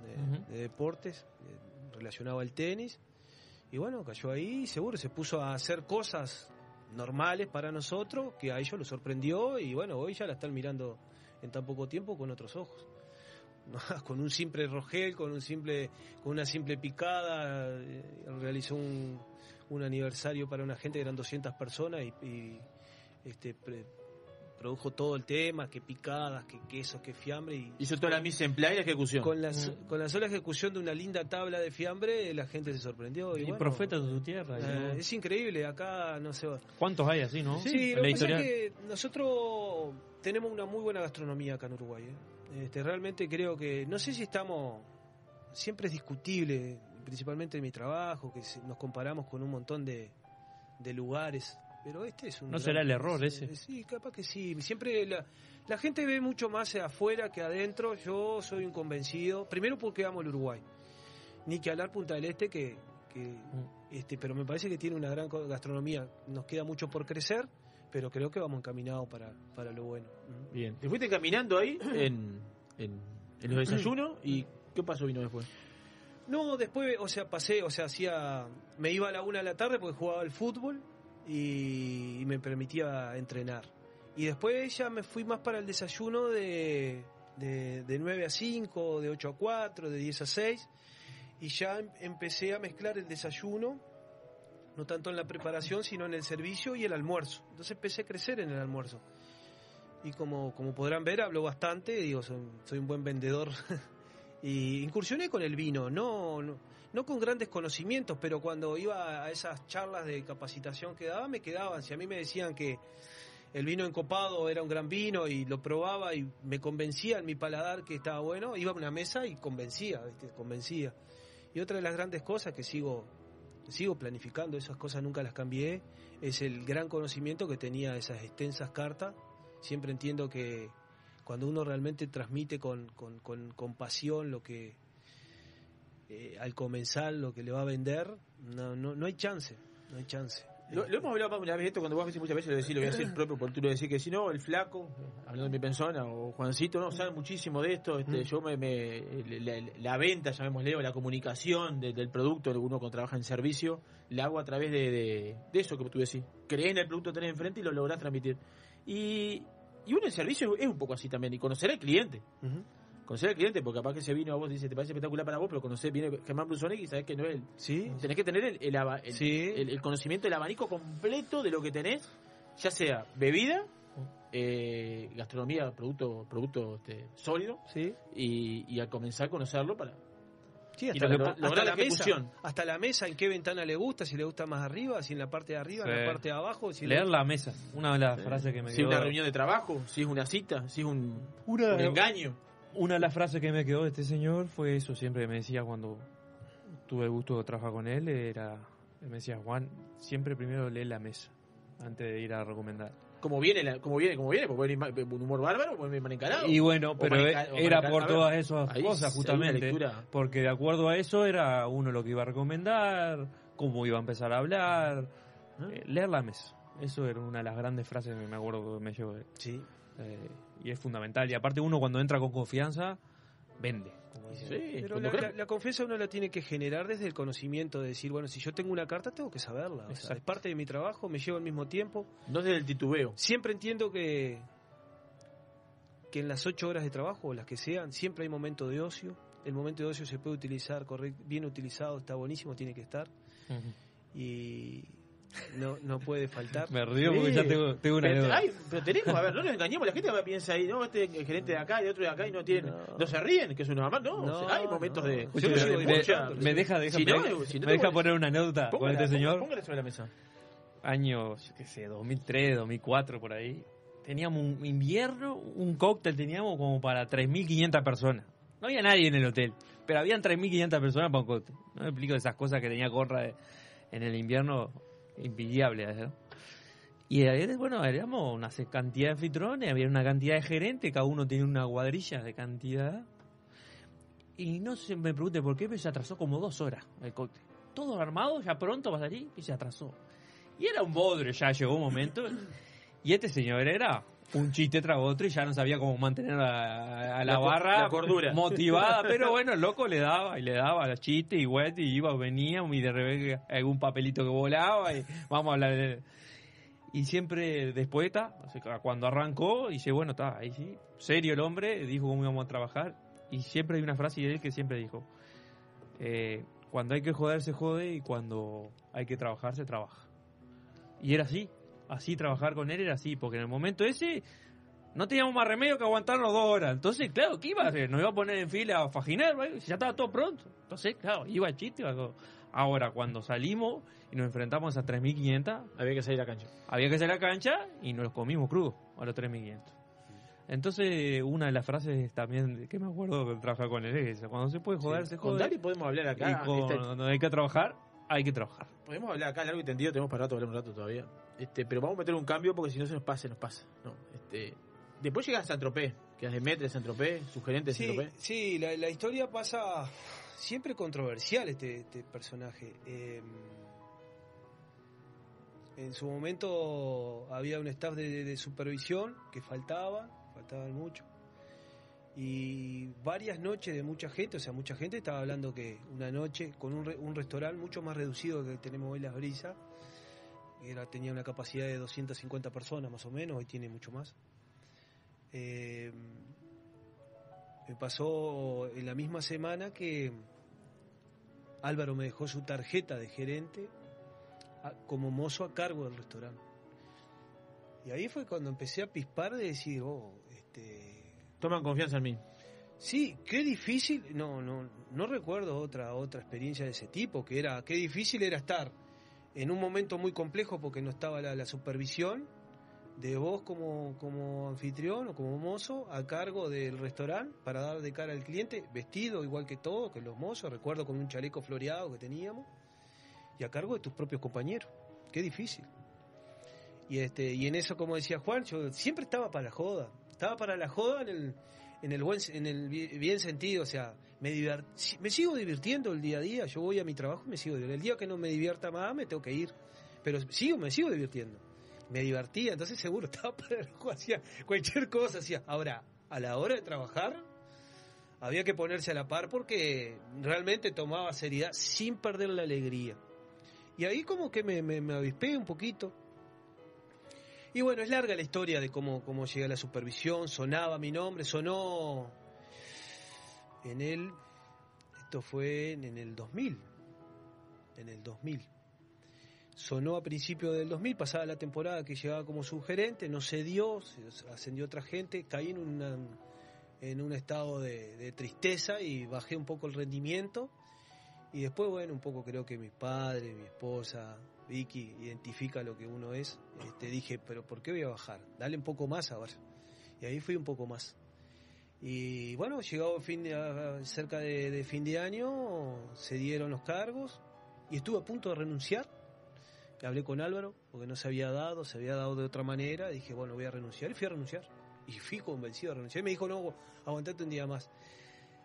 S1: De deportes, eh, relacionado al tenis. Y bueno, cayó ahí, seguro se puso a hacer cosas normales para nosotros, que a ellos lo sorprendió y bueno, hoy ya la están mirando en tan poco tiempo con otros ojos. ¿No? con un simple rogel, con un simple, con una simple picada, eh, realizó un, un aniversario para una gente que eran 200 personas y, y, este pre- produjo todo el tema, que picadas, que quesos, que fiambre y
S2: Hizo toda la mise en place y la ejecución.
S1: con la, so- con la sola ejecución de una linda tabla de fiambre la gente se sorprendió y,
S4: Y
S1: bueno,
S4: profetas de tu tierra.
S1: eh,
S4: ¿no?
S1: es increíble, acá no se va.
S4: ¿Cuántos hay así, no?
S1: Sí,
S4: En
S1: lo
S4: la
S1: que pasa es que nosotros tenemos una muy buena gastronomía acá en Uruguay. ¿eh? Este, realmente creo que, no sé si estamos, siempre es discutible, principalmente en mi trabajo, que nos comparamos con un montón de, de lugares, pero este es un...
S4: ¿No
S1: gran-
S4: será el error ese?
S1: Sí, capaz que sí. Siempre la, la gente ve mucho más afuera que adentro. Yo soy un convencido, primero porque amo el Uruguay. Ni que hablar Punta del Este, que, que,
S4: Mm.
S1: este, pero me parece que tiene una gran gastronomía. Nos queda mucho por crecer, pero creo que vamos encaminados para, para lo bueno. Mm.
S2: Bien. Te fuiste caminando ahí en, en, en los desayunos y ¿qué pasó vino después?
S1: No, después, o sea, pasé, o sea, hacía. Me iba a la una de la tarde porque jugaba al fútbol y, y me permitía entrenar. Y después ya me fui más para el desayuno de, de, de 9 a 5, de 8 a 4, de 10 a 6. Y ya em- empecé a mezclar el desayuno, no tanto en la preparación, sino en el servicio y el almuerzo. Entonces empecé a crecer en el almuerzo. Y como, como podrán ver, hablo bastante, digo, soy, un buen vendedor. y incursioné con el vino, no, no, no con grandes conocimientos, pero cuando iba a esas charlas de capacitación que daba, me quedaban. Si a mí me decían que el vino encopado era un gran vino y lo probaba y me convencía en mi paladar que estaba bueno, iba a una mesa y convencía, convencía. Y otra de las grandes cosas que sigo, sigo planificando, esas cosas nunca las cambié, es el gran conocimiento que tenía esas extensas cartas. Siempre entiendo que cuando uno realmente transmite con, con, con- con pasión lo que eh, al comensal lo que le va a vender, no, no, no hay chance, no hay chance.
S2: Lo, lo hemos hablado más una vez esto cuando vos decís muchas veces lo decís, lo voy a decir propio por tú lo decís que si no, el flaco, hablando de mi persona, o Juancito, no saben muchísimo de esto, este,
S1: Mm.
S2: yo me, me- la, la venta, llamémosle, o la comunicación de- del producto, uno cuando trabaja en servicio, la hago a través de, de, de eso que tú decís. Creés en el producto que tenés enfrente y lo lográs transmitir. Y, y uno en servicio es un poco así también, y conocer al cliente. Conocer al cliente, porque capaz que ese vino a vos dice, te parece espectacular para vos, pero conocer, viene Germán Brusonic y sabés que no es él.
S1: Sí.
S2: Tenés que tener el, el, conocimiento, el abanico completo de lo que tenés, ya sea bebida, eh, gastronomía, producto producto este, sólido, y, y al comenzar a conocerlo para...
S1: Sí,
S2: y
S1: hasta,
S2: lo-
S1: la,
S2: lograr
S1: hasta
S2: la
S1: la mesa, hasta la mesa, en qué ventana le gusta, si le gusta más arriba, si en la parte de arriba, en
S4: Sí.
S1: la parte de abajo. Si
S4: Leer
S1: le-
S4: la mesa, una de las frases que me
S2: Si es una reunión de trabajo, si es una cita, si es un,
S4: Una-
S2: un engaño.
S4: Una de las frases que me quedó de este señor fue eso, siempre me decía cuando tuve el gusto de trabajar con él, era, me decía, Juan, siempre primero lee la mesa, antes de ir a recomendar.
S2: Como viene, la- como viene, como viene, porque puede venir ma- un humor bárbaro, puede venir mal encarado.
S4: Y bueno, pero e- era por todas esas
S2: ahí
S4: cosas justamente, porque de acuerdo a eso era uno lo que iba a recomendar, cómo iba a empezar a hablar, eh, leer la mesa. Eso era una de las grandes frases que me acuerdo que me llevó.
S1: Sí.
S4: Eh, y es fundamental. Y aparte uno cuando entra con confianza, vende. como dicen.
S1: Pero la, la- la confianza uno la tiene que generar desde el conocimiento de decir, bueno, si yo tengo una carta, tengo que saberla. O sea, es parte de mi trabajo, me lleva al mismo tiempo.
S2: No desde el titubeo.
S1: Siempre entiendo que, que en las ocho horas de trabajo, o las que sean, siempre hay momento de ocio. El momento de ocio se puede utilizar, correct- bien utilizado, está buenísimo, tiene que estar. Y no, no puede faltar.
S4: Me río porque ya tengo, tengo una
S2: pero, ay, pero tenemos, a ver, no nos engañemos, la gente piensa ahí, no, este es el gerente de acá y otro de acá y no tienen, no, se ríen, que es una mamá, no,
S1: No,
S2: o sea, hay momentos de, de
S4: me,
S2: mucha-
S4: me deja, deja-
S2: Si
S4: me,
S2: no,
S4: deja-
S2: si no
S4: me deja poner una anécdota con este señor.
S2: Póngala sobre la mesa.
S4: Años, yo qué sé, 2003, 2004, por ahí. Teníamos un invierno, un cóctel teníamos como para 3.500 personas. No había nadie en el hotel, pero habían 3.500 personas para un cóctel. No me explico esas cosas que tenía Conrad de- en el invierno, invidiable. ¿no? Y bueno, éramos una cantidad de anfitriones, había una cantidad de gerentes, cada uno tenía una cuadrilla de cantidad. Y no se me pregunte por qué, pero se atrasó como dos horas el cóctel. Todo armado, ya pronto vas allí, y se atrasó. Y era un bodrio, ya llegó un momento. Y este señor era un chiste tras otro y ya no sabía cómo mantener a, a la, barra
S2: la cordura.
S4: motivada. Pero bueno, el loco le daba y le daba los chistes y vuelta y iba, venía y de repente algún papelito que volaba y vamos a hablar de... Y siempre después está, cuando arrancó, dice, bueno, está, ahí sí, serio el hombre, dijo cómo íbamos a trabajar. Y siempre hay una frase de él que siempre dijo, eh, cuando hay que joder se jode y cuando hay que trabajar se trabaja. Y era así, así trabajar con él era así, porque en el momento ese no teníamos más remedio que aguantarnos dos horas. Entonces, claro, ¿qué iba a hacer? Nos iba a poner en fila a fajinar, ¿vale? ya estaba todo pronto. Entonces, claro, iba chiste. iba. Ahora, cuando salimos y nos enfrentamos a 3.500...
S2: Había que salir a la cancha.
S4: Había que salir a la cancha y nos los comimos crudos a los 3.500. Entonces, una de las frases también que me acuerdo de trabajar con él es esa, cuando se puede joder, se
S2: Con
S4: jode.
S2: Dali podemos hablar acá.
S4: Y con-
S2: este,
S4: cuando hay que trabajar, hay que trabajar.
S2: Podemos hablar acá largo y tendido, tenemos para rato, hablar un rato todavía. Este, pero vamos a meter un cambio porque si no se nos pasa, se nos pasa. No, este, después llega a Saint-Tropez, que es de Metre, Saint-Tropez, sugerente de
S1: Sí,
S2: Saint-Tropez.
S1: sí la, la historia pasa siempre controversial este, este personaje. Eh, en su momento había un staff de, de supervisión que faltaba, faltaban mucho. Y varias noches de mucha gente, o sea, mucha gente estaba hablando que una noche con un, re- un restaurante mucho más reducido que tenemos hoy Las Brisas, era, tenía una capacidad de 250 personas más o menos, hoy tiene mucho más. Eh, me pasó en la misma semana que Álvaro me dejó su tarjeta de gerente a- como mozo a cargo del restaurante. Y ahí fue cuando empecé a pispar de decir, oh, este...
S2: Toman confianza en mí.
S1: Sí, qué difícil, no, no, no recuerdo otra, otra experiencia de ese tipo, que era, qué difícil era estar en un momento muy complejo porque no estaba la, supervisión de vos como, como anfitrión o como mozo a cargo del restaurante para dar de cara al cliente, vestido igual que todo, que los mozos, recuerdo con un chaleco floreado que teníamos, y a cargo de tus propios compañeros. Qué difícil. Y este, y en eso, como decía Juan, yo siempre estaba para la joda. Estaba para la joda en el, en el buen en el bi- bien sentido, o sea, me divert- me sigo divirtiendo el día a día, yo voy a mi trabajo y me sigo divirtiendo. El día que no me divierta más, me tengo que ir. Pero sigo, me sigo divirtiendo. Me divertía, entonces seguro estaba para la joda, hacía cualquier cosa, hacía. Ahora, a la hora de trabajar, había que ponerse a la par porque realmente tomaba seriedad sin perder la alegría. Y ahí como que me, me, me avispé un poquito. Y bueno, es larga la historia de cómo, cómo llegué a la supervisión, sonaba mi nombre, sonó en el, esto fue en, el 2000, en el 2000. Sonó a principios del 2000, pasada la temporada que llegaba como subgerente, no se dio, ascendió otra gente, caí en, una, en un estado de, tristeza y bajé un poco el rendimiento. Y después, bueno, un poco creo que mi padre, mi esposa, Vicky, identifica lo que uno es. Este, dije, pero ¿por qué voy a bajar? Dale un poco más ahora. Y ahí fui un poco más. Y bueno, llegado fin de- cerca de, de fin de año, se dieron los cargos y estuve a punto de renunciar. Hablé con Álvaro porque no se había dado, se había dado de otra manera. Dije, bueno, voy a renunciar. Y fui a renunciar. Y fui convencido de renunciar. Y me dijo, no, aguantate un día más.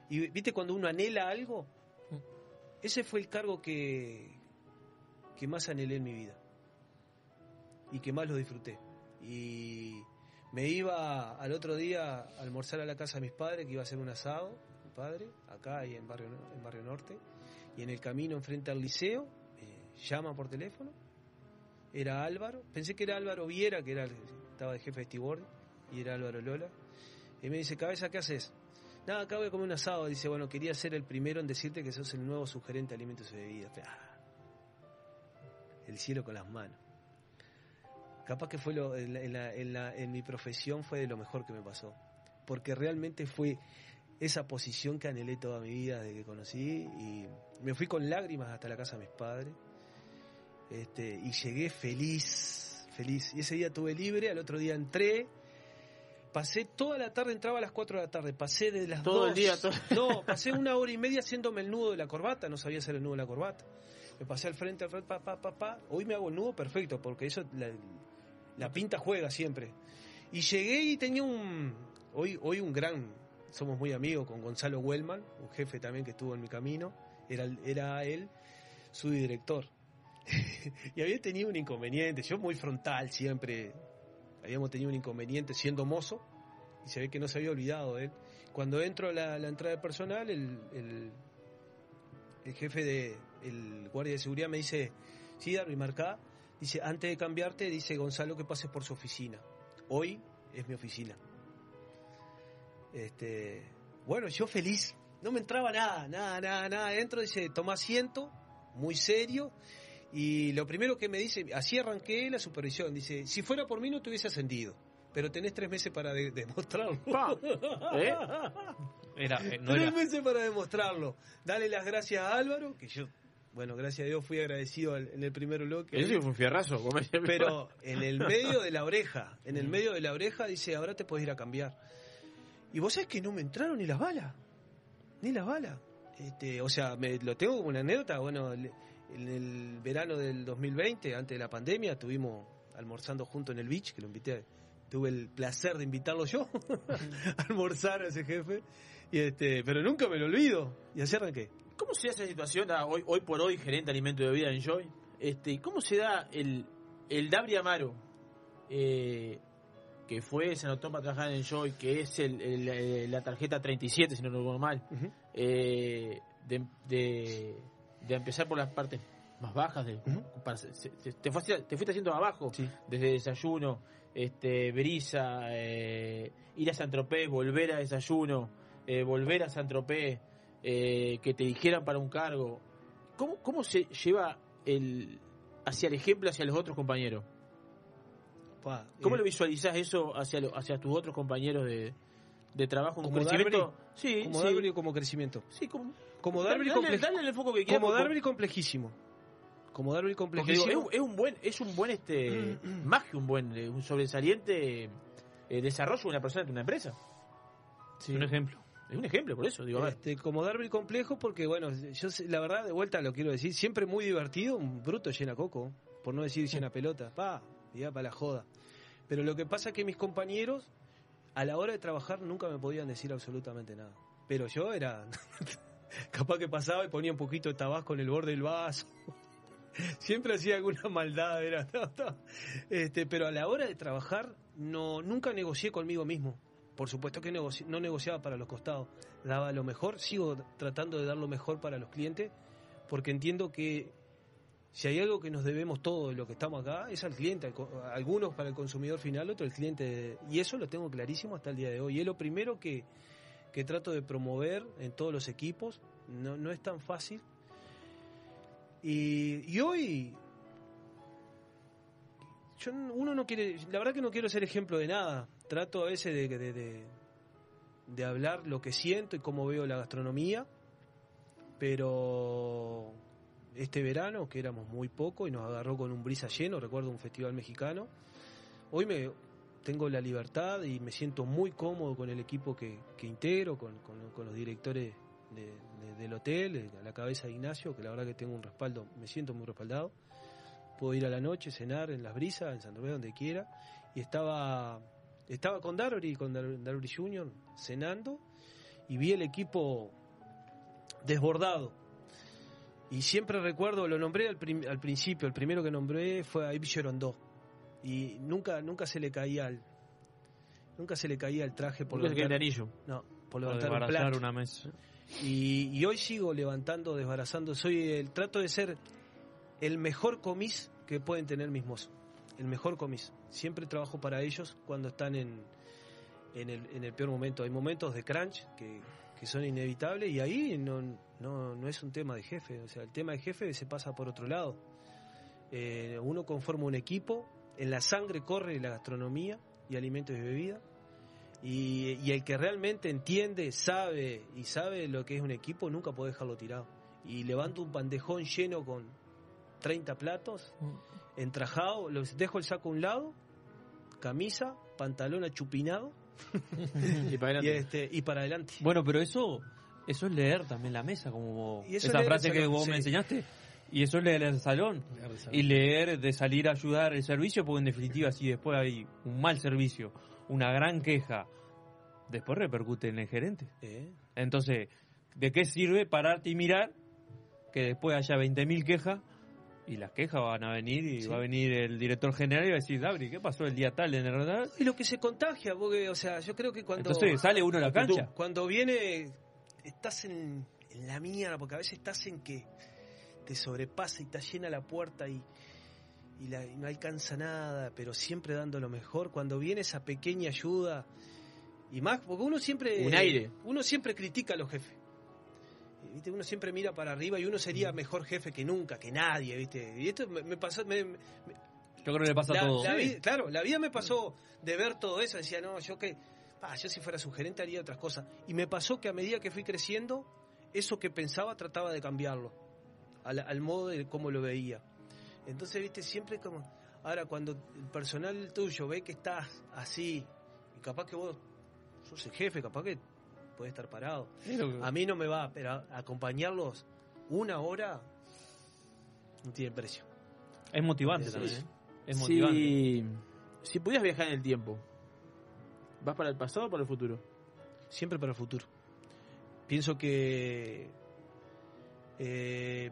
S1: Y viste cuando uno anhela algo, ese fue el cargo que, que más anhelé en mi vida y que más lo disfruté. Y me iba al otro día a almorzar a la casa de mis padres, que iba a hacer un asado, mi padre, acá ahí en Barrio, en Barrio Norte, y en el camino enfrente al liceo, llama por teléfono, era Álvaro, pensé que era Álvaro Viera, que era estaba de jefe de Stibor, y era Álvaro Lola, y me dice, cabeza, ¿qué haces? Nada, acá voy a comer un asado. Dice, bueno, quería ser el primero en decirte que sos el nuevo sugerente de alimentos y bebidas. Ah, el cielo con las manos. Capaz que fue lo, en, la- en la- en la- en mi profesión fue de lo mejor que me pasó. Porque realmente fue esa posición que anhelé toda mi vida desde que conocí. Y me fui con lágrimas hasta la casa de mis padres. Este, y llegué feliz, feliz. Y ese día tuve libre, al otro día entré. Pasé toda la tarde, entraba a las 4 de la tarde, pasé de las
S2: Todo el día, todo-
S1: No, pasé una hora y media haciéndome el nudo de la corbata, no sabía hacer el nudo de la corbata. Me pasé al frente, al frente, pa, pa, pa, pa. Hoy me hago el nudo perfecto, porque eso, la, la pinta juega siempre. Y llegué y tenía un, hoy, hoy un gran, somos muy amigos con Gonzalo Wellman, un jefe también que estuvo en mi camino, era, era él su director. y había tenido un inconveniente, yo muy frontal siempre, habíamos tenido un inconveniente siendo mozo, y se ve que no se había olvidado de él. Cuando entro a la, entrada de personal, el, el, el jefe de el guardia de seguridad me dice, sí, Darby, marcá, dice, antes de cambiarte, dice Gonzalo que pases por su oficina. Hoy es mi oficina. Este, bueno, yo feliz, no me entraba nada, nada, nada, nada. Entro, dice, toma asiento, muy serio. Y lo primero que me dice, así arranqué la supervisión, dice, si fuera por mí no te hubiese ascendido, pero tenés tres meses para de- demostrarlo.
S2: ¿Eh?
S4: Era, eh, no
S1: tres
S4: era.
S1: meses para demostrarlo. Dale las gracias a Álvaro, que yo, bueno, gracias a Dios fui agradecido en el primer bloque.
S2: Eso sí fue un fierrazo.
S1: Pero en el medio de la oreja, en el medio de la oreja dice, ahora te puedes ir a cambiar. Y vos sabés que no me entraron ni las balas, ni las balas. Este, o sea, me, lo tengo como una anécdota, bueno, en el verano del 2020, antes de la pandemia, estuvimos almorzando juntos en el beach, que lo invité, tuve el placer de invitarlo yo a almorzar a ese jefe, y este, pero nunca me lo olvido, y así arranqué.
S2: ¿Cómo se da esa situación ah, hoy, hoy por hoy, gerente de alimento de bebida en Joy? Este, ¿Cómo se da el, el Dabri Amaro, eh, que fue, se anotó para trabajar en Joy, que es el, el- el- la tarjeta 37, si no lo recuerdo mal, eh, de, de, de empezar por las partes más bajas, de, para- se- se- te, fuiste, te fuiste haciendo abajo, desde desayuno, este, brisa, eh, ir a San Tropez, volver a desayuno, eh, volver a San Tropez, eh, que te dijeran para un cargo. ¿Cómo, cómo se lleva el hacia el ejemplo hacia los otros compañeros? ¿Cómo
S1: eh,
S2: lo visualizás eso hacia, lo- hacia tus otros compañeros de, de trabajo, un
S1: Como
S2: crecimiento.
S1: Darby,
S2: Sí,
S1: como
S2: sí.
S1: Darby como crecimiento.
S2: Sí, como,
S1: Como Darby,
S2: dale- el enfoque que quieras,
S1: como Darby complejísimo. Como Darby
S2: digo,
S1: complejísimo.
S2: es, un- es un buen, es un buen este, más que un buen, eh, un sobresaliente eh, desarrollo de una persona de una empresa.
S1: Sí.
S4: Un ejemplo.
S2: Es un ejemplo, por eso, digo, a ver.
S1: Este, como complejo, porque bueno, yo la verdad, de vuelta lo quiero decir, siempre muy divertido, un bruto llena coco, por no decir llena pelota, pa, ya para la joda. Pero lo que pasa es que mis compañeros, a la hora de trabajar, nunca me podían decir absolutamente nada. Pero yo era, capaz que pasaba y ponía un poquito de tabasco en el borde del vaso. Siempre hacía alguna maldad, era, este, pero a la hora de trabajar, no, nunca negocié conmigo mismo. Por supuesto que negoci- no negociaba para los costados, daba lo mejor, sigo tratando de dar lo mejor para los clientes, porque entiendo que si hay algo que nos debemos todos de lo que estamos acá, es al cliente, algunos para el consumidor final, otro el cliente, y eso lo tengo clarísimo hasta el día de hoy. Y es lo primero que, que trato de promover en todos los equipos, no, no es tan fácil. Y, y hoy yo uno no quiere, la verdad que no quiero ser ejemplo de nada. Trato a veces de, de, de- hablar lo que siento y cómo veo la gastronomía, pero este verano, que éramos muy poco y nos agarró con un brisa lleno, recuerdo un festival mexicano, hoy me tengo la libertad y me siento muy cómodo con el equipo que, que integro, con, con- los directores de- de- del hotel, a la cabeza de Ignacio, que la verdad que tengo un respaldo, me siento muy respaldado puedo ir a la noche, cenar en las brisas, en San donde quiera. Y estaba, estaba con Darby, con Dar- Darby Jr., cenando, y vi el equipo desbordado. Y siempre recuerdo, lo nombré al, al principio, el primero que nombré fue a Yves Gerondó. Y nunca, nunca se le caía el, nunca se le caía el traje por
S2: caía el
S1: levantar-
S2: anillo.
S1: No, por
S4: Por
S1: levantar un
S4: desbarazar
S1: plato.
S4: una mesa.
S1: Y, y hoy sigo levantando, desbarazando. Soy el trato de ser el mejor comis que pueden tener mis mozos. El mejor comis. Siempre trabajo para ellos cuando están en, en, el, en el peor momento. Hay momentos de crunch que, que son inevitables y ahí no, no, no es un tema de jefe. O sea, el tema de jefe se pasa por otro lado. Eh, uno conforma un equipo, en la sangre corre la gastronomía y alimentos y bebidas. Y, y el que realmente entiende, sabe y sabe lo que es un equipo, nunca puede dejarlo tirado. Y levanto un bandejón lleno con 30 platos, entrajado, los dejo el saco a un lado, camisa, pantalón achupinado
S2: y para
S1: y, este, y para adelante.
S4: Bueno, pero eso eso es leer también la mesa, como
S1: Y
S4: esa
S1: es leer
S4: frase
S1: el
S4: que
S1: salón,
S4: vos
S1: sí.
S4: me enseñaste. Y eso es leer el salón. Y leer de salir a ayudar el servicio, porque en definitiva, si después hay un mal servicio, una gran queja, después repercute en el gerente.
S1: Eh,
S4: Entonces, ¿de qué sirve pararte y mirar que después haya 20.000 quejas? Y las quejas van a venir y
S1: Sí.
S4: va a venir el director general y va a decir, Dabri, ¿qué pasó el día tal en el radar?
S1: Y lo que se contagia, porque, o sea, yo creo que cuando.
S4: Entonces, sale uno a la cancha.
S1: Cuando viene, estás en, en la mierda, porque a veces estás en que te sobrepasa y te llena la puerta y, y, la- y no alcanza nada, pero siempre dando lo mejor. Cuando viene esa pequeña ayuda, y más, porque uno siempre.
S2: Un aire.
S1: Uno siempre critica a los jefes. ¿Viste? Uno siempre mira para arriba y uno sería mejor jefe que nunca, que nadie, ¿viste? Y esto me, me pasó. me- me-
S4: Yo creo que le pasa
S1: la-
S4: a todos.
S1: la claro, la vida me pasó de ver todo eso. Decía, no, yo que. ah, yo si fuera su gerente haría otras cosas. Y me pasó que a medida que fui creciendo, eso que pensaba trataba de cambiarlo. Al, al modo de cómo lo veía. Entonces, viste, siempre como. Ahora, cuando el personal tuyo ve que estás así, y capaz que vos sos el jefe, capaz que puede estar parado. A mí no me va, pero acompañarlos una hora no tiene precio.
S4: Es motivante
S1: Sí,
S4: también. ¿eh? Es motivante.
S2: Si, si pudieras viajar en el tiempo, ¿vas para el pasado o para el futuro?
S1: Siempre para el futuro. Pienso que eh,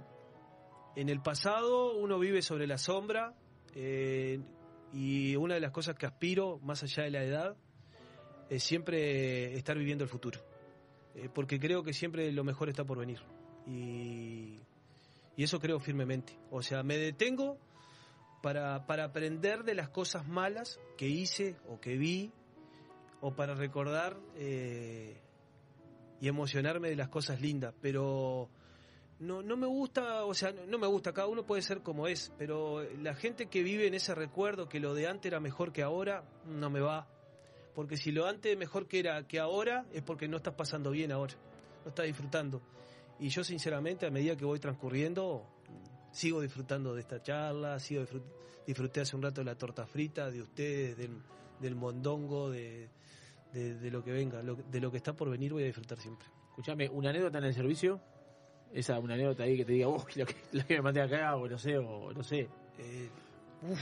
S1: en el pasado uno vive sobre la sombra eh, y una de las cosas que aspiro, más allá de la edad, es siempre estar viviendo el futuro. Eh, porque creo que siempre lo mejor está por venir. Y, eso creo firmemente. O sea, me detengo para, para aprender de las cosas malas que hice o que vi, o para recordar eh, y emocionarme de las cosas lindas. Pero no, no me gusta, o sea, no, no me gusta, cada uno puede ser como es, pero la gente que vive en ese recuerdo, que lo de antes era mejor que ahora, no me va. Porque si lo antes mejor que era que ahora, es porque no estás pasando bien ahora. No estás disfrutando. Y yo, sinceramente, a medida que voy transcurriendo, sigo disfrutando de esta charla, sigo disfrut- disfruté hace un rato de la torta frita, de ustedes, del, del mondongo, de, de, de lo que venga, lo- de lo que está por venir voy a disfrutar siempre.
S2: Escuchame, una anécdota en el servicio, esa una anécdota ahí que te diga, lo que, lo que me mandé acá, o no sé, o no sé.
S1: Eh, uf.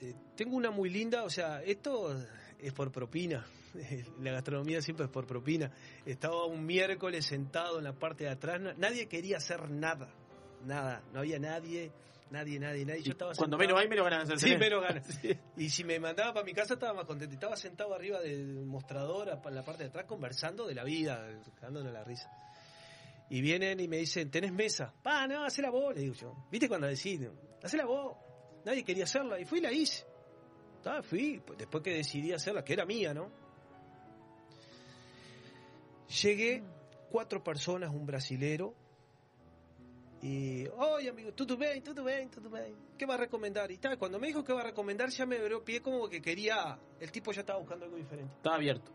S1: Eh, tengo una muy linda, o sea, esto es por propina. La gastronomía siempre es por propina. Estaba un miércoles sentado en la parte de atrás, na- nadie quería hacer nada, nada, no había nadie, nadie, nadie, nadie. Yo estaba
S2: Cuando
S1: sentado-
S2: menos hay, menos ganas
S1: Sí, menos ganas. Y si me mandaba para mi casa estaba más contento. Estaba sentado arriba del mostrador, en la parte de atrás, conversando de la vida, dándonos la risa. Y vienen y me dicen, ¿tenés mesa? Pa, no, hacela vos, le digo yo. ¿Viste cuando decís, hacela vos? Nadie quería hacerla. Y fui y la hice. Ta, fui, pues, después que decidí hacerla, que era mía, ¿no? Llegué, cuatro personas, un brasilero. Y, oye amigo, tudo bem, tudo bem, tudo bem. ¿Qué va a recomendar? Y tal, cuando me dijo que va a recomendar, ya me abrió pie como que quería. El tipo ya estaba buscando algo diferente.
S2: Estaba abierto.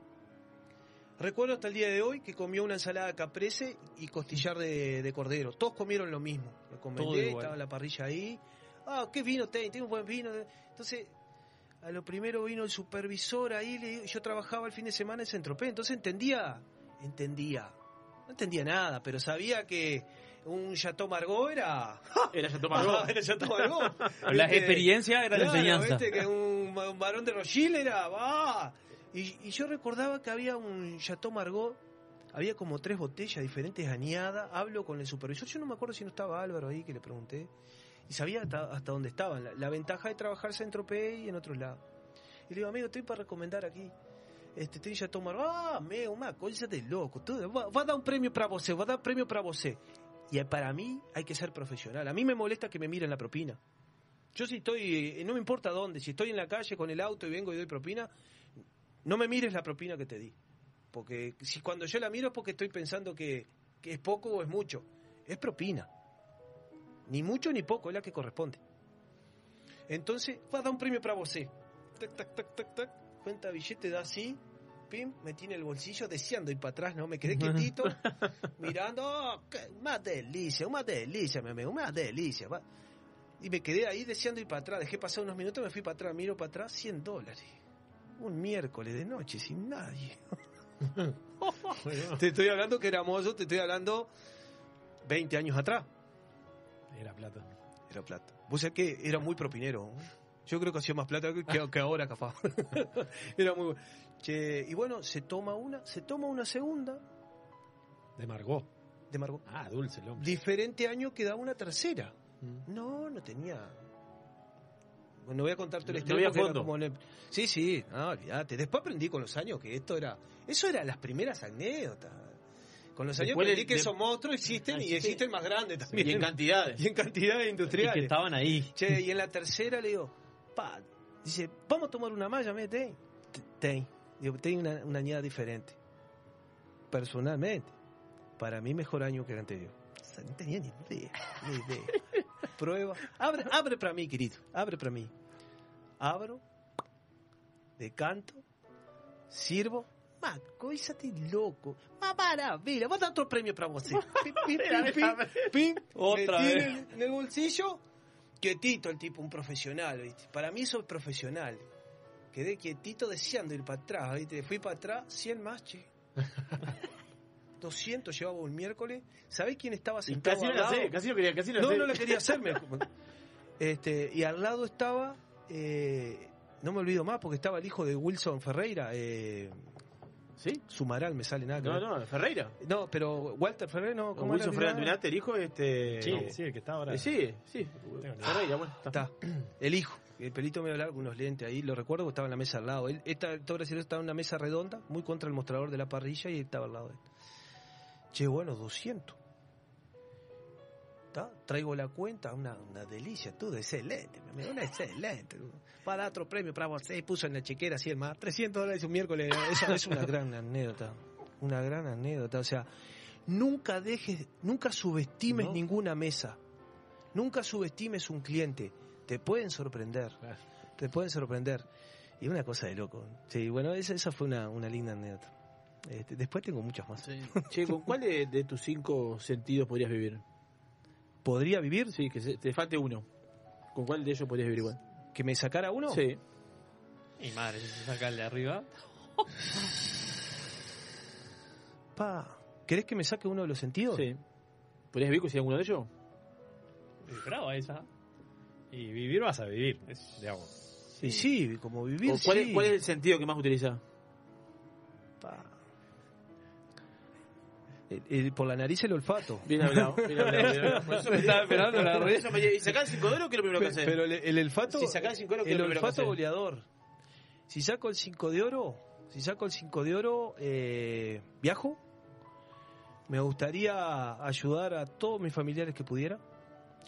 S1: Recuerdo hasta el día de hoy que comió una ensalada caprese y costillar de, de cordero. Todos comieron lo mismo. Lo comenté, estaba la parrilla ahí. Ah, ¿qué vino ten? Tengo un buen vino. Entonces, a lo primero vino el supervisor ahí. le yo trabajaba el fin de semana en Centropé, entonces entendía, entendía. No entendía nada, pero sabía que un Chateau Margaux era...
S2: Era Chateau Margaux.
S1: era Chateau Margaux.
S4: La
S1: Viste,
S4: experiencia era la enseñanza.
S1: viste, que un, un varón de Rochille era... ¡va! Y, y yo recordaba que había un Chateau Margaux, había como tres botellas diferentes añadas. Hablo con el supervisor, yo no me acuerdo si no estaba Álvaro ahí, que le pregunté. Y sabía hasta, hasta dónde estaban. La, ventaja de trabajar en Tropez y en otros lados. Y le digo, amigo, estoy para recomendar aquí. Este, tem Chateau Margaux. Ah, meu, uma coisa de loco. Tudo. Va a dar un premio para você, va a dar un premio para você. Y para mí hay que ser profesional. A mí me molesta que me miren la propina. Yo si estoy, eh, no me importa dónde, si estoy en la calle con el auto y vengo y doy propina, no me mires la propina que te di. Porque si cuando yo la miro es porque estoy pensando que, que es poco o es mucho. Es propina. Ni mucho ni poco, es la que corresponde. Entonces, va a dar un premio para vos. Tac, tac, tac, tac, tac. Cuenta billete, da así. Pim, me tiene el bolsillo, deseando ir para atrás, ¿no? Me quedé quietito, mirando, oh, qué- una delicia, una delicia, mi amigo, una delicia. va. Y me quedé ahí deseando ir para atrás. Dejé pasar unos minutos, me fui para atrás, miro para atrás, 100 dólares. Un miércoles de noche sin nadie. te estoy hablando que era mozo, te estoy hablando 20 años atrás.
S3: Era plata.
S1: Era plata. Vos sabés que era muy propinero. Yo creo que hacía más plata que, que ahora, capaz. era muy bueno. Che, y bueno, se toma una, se toma una segunda.
S3: De Margot.
S1: De Margot.
S3: Ah, dulce el hombre.
S1: Diferente año que da una tercera. No, no tenía. Bueno, voy a contarte la
S2: No
S1: historia.
S2: había
S1: porque era
S2: fondo.
S1: como en el- Sí, sí, no, olvídate. Después aprendí con los años que esto era. Eso eran las primeras anécdotas. Con los años aprendí que
S2: de-
S1: esos monstruos existen
S2: Ah,
S1: y
S2: sí.
S1: existen más grandes también.
S2: Y en cantidades.
S1: Y en cantidades industriales.
S4: Y que estaban ahí.
S1: Che, y en la tercera le digo, pa, dice, vamos a tomar una malla, me ten. Digo, ten una, una añada diferente. Personalmente, para mí mejor año que el anterior. O sea, no tenía ni idea, ni idea. Prueba. Abre, abre para mí, querido. Abre para mí. Abro, decanto, sirvo. Ma coisa de loco. Ma maravilla. Voy a dar otro premio para vos. Pim, pim, pim, pim, Me
S4: vez.
S1: el bolsillo. Quietito el tipo, un profesional, ¿viste? Para mí eso es profesional. Quedé quietito deseando ir para atrás, ¿viste? Fui para atrás, 100 más, che. 200 llevaba un miércoles. ¿Sabés quién estaba sentado
S2: casi no
S1: al
S2: la
S1: lado?
S2: sé, casi no quería, casi no,
S1: No,
S2: sé.
S1: no la quería hacerme. Este, y al lado estaba, eh, no me olvido más, porque estaba el hijo de Wilson Ferreira. Eh,
S2: ¿Sí?
S1: Sumaral, me sale nada. que
S2: No,
S1: ver.
S2: no, Ferreira.
S1: No, pero Walter Ferreira, no. ¿cómo
S2: Wilson? Ferreira Duinate, el hijo, este.
S3: Sí,
S2: no.
S3: sí, el que está ahora.
S2: Eh, Sí, sí. Ferreira, bueno.
S1: Está. El hijo. El pelito medio largo, unos lentes ahí, lo recuerdo, porque estaba en la mesa al lado. Él, esta, todo brasileño estaba en una mesa redonda, muy contra el mostrador de la parrilla, y él estaba al lado de él. Che, bueno, 200. ¿Tá? Traigo la cuenta, una, una delicia, todo excelente, mi amigo, una excelente. Para otro premio para vos, eh, puso en la chequera así el más, 300 dólares un miércoles, esa es una gran anécdota, una gran anécdota, o sea, nunca dejes, nunca subestimes
S3: No.
S1: ninguna mesa, nunca subestimes un cliente, te pueden sorprender, te pueden sorprender. Y una cosa de loco. Sí, bueno, esa, esa fue una, una linda anécdota. Este, después tengo muchas más.
S2: Che, ¿con cuál de, de tus cinco sentidos podrías vivir?
S1: ¿Podría vivir?
S2: Sí, que se- te falte uno. ¿Con cuál de ellos podrías vivir igual?
S1: ¿Que me sacara uno?
S2: Sí.
S4: Y madre, si se saca el de arriba.
S1: Pa, ¿querés que me saque uno de los sentidos?
S2: Sí. ¿Podrías vivir si alguno de ellos?
S4: Brava esa.
S3: Y vivir vas a vivir, digamos.
S1: Sí, sí, como vivir.
S2: ¿O cuál,
S1: sí.
S2: es, ¿Cuál es el sentido que más utilizas?
S1: Pa. El- el- por la nariz el olfato.
S2: Bien hablado, bien hablado. bien hablado. Por eso me
S1: Estaba esperando la red.
S2: ¿Y sacar el 5 de oro qué es lo primero que haces?
S1: Pero el, el olfato.
S2: Si el 5 de oro, ¿qué es
S1: el
S2: lo primero que
S1: olfato goleador. Si saco el 5 de oro, si saco el 5 de oro, eh, viajo. Me gustaría ayudar a todos mis familiares que pudiera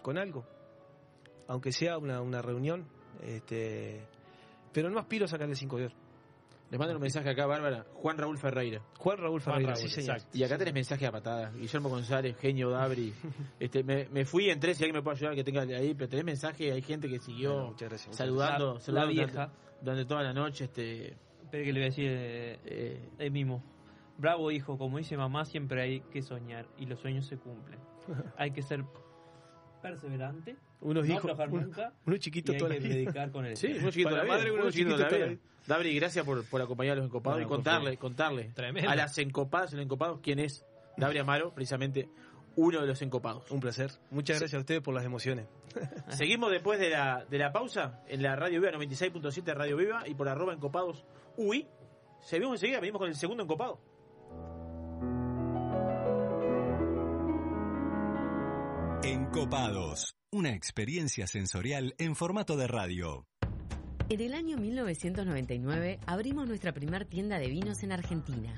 S1: con algo, aunque sea una, una reunión. Este, pero no aspiro a sacar el 5 de oro.
S2: Les mando un mensaje acá, Bárbara. Juan Raúl Ferreira.
S1: Juan Raúl Ferreira,
S3: Raúl,
S1: sí señor.
S3: exacto.
S2: Y acá tenés mensaje a patadas. Guillermo González, genio Dabri. Este, me, me fui, entré, si alguien me puede ayudar que tenga ahí, pero tenés mensaje, hay gente que siguió
S1: Bueno, muchas gracias, muchas
S2: saludando,
S4: La-
S2: saludando
S4: la vieja.
S2: Durante, durante toda la noche. Este,
S4: Espera que le voy a decir eh, eh, el mismo. Bravo hijo, como dice mamá, siempre hay que soñar y los sueños se cumplen. hay que ser perseverante,
S1: Unos
S4: no
S1: hijos, uno-
S4: nunca
S1: uno chiquito
S4: y hay
S1: toda la
S4: que
S1: vida.
S4: predicar con el
S2: Sí,
S4: ejemplo.
S2: uno chiquito
S1: Para
S2: de
S1: la
S2: la
S1: madre, uno
S2: uno chiquito la vida. Dabri, gracias por, por acompañar a los encopados
S3: No,
S2: y contarle, contarle
S3: Tremendo.
S2: a las encopadas y los encopados quién es Dabri Amaro, precisamente uno de los encopados.
S1: Un placer. Muchas gracias a ustedes por las emociones.
S2: Seguimos después de la, de la pausa en la Radio Viva 96.7 Radio Viva y por arroba encopados UI. Seguimos enseguida, venimos con el segundo encopado.
S6: Encopados, una experiencia sensorial en formato de radio.
S10: En el año 1999 abrimos nuestra primer tienda de vinos en Argentina.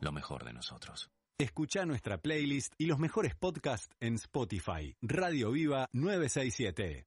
S9: lo mejor de nosotros.
S6: Escucha nuestra playlist y los mejores podcasts en Spotify. Radio Viva 967.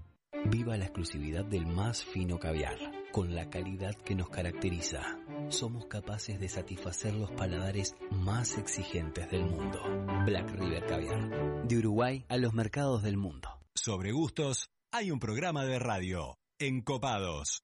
S7: Viva la exclusividad del más fino caviar, con la calidad que nos caracteriza. Somos capaces de satisfacer los paladares más exigentes del mundo. Black River Caviar, de Uruguay a los mercados del mundo.
S6: Sobre gustos, hay un programa de radio. Encopados.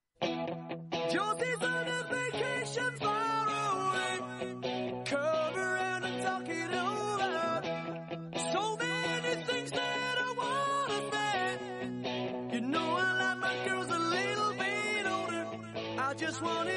S14: Morning.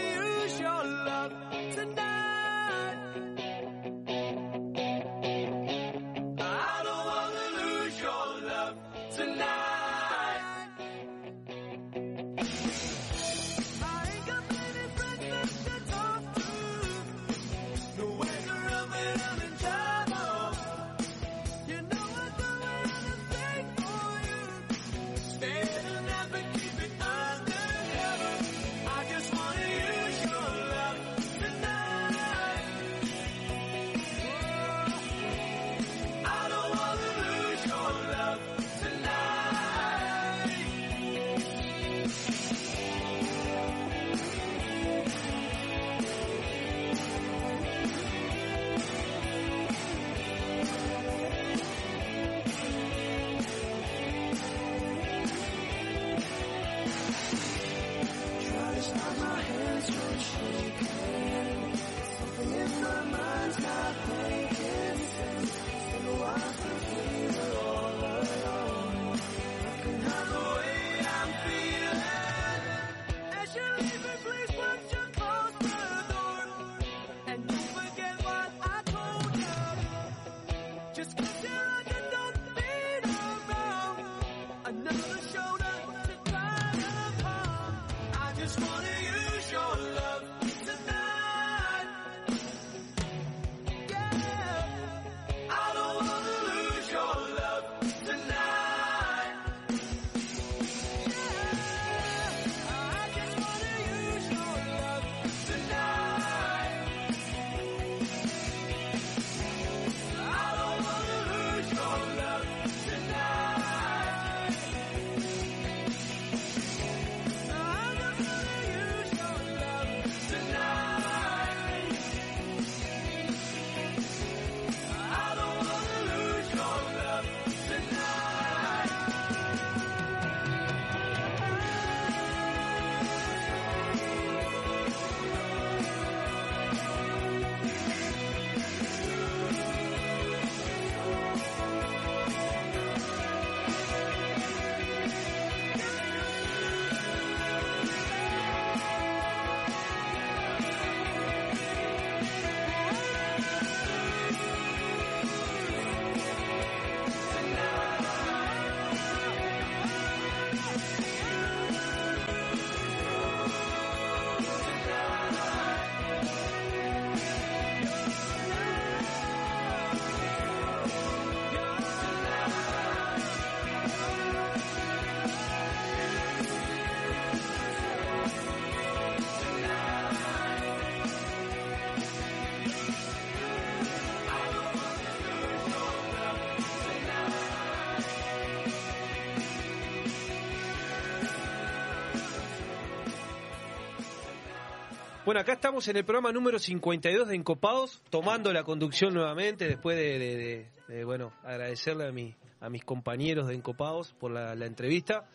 S1: Bueno, acá estamos en el programa número 52 de Encopados, tomando la conducción nuevamente, después de, de- de- de, bueno, agradecerle a, mi, a mis compañeros de Encopados por la, la entrevista.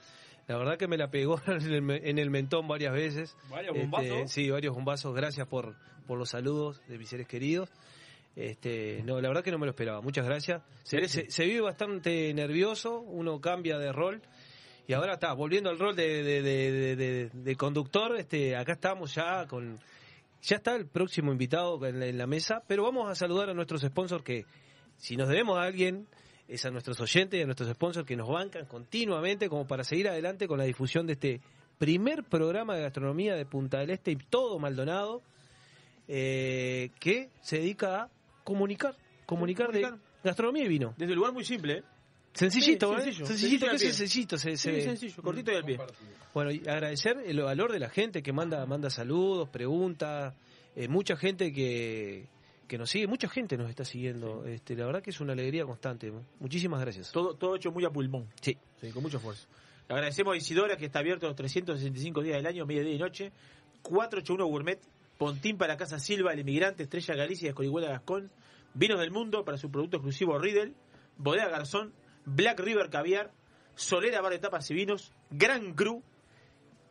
S1: La verdad que me la pegó en el, en el mentón varias veces.
S4: ¿Varios
S1: Este,
S4: bombazos?
S1: sí, varios bombazos. Gracias por, por los saludos de mis seres queridos. Este, no, la verdad que no me lo esperaba. Muchas gracias. Se,
S2: Merece.
S1: se- se vive bastante nervioso, uno cambia de rol. Y ahora está, volviendo al rol de, de- de- de- de- de conductor, este, acá estamos ya con... Ya está el próximo invitado en la, en la mesa, pero vamos a saludar a nuestros sponsors que, si nos debemos a alguien, es a nuestros oyentes y a nuestros sponsors que nos bancan continuamente como para seguir adelante con la difusión de este primer programa de gastronomía de Punta del Este y todo Maldonado, eh, que se dedica a comunicar, comunicar, de gastronomía y vino.
S2: Desde un lugar muy simple, ¿eh?
S1: Sencillito,
S2: Sí,
S1: ¿eh? Sencillito, que
S2: y
S1: es sencillito. Se,
S2: Sí,
S1: se-
S2: sencillo, cortito y al pie.
S1: Bueno, y agradecer el valor de la gente que manda manda saludos, preguntas, eh, mucha gente que, que nos sigue, mucha gente nos está siguiendo. Este, la verdad que es una alegría constante. Muchísimas gracias.
S2: Todo, todo hecho muy a pulmón.
S1: Sí.
S2: con mucho esfuerzo. Le agradecemos a Isidora, que está abierto los 365 días del año, mediodía y noche. 481 Gourmet, Pontín para Casa Silva, El Inmigrante, Estrella Galicia, Escorihuela Gascón, Vinos del Mundo para su producto exclusivo Riddle, Bodega Garzón, Black River Caviar, Solera Bar de Tapas y Vinos, Gran Cru,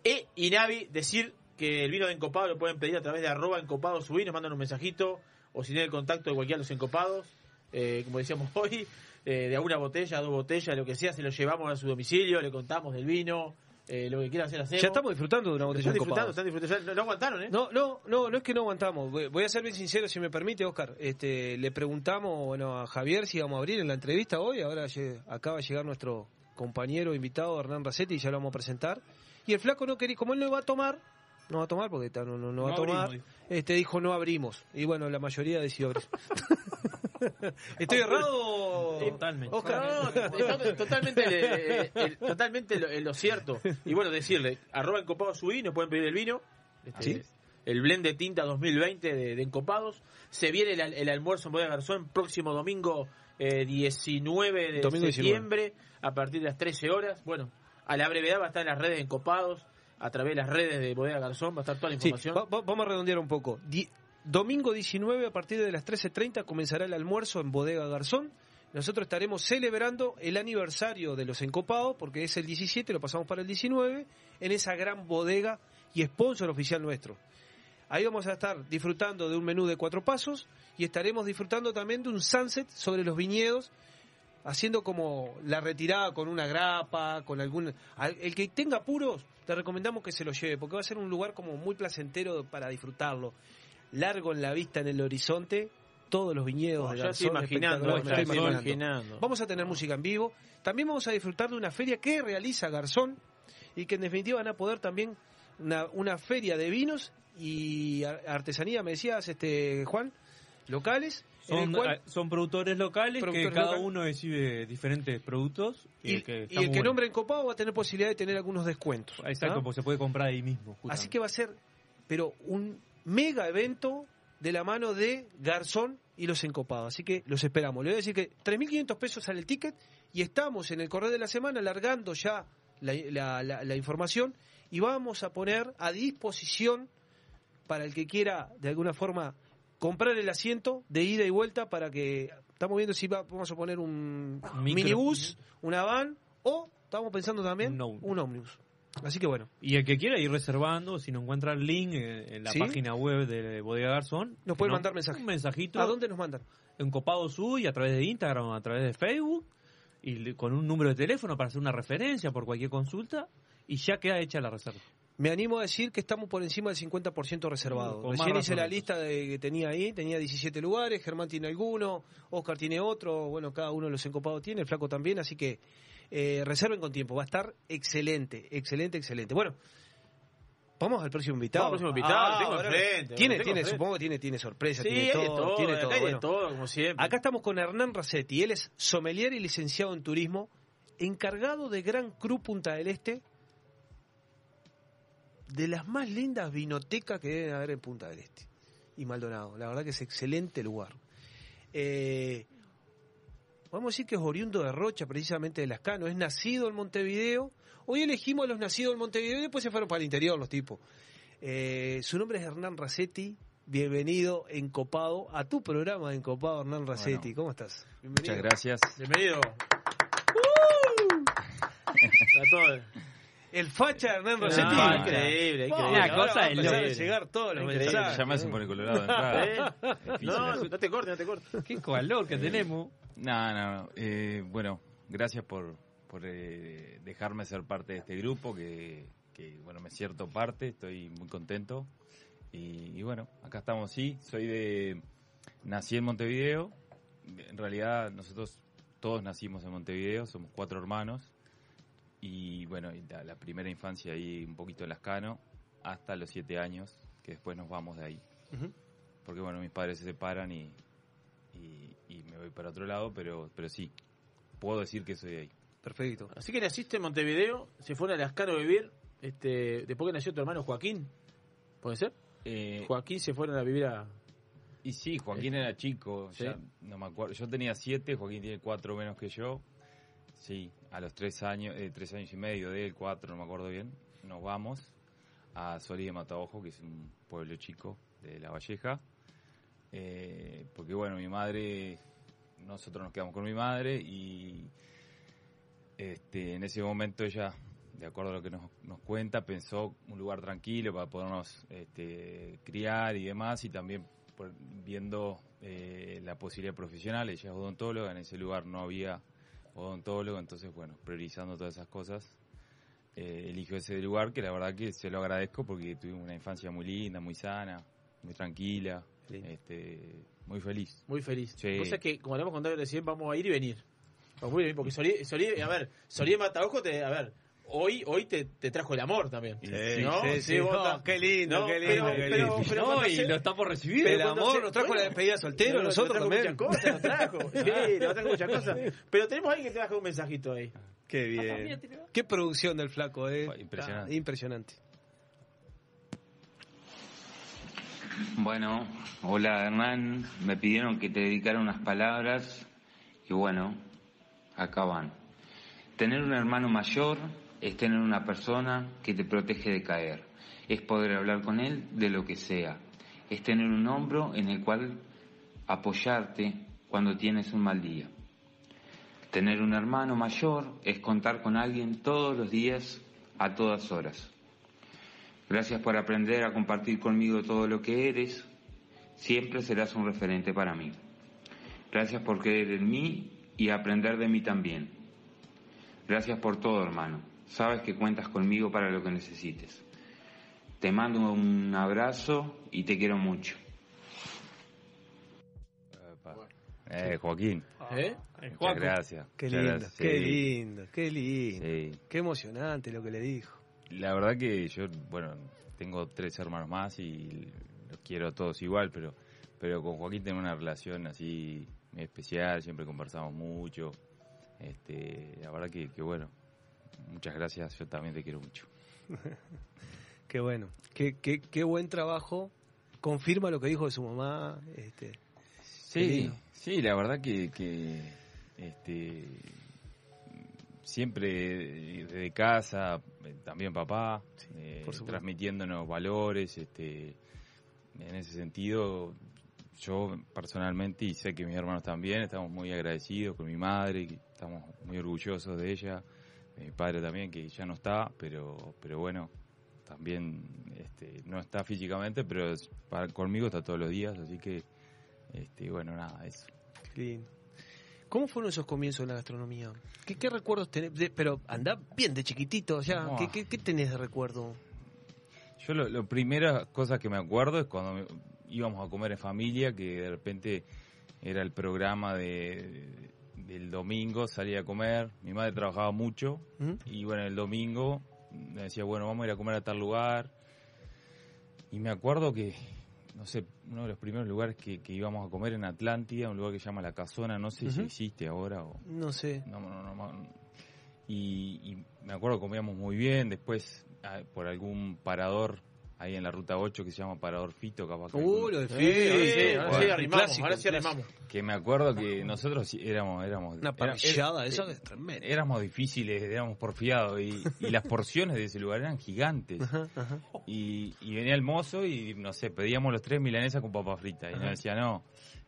S2: e Inavi, decir que el vino de Encopado lo pueden pedir a través de arroba Encopado su vino, mandan un mensajito, o si tienen el contacto de cualquiera de los Encopados, eh, como decíamos hoy, eh, de alguna botella, dos botellas, lo que sea, se lo llevamos a su domicilio, le contamos del vino, eh, lo que quieran hacer, hacemos.
S1: Ya estamos disfrutando de una botella
S2: Están disfrutando, están disfrutando. Ya No, aguantaron, ¿eh?
S1: No, no, no, no es que no aguantamos. Voy a ser bien sincero, si me permite, Oscar. Este, le preguntamos bueno, a Javier si íbamos a abrir en la entrevista hoy. Ahora acaba de llegar nuestro compañero invitado, Hernán Racetti, y ya lo vamos a presentar. Y el flaco no quería, como él no va a tomar, no va a tomar porque no, no, no va a tomar,
S4: abrimos,
S1: este dijo no abrimos. Y bueno, la mayoría decidió abrir. ¿Estoy errado?
S4: Totalmente.
S1: Oscar.
S2: No, totalmente, eh, eh, totalmente lo, eh, lo cierto. Y bueno, decirle, arroba Encopados su vino, pueden pedir el vino. Este,
S1: ¿Sí?
S2: El blend de tinta 2020 de, de Encopados. Se viene el, al- el almuerzo en Bodega Garzón próximo domingo eh, 19 de
S1: Domingo 19.
S2: septiembre a partir de las 13 horas. Bueno, a la brevedad va a estar en las redes de Encopados, a través de las redes de Bodega Garzón va a estar toda la
S1: Sí,
S2: información.
S1: va- va- vamos a redondear un poco. Domingo 19 a partir de las 13.30 comenzará el almuerzo en Bodega Garzón. Nosotros estaremos celebrando el aniversario de los Encopados, porque es el 17, lo pasamos para el 19, en esa gran bodega y sponsor oficial nuestro. Ahí vamos a estar disfrutando de un menú de cuatro pasos y estaremos disfrutando también de un sunset sobre los viñedos, haciendo como la retirada con una grapa, con algún... al- El que tenga apuros, te recomendamos que se lo lleve, porque va a ser un lugar como muy placentero para disfrutarlo. Largo en la vista en el horizonte, todos los viñedos
S2: Oh,
S1: de
S2: ya estoy
S1: Garzón,
S2: imaginando,
S1: me
S2: ya
S1: estoy imaginando.
S2: imaginando.
S1: Vamos a tener música en vivo. También vamos a disfrutar de una feria que realiza Garzón y que en definitiva van a poder también una, una feria de vinos y ar- artesanía, me decías, este Juan, locales.
S4: Son,
S1: cual-
S4: eh, son productores locales
S1: Productores
S4: que cada uno exhibe diferentes productos y,
S1: y,
S4: el que,
S1: y el que
S4: bueno.
S1: nombre encopado va a tener posibilidad de tener algunos descuentos.
S4: Exacto,
S1: ¿ah?
S4: porque se puede comprar ahí mismo.
S1: Así que va a ser, pero un mega evento de la mano de Garzón y los encopados. Así que los esperamos. Le voy a decir que 3.500 pesos sale el ticket y estamos en el correo de la semana alargando ya la, la- la- la información y vamos a poner a disposición para el que quiera de alguna forma comprar el asiento de ida y vuelta para que estamos viendo si va- vamos a poner un
S4: Micro.
S1: minibús, una van o estamos pensando también un ómnibus. Así que bueno,
S4: Y el que quiera ir reservando, si no encuentra el link en, en la
S1: ¿Sí?
S4: página web de Bodega Garzón,
S1: Nos pueden
S4: no-
S1: mandar mensaje.
S4: Un mensajito.
S1: ¿A dónde nos mandan?
S4: En Copado Suy, a través de Instagram, a través de Facebook, y con un número de teléfono para hacer una referencia por cualquier consulta, y ya queda hecha la reserva.
S1: Me animo a decir que estamos por encima del 50% reservado.
S4: Con
S1: Recién hice la lista de, que tenía ahí, tenía 17 lugares, Germán tiene alguno, Oscar tiene otro, bueno, cada uno de los encopados tiene, el flaco también, así que eh, reserven con tiempo, va a estar excelente, excelente, excelente. Bueno, vamos al próximo invitado.
S2: Vamos al próximo invitado, lo tengo enfrente,
S1: Tiene,
S2: tengo
S1: tiene,
S2: enfrente.
S1: supongo que tiene, tiene sorpresa,
S2: Sí,
S1: tiene todo,
S2: todo,
S1: tiene
S2: acá
S1: todo. bueno.
S2: todo, como siempre.
S1: Acá estamos con Hernán Racetti, él es sommelier y licenciado en turismo, encargado de Gran Cru Punta del Este, de las más lindas vinotecas que deben haber en Punta del Este y Maldonado. La verdad que es excelente lugar. Eh, vamos a decir que es oriundo de Rocha, precisamente de Lascano. Es nacido en Montevideo. Hoy elegimos a los nacidos en Montevideo y después se fueron para el interior los tipos. Eh, su nombre es Hernán Racetti. Bienvenido Encopado a tu programa de Encopado, Hernán Racetti. ¿Cómo estás?
S17: Muchas gracias.
S2: Bienvenido. Todo.
S1: El facha Hernán
S2: Ah,
S1: Racetti.
S2: increíble,
S1: Wow,
S2: increíble.
S1: ahora
S2: Una cosa
S1: a
S2: de loco.
S1: llegar todos los
S2: Increíble.
S1: mensajes.
S17: Ya me hacen poner colorado de entrada.
S2: ¿Eh? No, no te cortes, no te cortes.
S4: Qué calor que tenemos.
S17: No, no, no. Eh, bueno, gracias por, por eh, dejarme ser parte de este grupo, que, que, bueno, me siento parte, estoy muy contento. Y, y bueno, acá estamos, sí, soy de... Nací en Montevideo, en realidad nosotros todos nacimos en Montevideo, somos cuatro hermanos. Y bueno, la, la primera infancia ahí un poquito en Lascano, hasta los siete años, que después nos vamos de ahí. Porque bueno, mis padres se separan y, y, y me voy para otro lado, pero, pero sí, puedo decir que soy de ahí.
S1: Perfecto.
S2: Así que naciste en Montevideo, se fueron a Lascano a vivir, este, después que nació tu hermano Joaquín, ¿puede ser?
S17: Eh,
S2: Joaquín se fueron a vivir a...
S17: Y sí, Joaquín era chico,
S2: ¿Sí?
S17: ya no me acuerdo. Yo tenía siete, Joaquín tiene cuatro menos que yo. Sí, a los tres años, eh, tres años y medio de él, cuatro, no me acuerdo bien, nos vamos a Solí de Mataojo, que es un pueblo chico de La Valleja. Eh, porque bueno, mi madre, nosotros nos quedamos con mi madre y este, en ese momento ella, de acuerdo a lo que nos, cuenta, pensó un lugar tranquilo para podernos este, criar y demás, y también viendo eh, la posibilidad profesional, ella es odontóloga, en ese lugar no había odontólogo, entonces bueno, priorizando todas esas cosas, eh, eligió ese lugar que la verdad que se lo agradezco porque tuvimos una infancia muy linda, muy sana, muy tranquila, este, muy feliz.
S2: Muy feliz.
S17: Sí.
S2: Cosa que, como hablamos con David recién, vamos a ir y venir. Vamos a ir y venir, porque Solí, Solí- a ver, Solí Mataojo te, a ver, hoy, hoy te, te trajo el amor también.
S1: Sí,
S2: ¿no?
S1: sí, sí.
S2: vos
S1: No,
S2: estás-
S1: qué lindo,
S2: No,
S1: qué
S2: pero-
S1: lindo, qué
S2: pero-
S1: lindo.
S2: pero
S1: No,
S2: cuando
S1: y
S2: se-
S1: lo está por recibir.
S2: pero
S1: El amor
S2: se-
S1: nos trajo la despedida de soltero,
S2: no,
S1: nosotros
S2: nos trajo
S1: también.
S2: muchas cosas, nos trajo. Sí, nos trajo muchas cosas. Pero tenemos alguien que te trajo un mensajito ahí.
S1: Qué bien. Qué producción del flaco, eh.
S17: Impresionante.
S1: Ah, impresionante.
S18: Bueno, hola Hernán, me pidieron que te dedicara unas palabras y bueno, acá van. Tener un hermano mayor es tener una persona que te protege de caer, es poder hablar con él de lo que sea, es tener un hombro en el cual apoyarte cuando tienes un mal día. Tener un hermano mayor es contar con alguien todos los días, a todas horas. Gracias por aprender a compartir conmigo todo lo que eres. Siempre serás un referente para mí. Gracias por creer en mí y aprender de mí también. Gracias por todo, hermano. Sabes que cuentas conmigo para lo que necesites. Te mando un abrazo y te quiero mucho.
S17: Eh, Joaquín.
S2: ¿Eh?
S17: Muchas
S1: Juaco.
S17: gracias.
S1: Qué lindo,
S17: gracias,
S1: qué lindo, qué lindo.
S17: Sí.
S1: Qué emocionante lo que le dijo.
S17: La verdad que yo, bueno, tengo tres hermanos más y los quiero a todos igual, pero, pero con Joaquín tengo una relación así especial, siempre conversamos mucho. Este, la verdad que, que bueno, muchas gracias, yo también te quiero mucho.
S1: Qué bueno. Qué, qué, qué buen trabajo. Confirma lo que dijo de su mamá. Este,
S17: Sí, sí, la verdad que, que este, siempre desde casa, eh, también papá, eh, transmitiéndonos valores, este, en ese sentido, yo personalmente y sé que mis hermanos también estamos muy agradecidos con mi madre, estamos muy orgullosos de ella, de mi padre también que ya no está, pero, pero bueno, también este, no está físicamente, pero para- conmigo está todos los días, así que este, bueno, nada, eso.
S1: Qué lindo. ¿Cómo fueron esos comienzos en la gastronomía? ¿Qué, qué recuerdos tenés? De- pero andá bien de chiquitito ya.
S17: Buah.
S1: ¿Qué, qué, qué tenés de recuerdo?
S17: Yo lo, lo primeras cosas que me acuerdo es cuando íbamos a comer en familia, que de repente era el programa de, del domingo, salía a comer, mi madre trabajaba mucho
S1: ¿Mm?
S17: y bueno, el domingo me decía, bueno, vamos a ir a comer a tal lugar. Y me acuerdo que, no sé, uno de los primeros lugares que, que íbamos a comer en Atlántida, un lugar que se llama La Casona, no sé si existe ahora o...
S1: No sé.
S17: No, no, no, no. Y, y me acuerdo que comíamos muy bien, después ah, por algún parador ahí en la ruta 8 que se llama Parador Fito, capaz que
S1: Uh, lo de
S2: Sí,
S1: Fito,
S2: sí,
S1: sí,
S2: ahora
S1: bueno,
S2: sí arrimamos,
S1: clásico,
S2: ahora sí arrimamos.
S17: que me acuerdo que nosotros sí éramos éramos
S1: Una
S17: era-
S1: parrillada,
S17: era-
S1: eso es tremendo.
S17: éramos difíciles éramos porfiados y, y las porciones de ese lugar eran gigantes
S1: Ajá, ajá.
S17: y, y venía el mozo y no sé pedíamos los tres milanesas con papa frita y nos decía no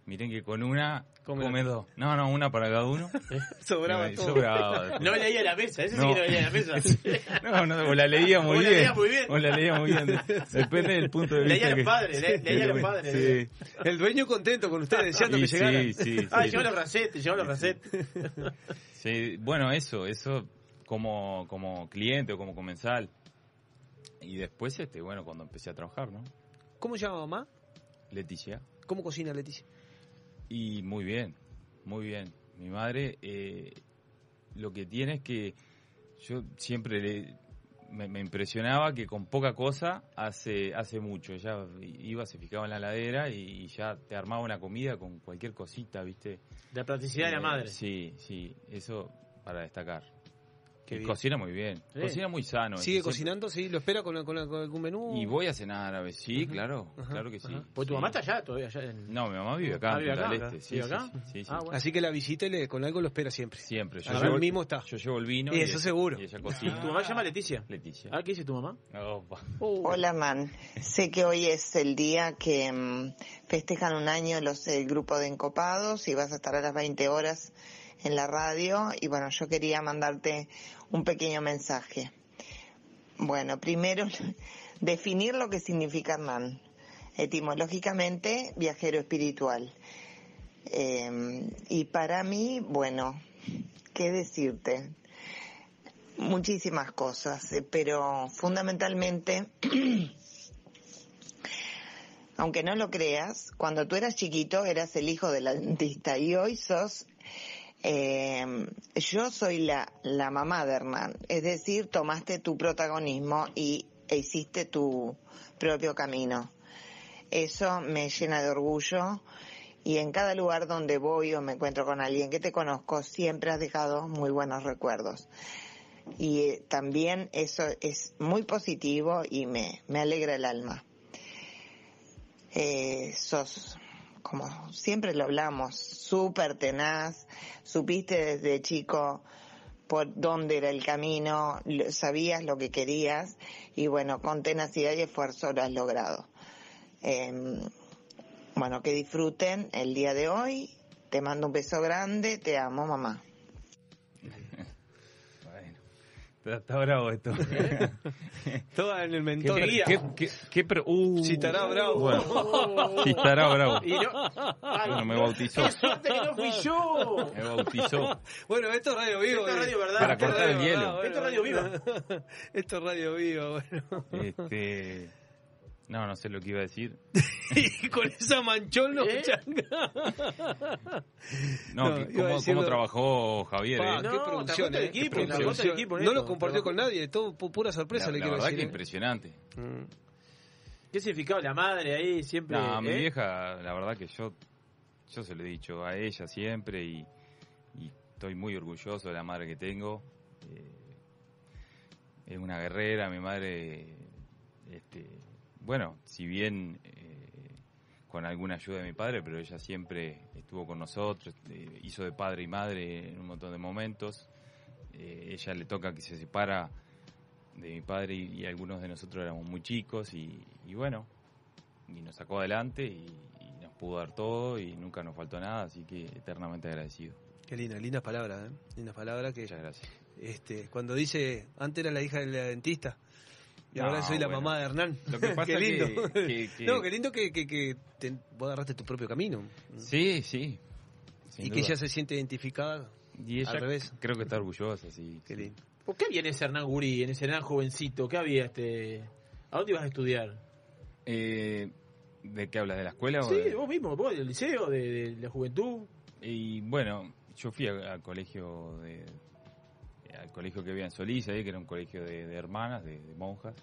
S17: miren que con una
S1: Come
S17: dos no no una para cada uno
S1: Sobraba todo.
S17: sobraba.
S2: No leía la mesa, ese sí
S17: No.
S2: que no leía la mesa.
S17: No, no, o la leía muy
S2: O la
S17: bien.
S2: leía muy bien.
S17: O la leía muy bien. Depende del punto de vista.
S2: Leía a los padres, le- leía a los
S17: Sí.
S2: padres.
S17: Sí.
S1: El dueño contento con ustedes, deseando
S17: Y
S1: que
S17: sí,
S1: llegaran.
S17: sí,
S2: Ah,
S17: sí.
S2: llevó los racetes, llevó los racetes.
S17: Sí, bueno, eso, eso como, como cliente o como comensal. Y después, este, bueno, cuando empecé a trabajar, ¿no?
S1: ¿Cómo se llama mamá?
S17: Leticia.
S1: ¿Cómo cocina Leticia?
S17: Y muy bien, muy bien. Mi madre eh, lo que tiene es que yo siempre le- me, me impresionaba que con poca cosa hace hace mucho. Ella iba, se fijaba en la ladera y, ya te armaba una comida con cualquier cosita, ¿viste?
S2: La practicidad de la
S17: Eh,
S2: madre.
S17: Sí, sí, eso para destacar.
S1: Qué
S17: Y
S1: bien.
S17: cocina muy bien,
S1: Sí.
S17: cocina muy sano.
S1: ¿Sigue cocinando? ¿Sí? ¿Lo espera con, con- con algún menú?
S17: Y voy a cenar a veces, sí, claro, claro que sí.
S2: Pues tu
S17: Sí.
S2: mamá está allá todavía. Allá en...
S17: No, mi mamá vive acá,
S2: Ah, vive
S17: del
S2: acá.
S17: Este. Sí,
S2: ¿Vive acá?
S17: sí, sí.
S2: Ah, bueno.
S1: Así que la visita y le, con algo lo espera siempre.
S17: Siempre. Yo llevo,
S1: mismo está.
S17: yo llevo el vino.
S1: Y eso seguro.
S17: Y ella cocina.
S2: ¿Tu mamá se llama Leticia?
S17: Leticia.
S2: Ah, ¿qué dice tu mamá?
S17: Opa.
S19: Hola, man. Sé que hoy es el día que mm, festejan un año los el grupo de Encopados y vas a estar a las 20 horas en la radio y bueno, yo quería mandarte un pequeño mensaje. Bueno, primero definir lo que significa Hernán. Etimológicamente, viajero espiritual. Eh, y para mí, bueno, ¿qué decirte? Muchísimas cosas, eh, pero fundamentalmente, aunque no lo creas, cuando tú eras chiquito eras el hijo del dentista y hoy sos eh, yo soy la, la mamá de Hernán, es decir, tomaste tu protagonismo y e hiciste tu propio camino. Eso me llena de orgullo y en cada lugar donde voy o me encuentro con alguien que te conozco, siempre has dejado muy buenos recuerdos. Y eh, también eso es muy positivo y me, me alegra el alma. Eh, sos como siempre lo hablamos, súper tenaz, supiste desde chico por dónde era el camino, sabías lo que querías y bueno, con tenacidad y esfuerzo lo has logrado. Em, bueno, que disfruten el día de hoy, te mando un beso grande, te amo mamá.
S17: Está, está bravo esto.
S1: Toda en el mentor.
S17: ¿Qué, qué, qué, qué pre- uh,
S1: Si estará bravo.
S17: Bueno, si estará bravo.
S1: Y no- Ay,
S17: Bueno, me bautizó.
S1: ¡Qué suerte que no fui yo!
S17: Me bautizó.
S1: Bueno, esto es radio vivo.
S17: Esto es
S1: eh.
S17: radio verdad. Para cortar el hielo.
S1: bueno.
S17: Esto es radio viva.
S1: Esto es radio viva, bueno.
S17: Este, no, no sé lo que iba a decir.
S1: Y con esa manchón no
S17: ¿Eh?
S1: changa.
S17: No,
S1: No,
S17: cómo,
S1: decirlo-
S17: cómo trabajó Javier.
S1: Pa,
S17: eh.
S1: qué producción, eh,
S2: equipo,
S1: qué producción. No lo compartió con nadie, todo pu- pura sorpresa
S17: La,
S1: le
S17: la
S1: quiero
S17: verdad
S1: decir.
S17: que
S1: eh.
S17: impresionante.
S2: ¿Qué significaba la madre ahí siempre?
S17: No, a mi
S2: eh?
S17: vieja, la verdad que yo, yo se lo he dicho a ella siempre y, y estoy muy orgulloso de la madre que tengo. Eh, es una guerrera, mi madre, este, bueno, si bien eh, con alguna ayuda de mi padre, pero ella siempre estuvo con nosotros, eh, hizo de padre y madre en un montón de momentos. Eh, ella le toca que se separa de mi padre y, y algunos de nosotros éramos muy chicos y, y bueno, y nos sacó adelante y, y nos pudo dar todo y nunca nos faltó nada, así que eternamente agradecido.
S1: Qué linda, lindas palabras, ¿eh? Lindas palabras que...
S17: Muchas gracias.
S1: Este, cuando dice, antes era la hija del dentista y
S17: No,
S1: ahora soy la
S17: bueno.
S1: mamá de Hernán.
S17: Lo que pasa
S1: qué lindo.
S17: que- que- que-
S1: No, qué lindo que, que, que te- vos agarraste tu propio camino.
S17: Sí, sí.
S1: y que ella se siente identificada.
S17: Y ella
S1: al revés.
S17: creo que está orgullosa, sí.
S1: Qué lindo.
S2: ¿Por qué había en ese Hernán Gurí, en ese Hernán jovencito? ¿Qué había este? ¿A dónde ibas a estudiar?
S17: Eh, ¿De qué hablas? ¿De la escuela? o
S2: Sí,
S17: de-
S2: vos mismo, vos del liceo, de, de la juventud.
S17: Y bueno, yo fui a- al colegio de colegio que había en Solís, ahí, que era un colegio de, de hermanas, de, de monjas.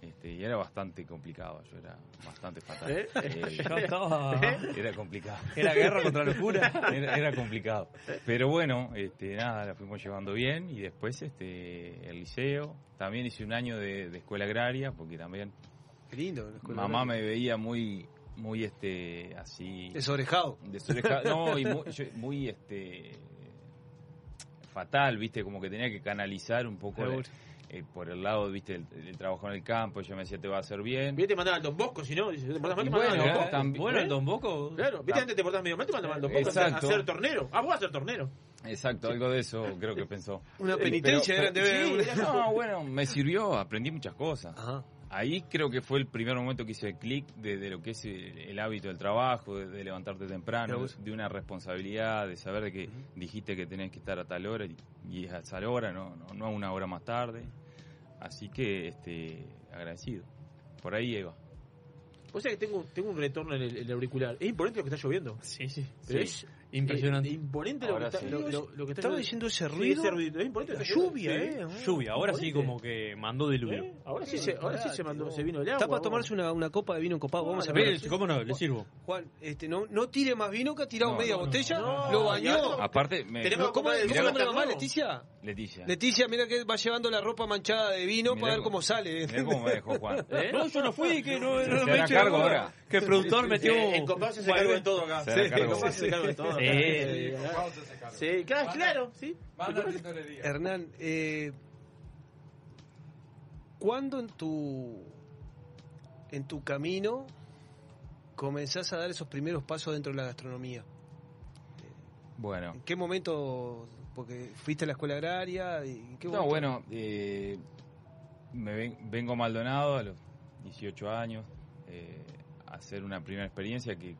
S17: Este, y era bastante complicado, yo era bastante fatal.
S1: ¿Eh?
S3: Ya estaba.
S17: Era complicado.
S3: Era guerra contra la locura.
S17: Era, era complicado. Pero bueno, este, nada, la fuimos llevando bien y después este, el liceo. También hice un año de, de escuela agraria, porque también
S1: Qué lindo. la escuela
S17: mamá
S1: agraria.
S17: me veía muy, muy este, así.
S1: Desorejado.
S17: Desorejado. No, y muy, yo- muy, este, fatal, viste, como que tenía que canalizar un poco
S1: Seguro.
S17: eh, por el lado, viste, el, el trabajo en el campo. Ella me decía, te va a hacer bien.
S2: Viste, te mandaban al Don Bosco, si no, te portás mal, te mandaban
S17: bueno,
S2: al Don Bosco.
S17: también-
S3: Bueno,
S2: ¿Eh?
S3: el Don Bosco.
S2: Claro, viste, antes te portabas medio mal, te mandaban al Don Bosco a hacer- a
S17: Exacto.
S2: hacer tornero. Ah, vos a ser tornero.
S17: Exacto, algo de eso creo que pensó.
S1: Una
S17: Eh,
S1: penitencia
S17: pero-
S1: ver
S17: sí, No, bueno, me sirvió, aprendí muchas cosas.
S1: Ajá.
S17: Ahí creo que fue el primer momento que hice el clic de, de lo que es el, el hábito del trabajo, de, de levantarte temprano, de una responsabilidad, de saber de que dijiste que tenés que estar a tal hora y, y es a tal hora, no, no, no a una hora más tarde. Así que este agradecido. Por ahí Eva.
S2: Vos sabés que tengo, tengo un retorno en el, el auricular. Es imponente lo que está lloviendo.
S3: Sí, sí.
S2: Pero
S17: Sí.
S2: es
S3: Impresionante.
S2: eh, imponente lo que,
S17: Ahora
S2: está,
S17: sí.
S2: lo, lo- lo que está
S1: Estaba diciendo ese
S2: Sí,
S1: ruido.
S2: ese ruido. Es imponente.
S1: La lluvia,
S2: lloviendo.
S1: eh.
S3: Lluvia, ahora sí
S2: Imponente.
S3: como que mandó diluvio.
S2: ¿Eh? Ahora sí se, ahora sí se mandó, se vino el agua.
S1: Está para tomarse una, una copa de vino copado. Vamos a ver.
S3: ¿Cómo no? Le sirvo.
S1: Juan, este, no, no tire más vino que ha tirado
S17: No,
S1: media
S17: no,
S1: botella.
S2: No,
S1: lo bañó.
S17: Aparte, me,
S2: Tenemos
S1: ¿Cómo,
S2: el
S1: cómo la mamá. Leticia?
S17: Leticia.
S1: Leticia, mira que va llevando la ropa manchada de vino para ver
S17: cómo-
S1: sale.
S17: Mirá cómo me dejó Juan.
S2: ¿Eh?
S3: No, yo no fui, que no, me
S17: cargo ahora.
S3: Que el productor metió.
S2: Eh, En Copado se hace cargo de todo acá.
S17: Se
S2: Sí,
S17: cargo
S2: de todo.
S3: Sí.
S2: Eh, Sí, claro, claro, sí.
S1: Hernán, eh, ¿cuándo en tu en tu camino comenzás a dar esos primeros pasos dentro de la gastronomía?
S17: Bueno,
S1: ¿En qué momento? Porque fuiste a la escuela agraria. y ¿en qué
S17: no,
S1: momento?
S17: bueno, eh, me ven- vengo a Maldonado a los 18 años eh, a hacer una primera experiencia que,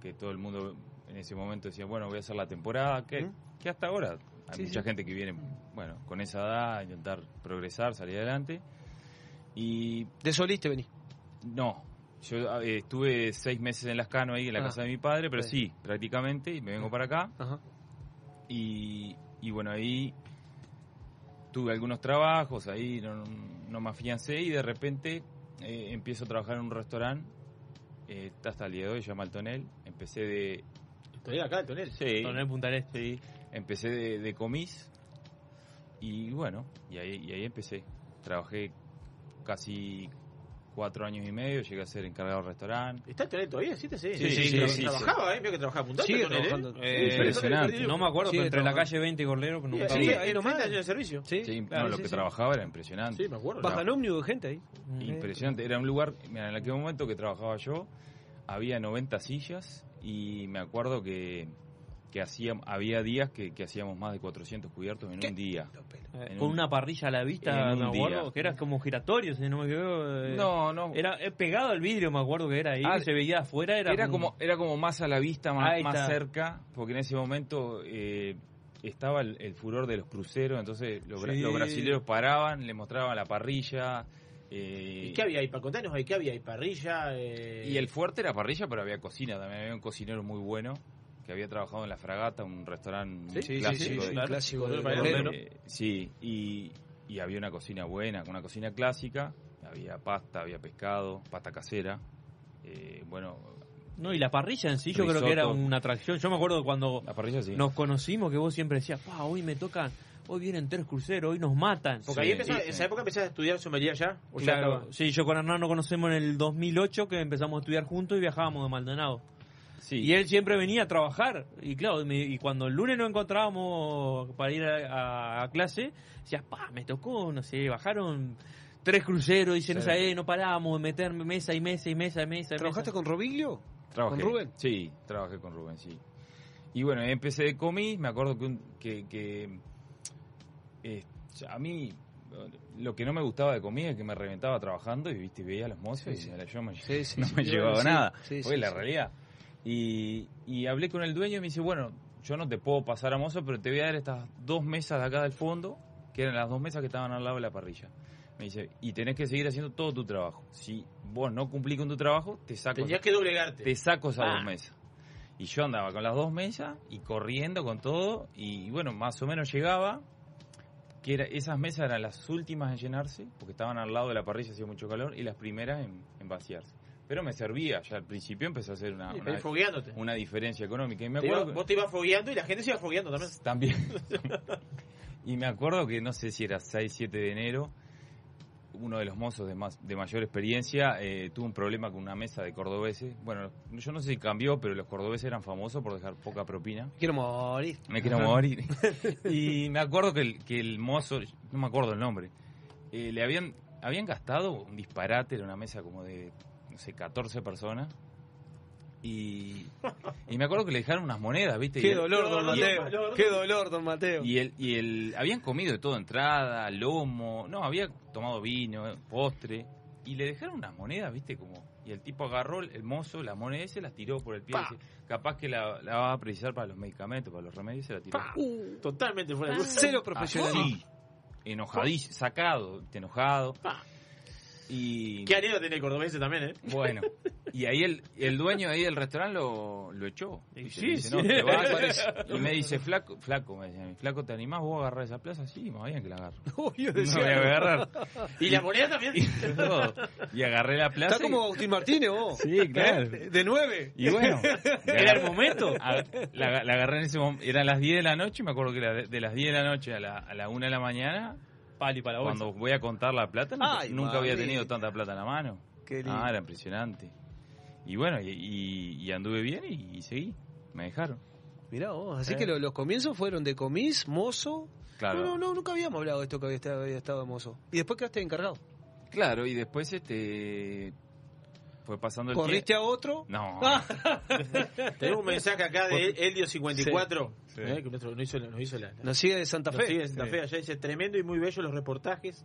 S17: que todo el mundo en ese momento decía, bueno, voy a hacer la temporada, que, que hasta ahora hay
S1: Sí,
S17: mucha
S1: sí.
S17: gente que viene, bueno, con esa edad a intentar progresar, salir adelante. Y
S1: ¿De soliste vení?
S17: no, yo eh, estuve seis meses en Lascano ahí en la
S1: Ah,
S17: casa de mi padre, pero
S1: sí.
S17: sí, prácticamente, y me vengo para acá.
S1: Ajá.
S17: Y, y bueno, ahí tuve algunos trabajos, ahí no, no me afiancé y de repente eh, empiezo a trabajar en un restaurante, eh, está hasta el día de hoy, se llama El Tonel. Empecé de...
S2: ¿Tonel acá, el Tonel?
S17: Sí.
S4: Tonel Punta del Este.
S17: Sí. Empecé de, de comis y bueno, y ahí, y ahí empecé. Trabajé casi cuatro años y medio, llegué a ser encargado del restaurante.
S2: ¿Está el Tonel todavía? ¿Sí, sí?
S17: Sí, sí, sí, sí.
S2: Trabajaba, ¿eh? Veo que trabajaba puntual.
S1: Sigue
S2: el Tonel, ¿eh?
S1: trabajando.
S17: Eh, impresionante.
S4: No me acuerdo,
S1: Sigue
S4: pero entre la calle 20 y Gorlero, no
S2: Sí, sí, ahí nomás. años de servicio.
S1: Sí,
S17: Sí,
S1: claro,
S17: no, lo que
S1: sí.
S17: trabajaba era impresionante.
S2: Sí, me acuerdo.
S1: Bajan ómnibus de gente ahí.
S17: Impresionante. Era un lugar, mira, en aquel momento que trabajaba yo, había 90 sillas y me acuerdo que, que hacíamos, había días que, que hacíamos más de 400 cubiertos en un día.
S4: Eh,
S17: En
S4: con
S17: un-
S4: una parrilla a la vista,
S17: en
S4: me
S17: un
S4: acuerdo,
S17: día.
S4: que era como giratorio, si no me equivoco. eh,
S17: No, no.
S4: Era eh, pegado al vidrio, me acuerdo que era ahí,
S17: Ah,
S4: que se veía afuera. Era,
S17: Era como, era como más a la vista, más, cerca, porque en ese momento eh, estaba el, el furor de los cruceros, entonces los,
S2: Sí.
S17: los brasileños paraban, le mostraban la parrilla. Eh,
S2: ¿Y qué había ahí? Para contarnos ahí, ¿qué había ahí? Parrilla. Eh...
S17: Y el fuerte era parrilla, pero había cocina también. Había un cocinero muy bueno que había trabajado en La Fragata, un restaurante
S1: Sí, sí,
S17: clásico.
S1: sí, sí,
S17: de-
S1: claro. clásico de
S17: Eh, sí, y, y había una cocina buena, una cocina clásica. Había pasta, había pescado, pasta casera. Eh, bueno,
S4: No, y la parrilla en sí yo creo que era una atracción. Yo me acuerdo cuando
S17: la parrilla sí.
S4: nos conocimos que vos siempre decías, pa, hoy me tocan, hoy vienen tres cruceros, hoy nos matan.
S2: Porque ahí empezó, en esa época empezaste a estudiar sommelier ya. ¿O ya
S4: Claro, sí, yo con Hernán nos conocemos en el 2008 que empezamos a estudiar juntos y viajábamos de Maldonado.
S17: Sí.
S4: Y él siempre venía a trabajar. Y claro, me- y cuando el lunes nos encontrábamos para ir a, a- a clase, decía, pa, me tocó, no sé, bajaron tres cruceros, dicen,
S17: Sí.
S4: no sé, no paramos de meter mesa y mesa y mesa y mesa. y
S1: ¿Trabajaste
S4: mesa".
S1: con Robiglio?
S17: Trabajé.
S1: ¿Con Rubén?
S17: Sí, trabajé con Rubén, sí. Y bueno, empecé de comis, me acuerdo que, un- que, que, eh, a mí lo que no me gustaba de comida es que me reventaba trabajando y viste veía a los mozos
S1: Sí,
S17: y
S1: sí.
S17: yo me-
S1: Sí,
S17: no me llevaba nada. Fue la realidad. Y, y hablé con el dueño y me dice, bueno, yo no te puedo pasar a mozo, pero te voy a dar estas dos mesas de acá del fondo, que eran las dos mesas que estaban al lado de la parrilla. Me dice, y tenés que seguir haciendo todo tu trabajo. Si vos no cumplís con tu trabajo, te saco.
S2: Tenías que doblegarte.
S17: Te saco esas
S2: Ah.
S17: dos mesas. Y yo andaba con las dos mesas y corriendo con todo. Y bueno, más o menos llegaba. Que era, esas mesas eran las últimas en llenarse, porque estaban al lado de la parrilla, hacía mucho calor, y las primeras en, en vaciarse. Pero me servía, ya al principio empezó a hacer una,
S2: Sí,
S17: una, diferencia económica. Y me acuerdo
S2: iba-
S17: que-
S2: vos te ibas fogueando y la gente se iba fogueando también.
S17: también. y me acuerdo que no sé si era 6, 7 de enero, uno de los mozos de, más, de mayor experiencia eh, tuvo un problema con una mesa de cordobeses. Bueno, yo no sé si cambió, pero los cordobeses eran famosos por dejar poca propina.
S1: Quiero morir.
S17: Me quiero morir. y me acuerdo que el, que el mozo, no me acuerdo el nombre, eh, le habían, habían gastado un disparate, era una mesa como de, no sé, 14 personas. Y, y me acuerdo que le dejaron unas monedas, ¿viste? Y
S1: Qué dolor, don Mateo. Qué dolor, don Mateo.
S17: y el, y el, habían comido de todo, entrada, lomo, no, había tomado vino, postre, y le dejaron unas monedas, viste, como, y el tipo agarró el, el mozo, la moneda y se las tiró por el pie,
S2: Pa.
S17: dice, capaz que la, la va a precisar para los medicamentos, para los remedios, se la tiró.
S2: Totalmente fuera de
S1: Uh, Cero profesional.
S17: Así, enojadísimo, sacado, enojado. Y
S2: Qué anécdota tiene el cordobés también, ¿eh?
S17: bueno, y ahí el, el dueño ahí del restaurante lo, lo echó. Le dice,
S2: sí.
S17: "No, te vas". y me dice, flaco, flaco, me decía, flaco, ¿te animás vos a agarrar esa plaza? Sí, más bien que la agarro.
S1: Obvio,
S17: No
S1: decía.
S17: voy a agarrar.
S2: Y la moneda también.
S17: Y, todo. Y agarré la plaza.
S1: Está como Agustín Martínez, vos.
S17: Sí, claro.
S1: ¿Eh? De nueve.
S17: Y bueno,
S1: Era el momento.
S17: A- La, la agarré en ese momento. Eran las 10 de la noche. y Me acuerdo que era de, de las 10 de la noche a la, a la 1 de la mañana.
S4: Pali para.
S17: Cuando voy a contar la plata, nunca,
S1: Ay,
S17: nunca había tenido tanta plata en la mano.
S1: Qué lindo.
S17: Ah, era impresionante. Y bueno, y, y- y anduve bien y, y seguí. Me dejaron.
S1: Mirá vos, así
S17: Eh.
S1: que lo- los comienzos fueron de comis, mozo.
S17: Claro.
S1: No, no, no, nunca habíamos hablado de esto que había estado, había estado de mozo. Y después quedaste encargado.
S17: Claro, y después este fue pasando el
S1: ¿Corriste
S17: tiempo.
S1: a otro?
S17: No.
S2: Tenemos un mensaje acá de Eldio54,
S1: Sí.
S2: eh, que nuestro- nos hizo, la- nos hizo la,
S1: Nos sigue de Santa
S2: nos
S1: Fe.
S2: sigue de Santa
S1: Sí.
S2: Fe. Allá dice, tremendo y muy bello los reportajes.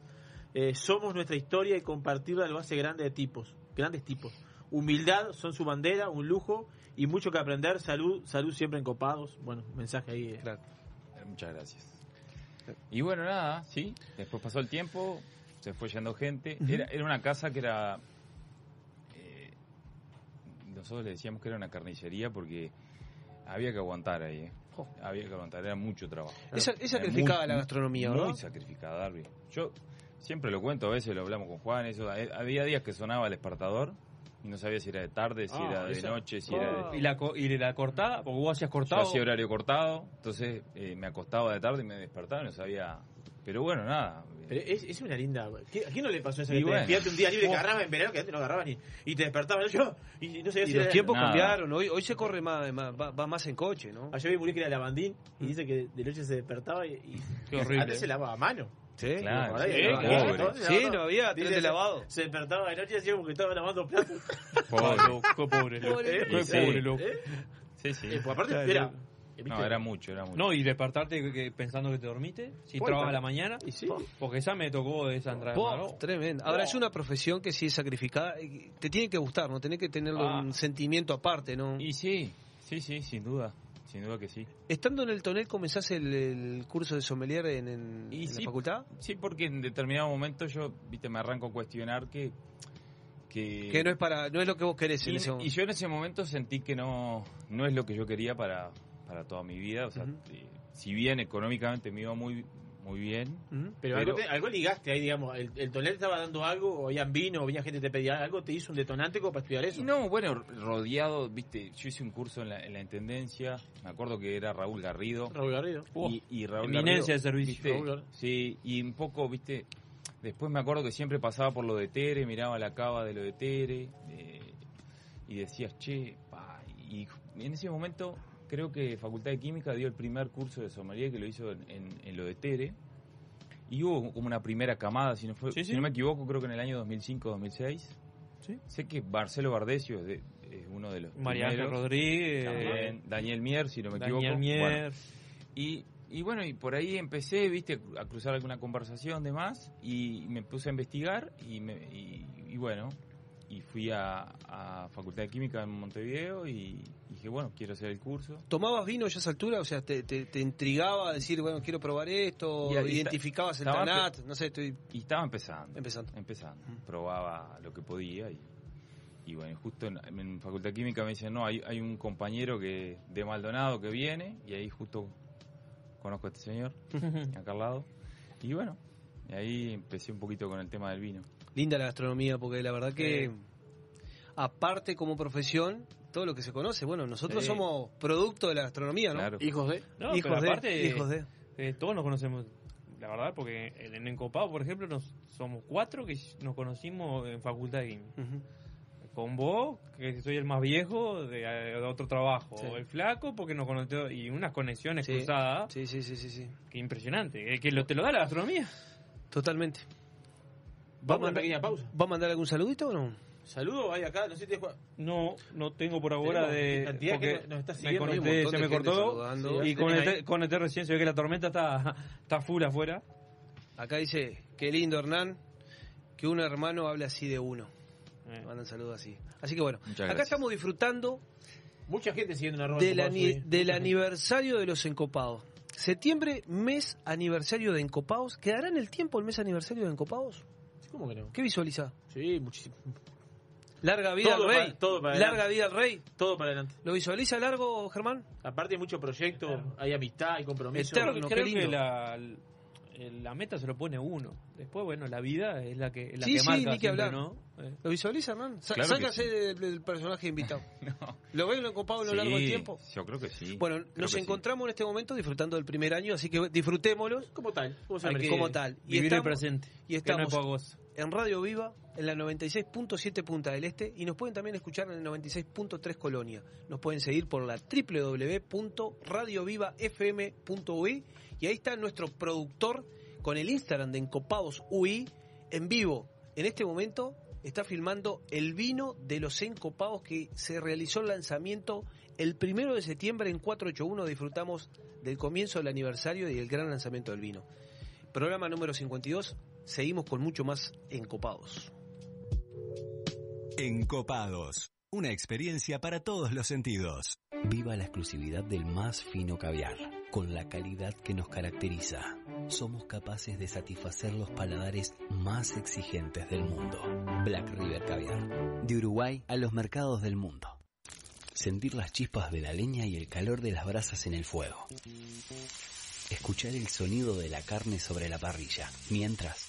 S2: Eh, somos nuestra historia y compartirla lo hace grande de tipos, grandes tipos. Humildad son su bandera, un lujo y mucho que aprender. Salud, salud siempre encopados. Bueno, mensaje ahí. eh.
S17: Eh, Muchas gracias. Y bueno, nada, sí. Después pasó el tiempo, se fue yendo gente. Era, era una casa que era. Nosotros le decíamos que era una carnicería porque había que aguantar ahí. eh. Había que aguantar, era mucho trabajo.
S1: Es- sacrificada
S17: muy-
S1: la gastronomía,
S17: Muy
S1: ¿verdad?
S17: sacrificada, Darby. Yo siempre lo cuento, a veces lo hablamos con Juan. Eso, eh, había días que sonaba el despertador y no sabía si era de tarde, si
S4: Ah,
S17: era de
S4: esa-
S17: noche, si era de.
S4: ¿Y la, co- y la cortada? Porque vos hacías cortado.
S17: Yo hacía horario cortado, entonces eh, me acostaba de tarde y me despertaba y no sabía. Pero bueno, nada.
S2: Pero es, es una linda. ¿qué- ¿A quién no le pasó eso?
S17: Y
S2: Que
S17: bueno.
S2: un día libre que agarraba en verano que antes no agarraban y, y te despertaban yo y no sabía
S1: Y
S2: si
S1: los
S2: era-
S1: tiempos
S2: Nada.
S1: cambiaron. Hoy, hoy se corre más, más- va, va más en coche, ¿no?
S2: Ayer vi un que era lavandín y dice que de noche se despertaba y, y-
S1: Qué horrible.
S2: antes se lavaba a mano.
S1: Sí,
S17: Claro, sí,
S2: todo se
S1: Sí, no había tren de
S2: se-
S1: lavado.
S2: Se despertaba de noche y decía como que estaba lavando platos.
S17: Pobre.
S4: Qué pobre, loco. Qué
S17: Sí.
S4: pobre, loco.
S2: ¿Eh?
S17: Sí, sí.
S2: Eh, pues aparte,
S4: Claro.
S2: Era.
S17: No, era mucho, era mucho.
S4: No, y despertarte que- pensando que te dormiste, si a la mañana,
S2: Y sí.
S4: porque esa me tocó de Sandra
S1: Po,
S4: Amaro.
S1: tremendo. Ahora es una profesión que sí es sacrificada. Te tiene que gustar, ¿no? Tenés que tenerlo
S4: Ah.
S1: un sentimiento aparte, ¿no?
S17: Y sí, sí, sí, sin duda. Sin duda que sí.
S1: Estando en el tonel, ¿comenzás el, el curso de sommelier en, en-
S17: Y
S1: en
S17: sí,
S1: la facultad?
S17: Sí, porque en determinado momento yo, viste, me arranco a cuestionar que... Que,
S1: Que no es para no es lo que vos querés en
S17: y,
S1: ese momento.
S17: y yo en ese momento sentí que no, no es lo que yo quería para, para toda mi vida. O sea, si bien económicamente me iba muy, muy bien.
S2: Pero, algo, te- algo ligaste ahí, digamos. El, el tonel estaba dando algo, o habían vino, o había gente que te pedía algo, te hizo un detonante como para estudiar eso.
S17: No, bueno, rodeado, viste, yo hice un curso en la, en la Intendencia, me acuerdo que era Raúl Garrido.
S2: Raúl Garrido.
S17: Y, y Raúl
S4: Eminencia
S17: Garrido,
S4: de servicio.
S17: ¿viste?
S2: Raúl Garrido.
S17: Sí, y un poco, viste, después me acuerdo que siempre pasaba por lo de Tere, miraba la cava de lo de Tere, eh, y decías, che, pa, y en ese momento creo que Facultad de Química dio el primer curso de sommelier que lo hizo en, en- en lo de Tere, y hubo como una primera camada, si no, fue,
S4: Sí,
S17: si
S4: sí.
S17: no me equivoco, creo que en el año 2005-2006. Sé que Marcelo Bardesio es, de- es uno de los
S4: María. Rodríguez.
S17: También, Daniel Mier, si no me
S4: Daniel
S17: equivoco.
S4: Mier.
S17: Bueno, y, y bueno, y por ahí empecé, viste, a cruzar alguna conversación de más y me puse a investigar y, me, y, y bueno, y fui a, a Facultad de Química en Montevideo y dije, bueno, quiero hacer el curso.
S1: ¿Tomabas vino ya a esa altura? O sea, ¿te, te, te intrigaba decir, bueno, quiero probar esto?
S17: Y
S1: ¿Identificabas el Tanat? No sé, estoy...
S17: Y estaba empezando.
S1: Empezando.
S17: Empezando. Probaba lo que podía y, y bueno, justo en, en Facultad de Química me dicen, no, hay, hay un compañero que de Maldonado que viene y ahí justo conozco a este señor, acá al lado. Y bueno, y ahí empecé un poquito con el tema del vino.
S1: Linda la gastronomía, porque la verdad que, aparte como profesión, todo lo que se conoce, bueno, nosotros
S4: Sí.
S1: somos producto de la gastronomía, ¿no?
S17: Claro.
S2: Hijos de.
S4: No,
S1: hijos
S4: pero
S1: de,
S4: aparte,
S1: hijos de.
S4: eh, todos nos conocemos, la verdad, porque en, en Encopado, por ejemplo, nos, somos cuatro que nos conocimos en Facultad de Química.
S1: Ujú.
S4: Con vos, que soy el más viejo de, de otro trabajo.
S1: Sí.
S4: El flaco, porque nos conoció. Y unas conexiones
S1: Sí.
S4: cruzadas.
S1: Sí, sí, sí, sí, sí.
S4: Que impresionante. eh, que lo, te lo da la gastronomía.
S1: Totalmente.
S2: Vamos a una pequeña pausa.
S1: ¿Va a mandar algún saludito o no?
S2: Saludos, hay acá, no sé si te
S4: No, no tengo por ahora de.
S2: cantidad
S4: porque
S2: que nos está
S4: me
S2: siguiendo.
S1: Un
S4: conecté, se me cortó. Y con
S2: ¿Tenés
S4: el,
S2: ahí?
S4: con el recién se ve que la tormenta está, está full afuera.
S1: Acá dice, qué lindo Hernán, que un hermano habla así de uno.
S4: Eh.
S1: Me mandan saludos así. Así que bueno,
S17: Muchas
S1: acá
S17: gracias.
S1: estamos disfrutando
S2: Mucha gente siguiendo una
S1: del, ani- del aniversario de los encopados. Septiembre, mes aniversario de encopados. ¿Quedará en el tiempo el mes aniversario de encopados?
S2: ¿Cómo que no?
S1: ¿Qué visualiza?
S2: Sí, muchísimo.
S1: Larga vida
S2: Todo
S1: al rey.
S2: para- todo para
S1: Larga
S2: adelante.
S1: vida al rey.
S2: Todo para adelante.
S1: ¿Lo visualiza largo, Germán?
S2: Aparte hay muchos proyectos, hay amistad, hay compromiso.
S1: Eterno.
S4: Creo, que la, la meta se lo pone uno. Después, bueno, la vida es la que, la
S1: Sí,
S4: que
S1: sí,
S4: marca.
S1: ni que hablar.
S4: ¿no? Eh.
S1: ¿Lo visualiza, Hernán?
S17: Claro
S1: sácase
S17: sí.
S1: del, del personaje invitado.
S17: No.
S1: ¿Lo ven encopado a lo largo del tiempo?
S17: Yo creo que sí.
S1: Bueno,
S17: Creo
S1: nos encontramos en este momento disfrutando del primer año, así que disfrutémoslos
S2: Como tal. Como,
S1: tal. Y
S4: Vivir
S1: estamos,
S4: el presente.
S1: y
S4: que no
S1: estamos. En Radio Viva, en la 96.7 Punta del Este, y nos pueden también escuchar en el 96.3 Colonia. Nos pueden seguir por la www.radiovivafm.ui y ahí está nuestro productor con el Instagram de Encopados UI en vivo. En este momento, está filmando el vino de los encopados que se realizó el lanzamiento el primero de septiembre en 481. Disfrutamos del comienzo del aniversario y del gran lanzamiento del vino. Programa número 52. Seguimos con mucho más encopados.
S6: Encopados. Una experiencia para todos los sentidos.
S7: Viva la exclusividad del más fino caviar, con la calidad que nos caracteriza. Somos capaces de satisfacer los paladares más exigentes del mundo. Black River Caviar. De Uruguay a los mercados del mundo. Sentir las chispas de la leña y el calor de las brasas en el fuego. Escuchar el sonido de la carne sobre la parrilla, mientras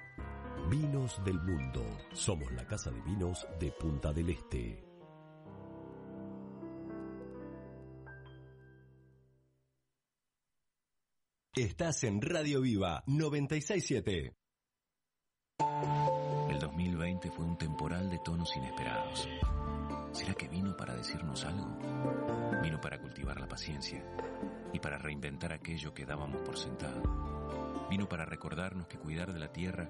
S8: Vinos del Mundo. Somos la casa de vinos de Punta del Este.
S6: Estás en Radio Viva 967.
S9: El 2020 fue un temporal de tonos inesperados. ¿Será que vino para decirnos algo? Vino para cultivar la paciencia y para reinventar aquello que dábamos por sentado. Vino para recordarnos que cuidar de la tierra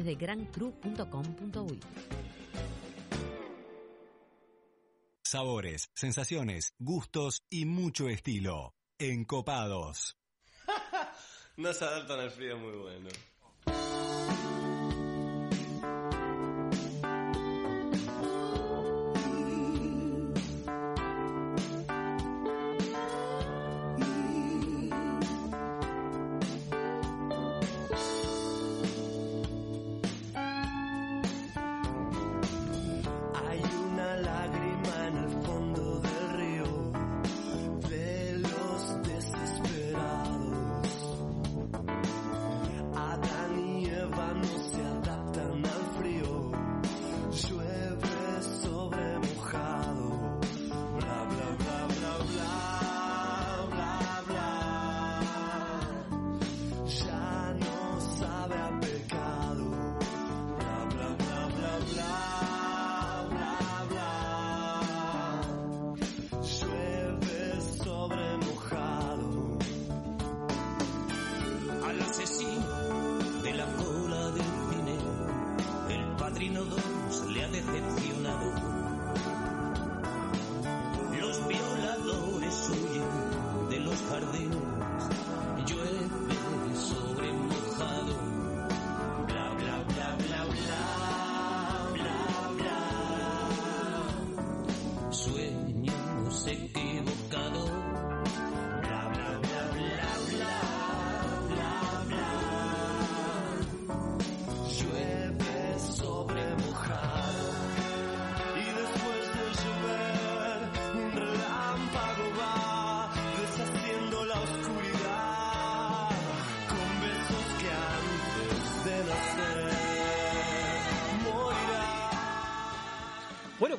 S10: de grancru.com.uy.
S6: Sabores, sensaciones, gustos y mucho estilo. Encopados.
S20: no se adaptan al frío muy bueno.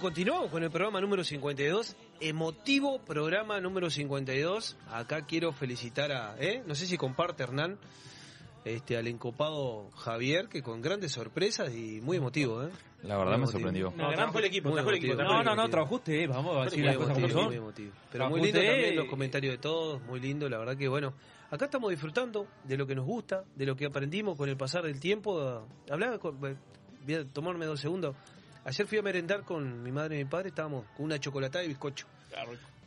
S1: Continuamos con el programa número 52, emotivo programa número 52. Acá quiero felicitar a, ¿eh? no sé si comparte Hernán, este, al encopado Javier, que con grandes sorpresas y muy emotivo, ¿eh?
S17: La verdad
S1: Muy
S17: me
S1: emotivo.
S17: sorprendió.
S2: No, trajo el equipo,
S1: Muy
S2: trajo el equipo.
S4: No, no, no, trabajó usted, vamos a decir las cosas como
S1: emotivo,
S4: son.
S1: muy emotivo. Pero
S4: Trabajó
S1: muy lindo
S4: usted
S1: también los comentarios de todos, muy lindo, la verdad que bueno, acá estamos disfrutando de lo que nos gusta, de lo que aprendimos con el pasar del tiempo. Hablaba, con, voy a tomarme dos segundos. Ayer fui a merendar con mi madre y mi padre, estábamos con una chocolatada y bizcocho.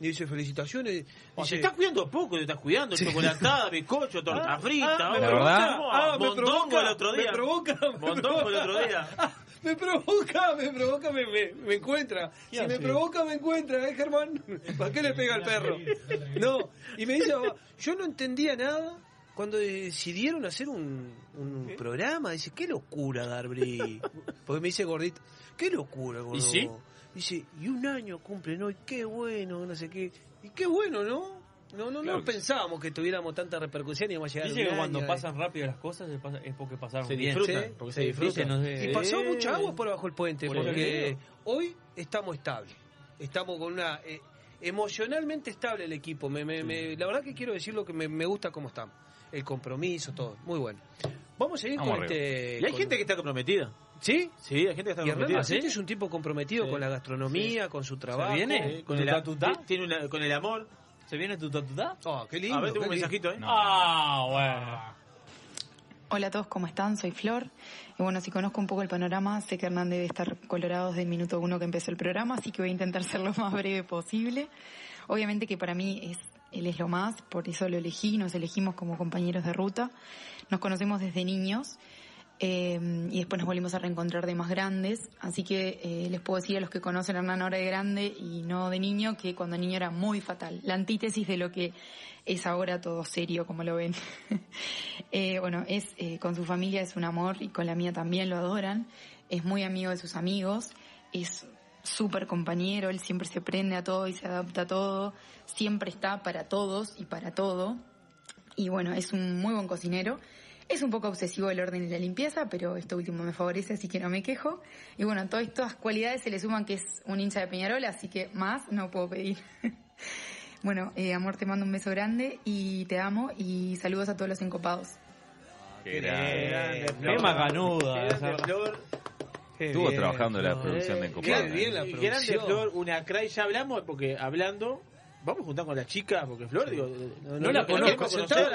S1: Y dice, felicitaciones.
S2: O
S1: Dice,
S2: te estás cuidando poco, te estás cuidando. Chocolatada, bizcocho, torta
S1: Ah,
S2: frita.
S1: ah, me provoca, ah, me provoca,
S2: el otro
S1: me
S2: día.
S1: provoca, me
S2: el otro día.
S1: me provoca, me provoca, me, me, me encuentra.
S2: ¿Qué
S1: Si me provoca, me encuentra, ¿eh, Germán? ¿Para qué le pega al perro? No, y me dice, "Papá, yo no entendía nada cuando decidieron hacer un, un programa. Dice, qué locura, Darbri. Porque me dice gordito, qué locura, gordo.
S2: ¿Y sí?
S1: Dice, y un año cumplen hoy, qué bueno, no sé qué. Y qué bueno, ¿no? No, no,
S4: Claro
S1: no
S4: que
S1: pensábamos que tuviéramos tanta repercusión y íbamos a llegar
S4: Dice
S1: a
S4: que cuando
S1: año,
S4: pasan rápido las cosas es porque pasaron
S2: Se
S4: bien.
S2: disfrutan,
S1: Sí,
S2: porque se disfrutan.
S4: Dice, no sé,
S1: Y pasó
S4: eh,
S1: mucha agua por abajo el puente,
S4: por
S1: porque hoy estamos estables. Estamos con una... eh, emocionalmente estable el equipo. Me, me- me- la verdad que quiero decir lo que me, me gusta cómo estamos. El compromiso, todo. Muy bueno. Vamos a seguir
S2: Vamos
S1: con
S2: arriba.
S1: este...
S2: Y hay
S1: con-
S2: gente que está comprometida.
S1: ¿Sí?
S2: Sí, hay gente que está
S1: Y
S2: comprometida.
S1: Macete es un tipo comprometido
S2: Sí.
S1: con la gastronomía, con su trabajo.
S4: viene?
S2: Sí, con
S4: ¿Tu
S2: el,
S4: tatutá?
S2: tiene una- con el amor.
S4: ¿Se viene tu tatutá?
S1: Oh, qué lindo.
S2: A ver, tengo un
S1: lindo.
S2: mensajito, ¿eh?
S4: Ah, bueno.
S21: Hola a todos, ¿cómo están? Soy Flor. Y bueno, si conozco un poco el panorama, sé que Hernán debe estar colorado desde el minuto uno que empezó el programa, así que voy a intentar ser lo más breve posible. Obviamente que para mí es, él es lo más, por eso lo elegí, nos elegimos como compañeros de ruta. Nos conocemos desde niños eh, y después nos volvimos a reencontrar de más grandes, así que eh, les puedo decir a los que conocen a Hernán ahora de grande y no de niño que cuando niño era muy fatal, la antítesis de lo que es ahora todo serio como lo ven. Eh, bueno, es eh, con su familia es un amor y con la mía también lo adoran. Es muy amigo de sus amigos, es súper compañero, él siempre se prende a todo y se adapta a todo, siempre está para todos y para todo. Y bueno, es un muy buen cocinero. Es un poco obsesivo el orden y la limpieza, pero esto último me favorece, así que no me quejo. Y bueno, a todas estas cualidades se le suman que es un hincha de Peñarol, así que más no puedo pedir. bueno, eh, amor, te mando un beso grande y te amo y saludos a todos los encopados.
S17: Qué grande.
S2: grande,
S4: Qué macanuda.
S17: Estuvo
S1: bien,
S17: trabajando en la producción de Encopados.
S1: Qué bien la
S2: Y grande. Flor, una cray, ya hablamos, porque hablando, vamos a juntar con la chica, porque Flor, digo,
S4: No la conozco.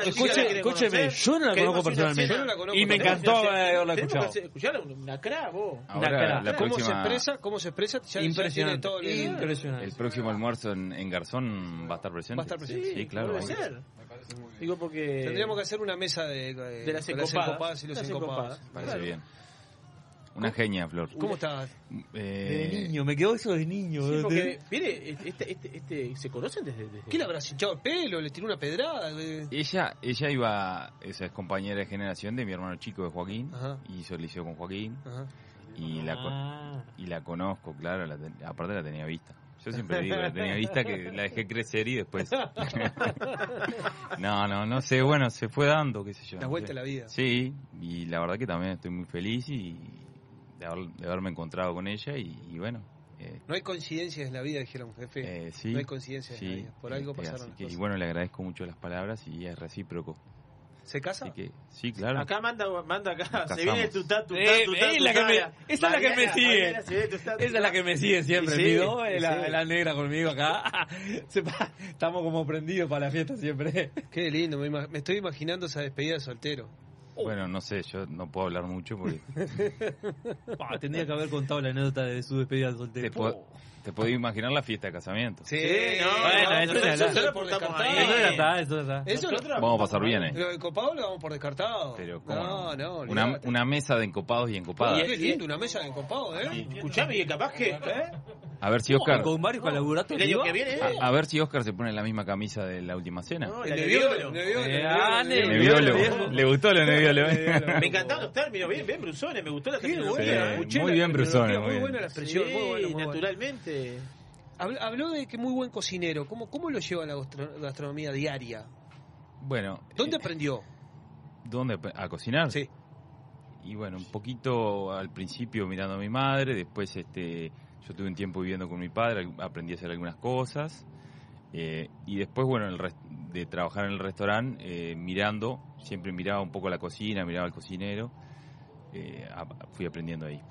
S4: Escúcheme, yo no la conozco personalmente. Y me encantó haberla escuchado.
S2: Escuchar una cra, vos.
S17: Ahora, la
S1: ¿Cómo se expresa? ¿Cómo se expresa? Ya- ya
S4: Impresionante.
S1: tiene todo el-
S4: Impresionante.
S17: el próximo almuerzo en, en Garzón va a estar presente.
S1: Va a estar presente.
S17: Sí, claro.
S2: Puede ser. Digo, porque.
S1: Tendríamos que hacer una mesa de, de,
S2: De las encopadas.
S1: y los
S2: Las
S1: encopados.
S2: encopadas.
S17: Parece
S1: Claro.
S17: bien. Una genia, Flor.
S1: ¿Cómo estás?
S17: Eh,
S4: De niño, me quedó eso de niño.
S2: Sí,
S4: ¿eh?
S2: porque, mire, este, este, este, ¿se conocen desde, desde-
S1: ¿Qué le habrás hinchado el pelo? ¿Le tiró una pedrada?
S17: Ella, ella iba, esa es compañera de generación de mi hermano chico de Joaquín,
S1: Ajá.
S17: hizo el liceo con Joaquín,
S1: Ajá.
S17: y la, con-
S4: Ah.
S17: y la conozco, claro, la ten- aparte la tenía vista. Yo siempre digo, la tenía vista que la dejé crecer y después... no, no, no sé, bueno, se fue dando, qué sé yo.
S1: La vuelta a la vida.
S17: Sí, y la verdad que también estoy muy feliz y de, haber- de haberme encontrado con ella y, y bueno... eh,
S1: No hay coincidencias en la vida, dijeron, jefe.
S17: eh, sí,
S1: no hay coincidencias en la vida. Por algo
S17: este,
S1: pasaron las
S17: que-
S1: cosas.
S17: Y bueno, le agradezco mucho las palabras y es recíproco.
S1: ¿Se casa?
S17: Así que, sí, claro.
S2: Acá manda, manda acá,
S17: Nos
S2: se viene tutá, tutá,
S4: Eh, es la que me- esa es la que me sigue. Esa es la que me sigue siempre,
S2: Sí,
S4: amigo.
S2: sí,
S4: la,
S2: sí.
S4: la negra conmigo acá. Sepa, Estamos como prendidos para la fiesta siempre.
S1: Qué lindo, me, me estoy imaginando esa despedida de soltero.
S17: Bueno, no sé, yo no puedo hablar mucho porque
S4: tendría que haber contado la anécdota de su despedida de
S17: te,
S4: soltero.
S17: po- te podés imaginar la fiesta de casamiento.
S1: Sí,
S2: no,
S4: Bueno,
S2: no,
S4: eso
S2: nosotros apuntamos ahí.
S4: Eso ya está, eso ya está.
S1: Eso
S2: Nosotros
S17: Vamos a pasar bien, ¿eh?
S1: Lo de copado lo damos por descartado.
S17: Pero ¿cómo
S1: no, no,
S17: una, una mesa de encopados y encopadas.
S1: Oye, qué lindo, una mesa de encopado, ¿eh?
S2: Escuchame, y capaz que. ¿eh?
S17: A ver si Oscar,
S4: Con varios colaboradores.
S2: El año
S4: ¿no?
S2: que viene.
S17: a, a ver si Oscar se pone la misma camisa de la última cena.
S2: No,
S1: El Nebbiolo. Nebbiolo,
S4: Eh.
S17: Le gustó lo Nebbiolo. ¿eh?
S2: Me encantaron los términos, bien, bien Brusones, me gustó la terminología. ¿eh?
S17: muy bien, Brusone, muy
S1: buena la expresión,
S2: naturalmente.
S1: Habl- Habló de que muy buen cocinero. ¿Cómo, cómo lo lleva la gastro- gastronomía diaria?
S17: Bueno,
S1: ¿Dónde
S17: eh,
S1: aprendió?
S17: ¿dónde? ¿A cocinar?
S1: Sí.
S17: y bueno, un poquito al principio mirando a mi madre, después este, yo tuve un tiempo viviendo con mi padre, aprendí a hacer algunas cosas. eh, y después, bueno, el res- de trabajar en el restaurante, eh, mirando, siempre miraba un poco la cocina, miraba al cocinero, eh, a- fui aprendiendo ahí.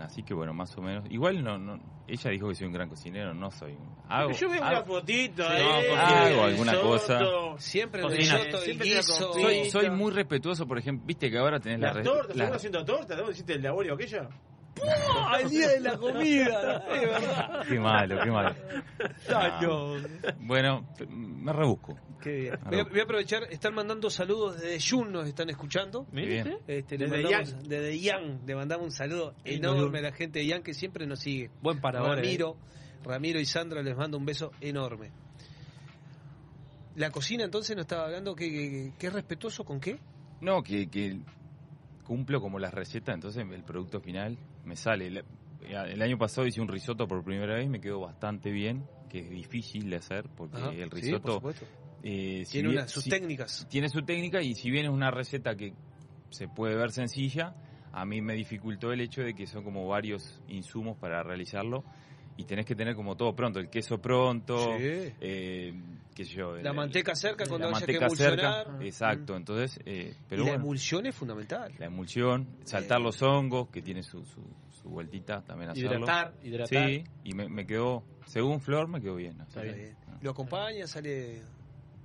S17: Así que bueno, más o menos. Igual no, no ella dijo que soy un gran cocinero, no soy. Hago,
S2: Yo veo
S17: hago-
S2: una fotito,
S17: Sí,
S2: eh,
S17: hago alguna
S2: risotto,
S17: cosa.
S1: Siempre risotto,
S2: Siempre la
S1: guiso.
S17: soy, soy muy respetuoso, por ejemplo, viste que ahora tenés la
S2: Las
S17: re-
S2: tortas,
S17: la-
S2: ¿seguimos haciendo tortas? ¿Dónde hiciste el de Abuelo aquella?
S1: ¡Ah, el día de la comida! Es verdad.
S17: Qué malo, qué malo.
S1: No.
S17: Bueno, me rebusco.
S1: Qué bien. Voy a,
S17: rebusco.
S1: voy a aprovechar, están mandando saludos desde Jun, nos están escuchando.
S17: Bien.
S1: Este,
S2: Desde
S1: mandamos-
S2: Yang.
S1: Desde Yang, le mandamos un saludo enorme a la gente de Yang que siempre nos sigue.
S3: Buen parador, eh.
S1: Ramiro, Ramiro y Sandra les mando un beso enorme. La cocina entonces nos estaba hablando que, que, que es respetuoso con qué?
S17: No, que, que cumplo como las recetas, entonces el producto final me sale. El, año pasado hice un risotto por primera vez, me quedó bastante bien, que es difícil de hacer porque
S1: Ajá,
S17: el
S1: sí,
S17: risotto
S1: por supuesto.
S17: eh, si
S1: Tiene
S17: bien-
S1: una- sus
S17: si-
S1: técnicas.
S17: Tiene su técnica y si bien es una receta que se puede ver sencilla, a mí me dificultó el hecho de que son como varios insumos para realizarlo y tenés que tener como todo pronto, el queso pronto,
S1: Sí.
S17: eh, qué sé yo,
S1: La
S17: el-
S1: manteca cerca cuando
S17: la
S1: haya que
S17: manteca cerca,
S1: emulsionar.
S17: exacto, entonces, eh, pero
S1: y la
S17: bueno,
S1: emulsión es fundamental.
S17: la emulsión, saltar los hongos, que tiene su, su, su vueltita también hacerlo.
S2: Hidratar, hidratar.
S17: Sí, y me, me quedó, según Flor, me quedó
S1: Está bien. Lo acompaña, sale,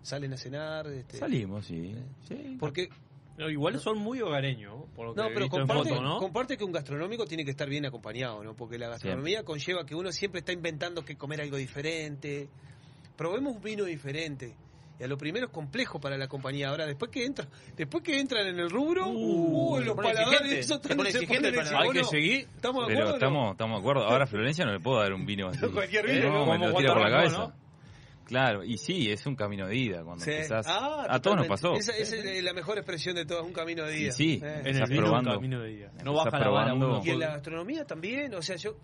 S1: salen a cenar. Este,
S17: Salimos, sí. sí.
S1: Porque
S3: No, igual son muy hogareños, por lo que
S1: No,
S3: he
S1: pero
S3: visto en
S1: comparte,
S3: foto, ¿no?
S1: comparte que un gastronómico tiene que estar bien acompañado, ¿no? Porque la gastronomía conlleva que uno siempre está inventando que comer algo diferente. Probemos un vino diferente. Y a lo primero es complejo para la compañía. Ahora, después que entra, después que entran en el rubro, uh,
S2: se
S1: los
S2: exigente el paladar.
S17: Hay que seguir.
S1: ¿Estamos de
S17: Pero
S1: acuerdo? o no?
S17: estamos, estamos de acuerdo. Ahora a Florencia no le puedo dar un vino así.
S1: Cualquier vino,
S17: No,
S1: como
S17: me lo tira por la cabeza. Claro, y sí, es un camino de ida. Cuando
S1: Sí.
S17: empezás,
S1: Ah,
S17: a todos nos pasó.
S1: Esa, esa es la mejor expresión de todas, un camino de
S17: Y
S1: día.
S17: sí,
S1: Eh.
S3: En el
S17: estás
S3: vino un
S17: probando.
S3: camino de día. No baja la vara
S17: probando.
S3: uno.
S1: Y en la gastronomía también, o sea, yo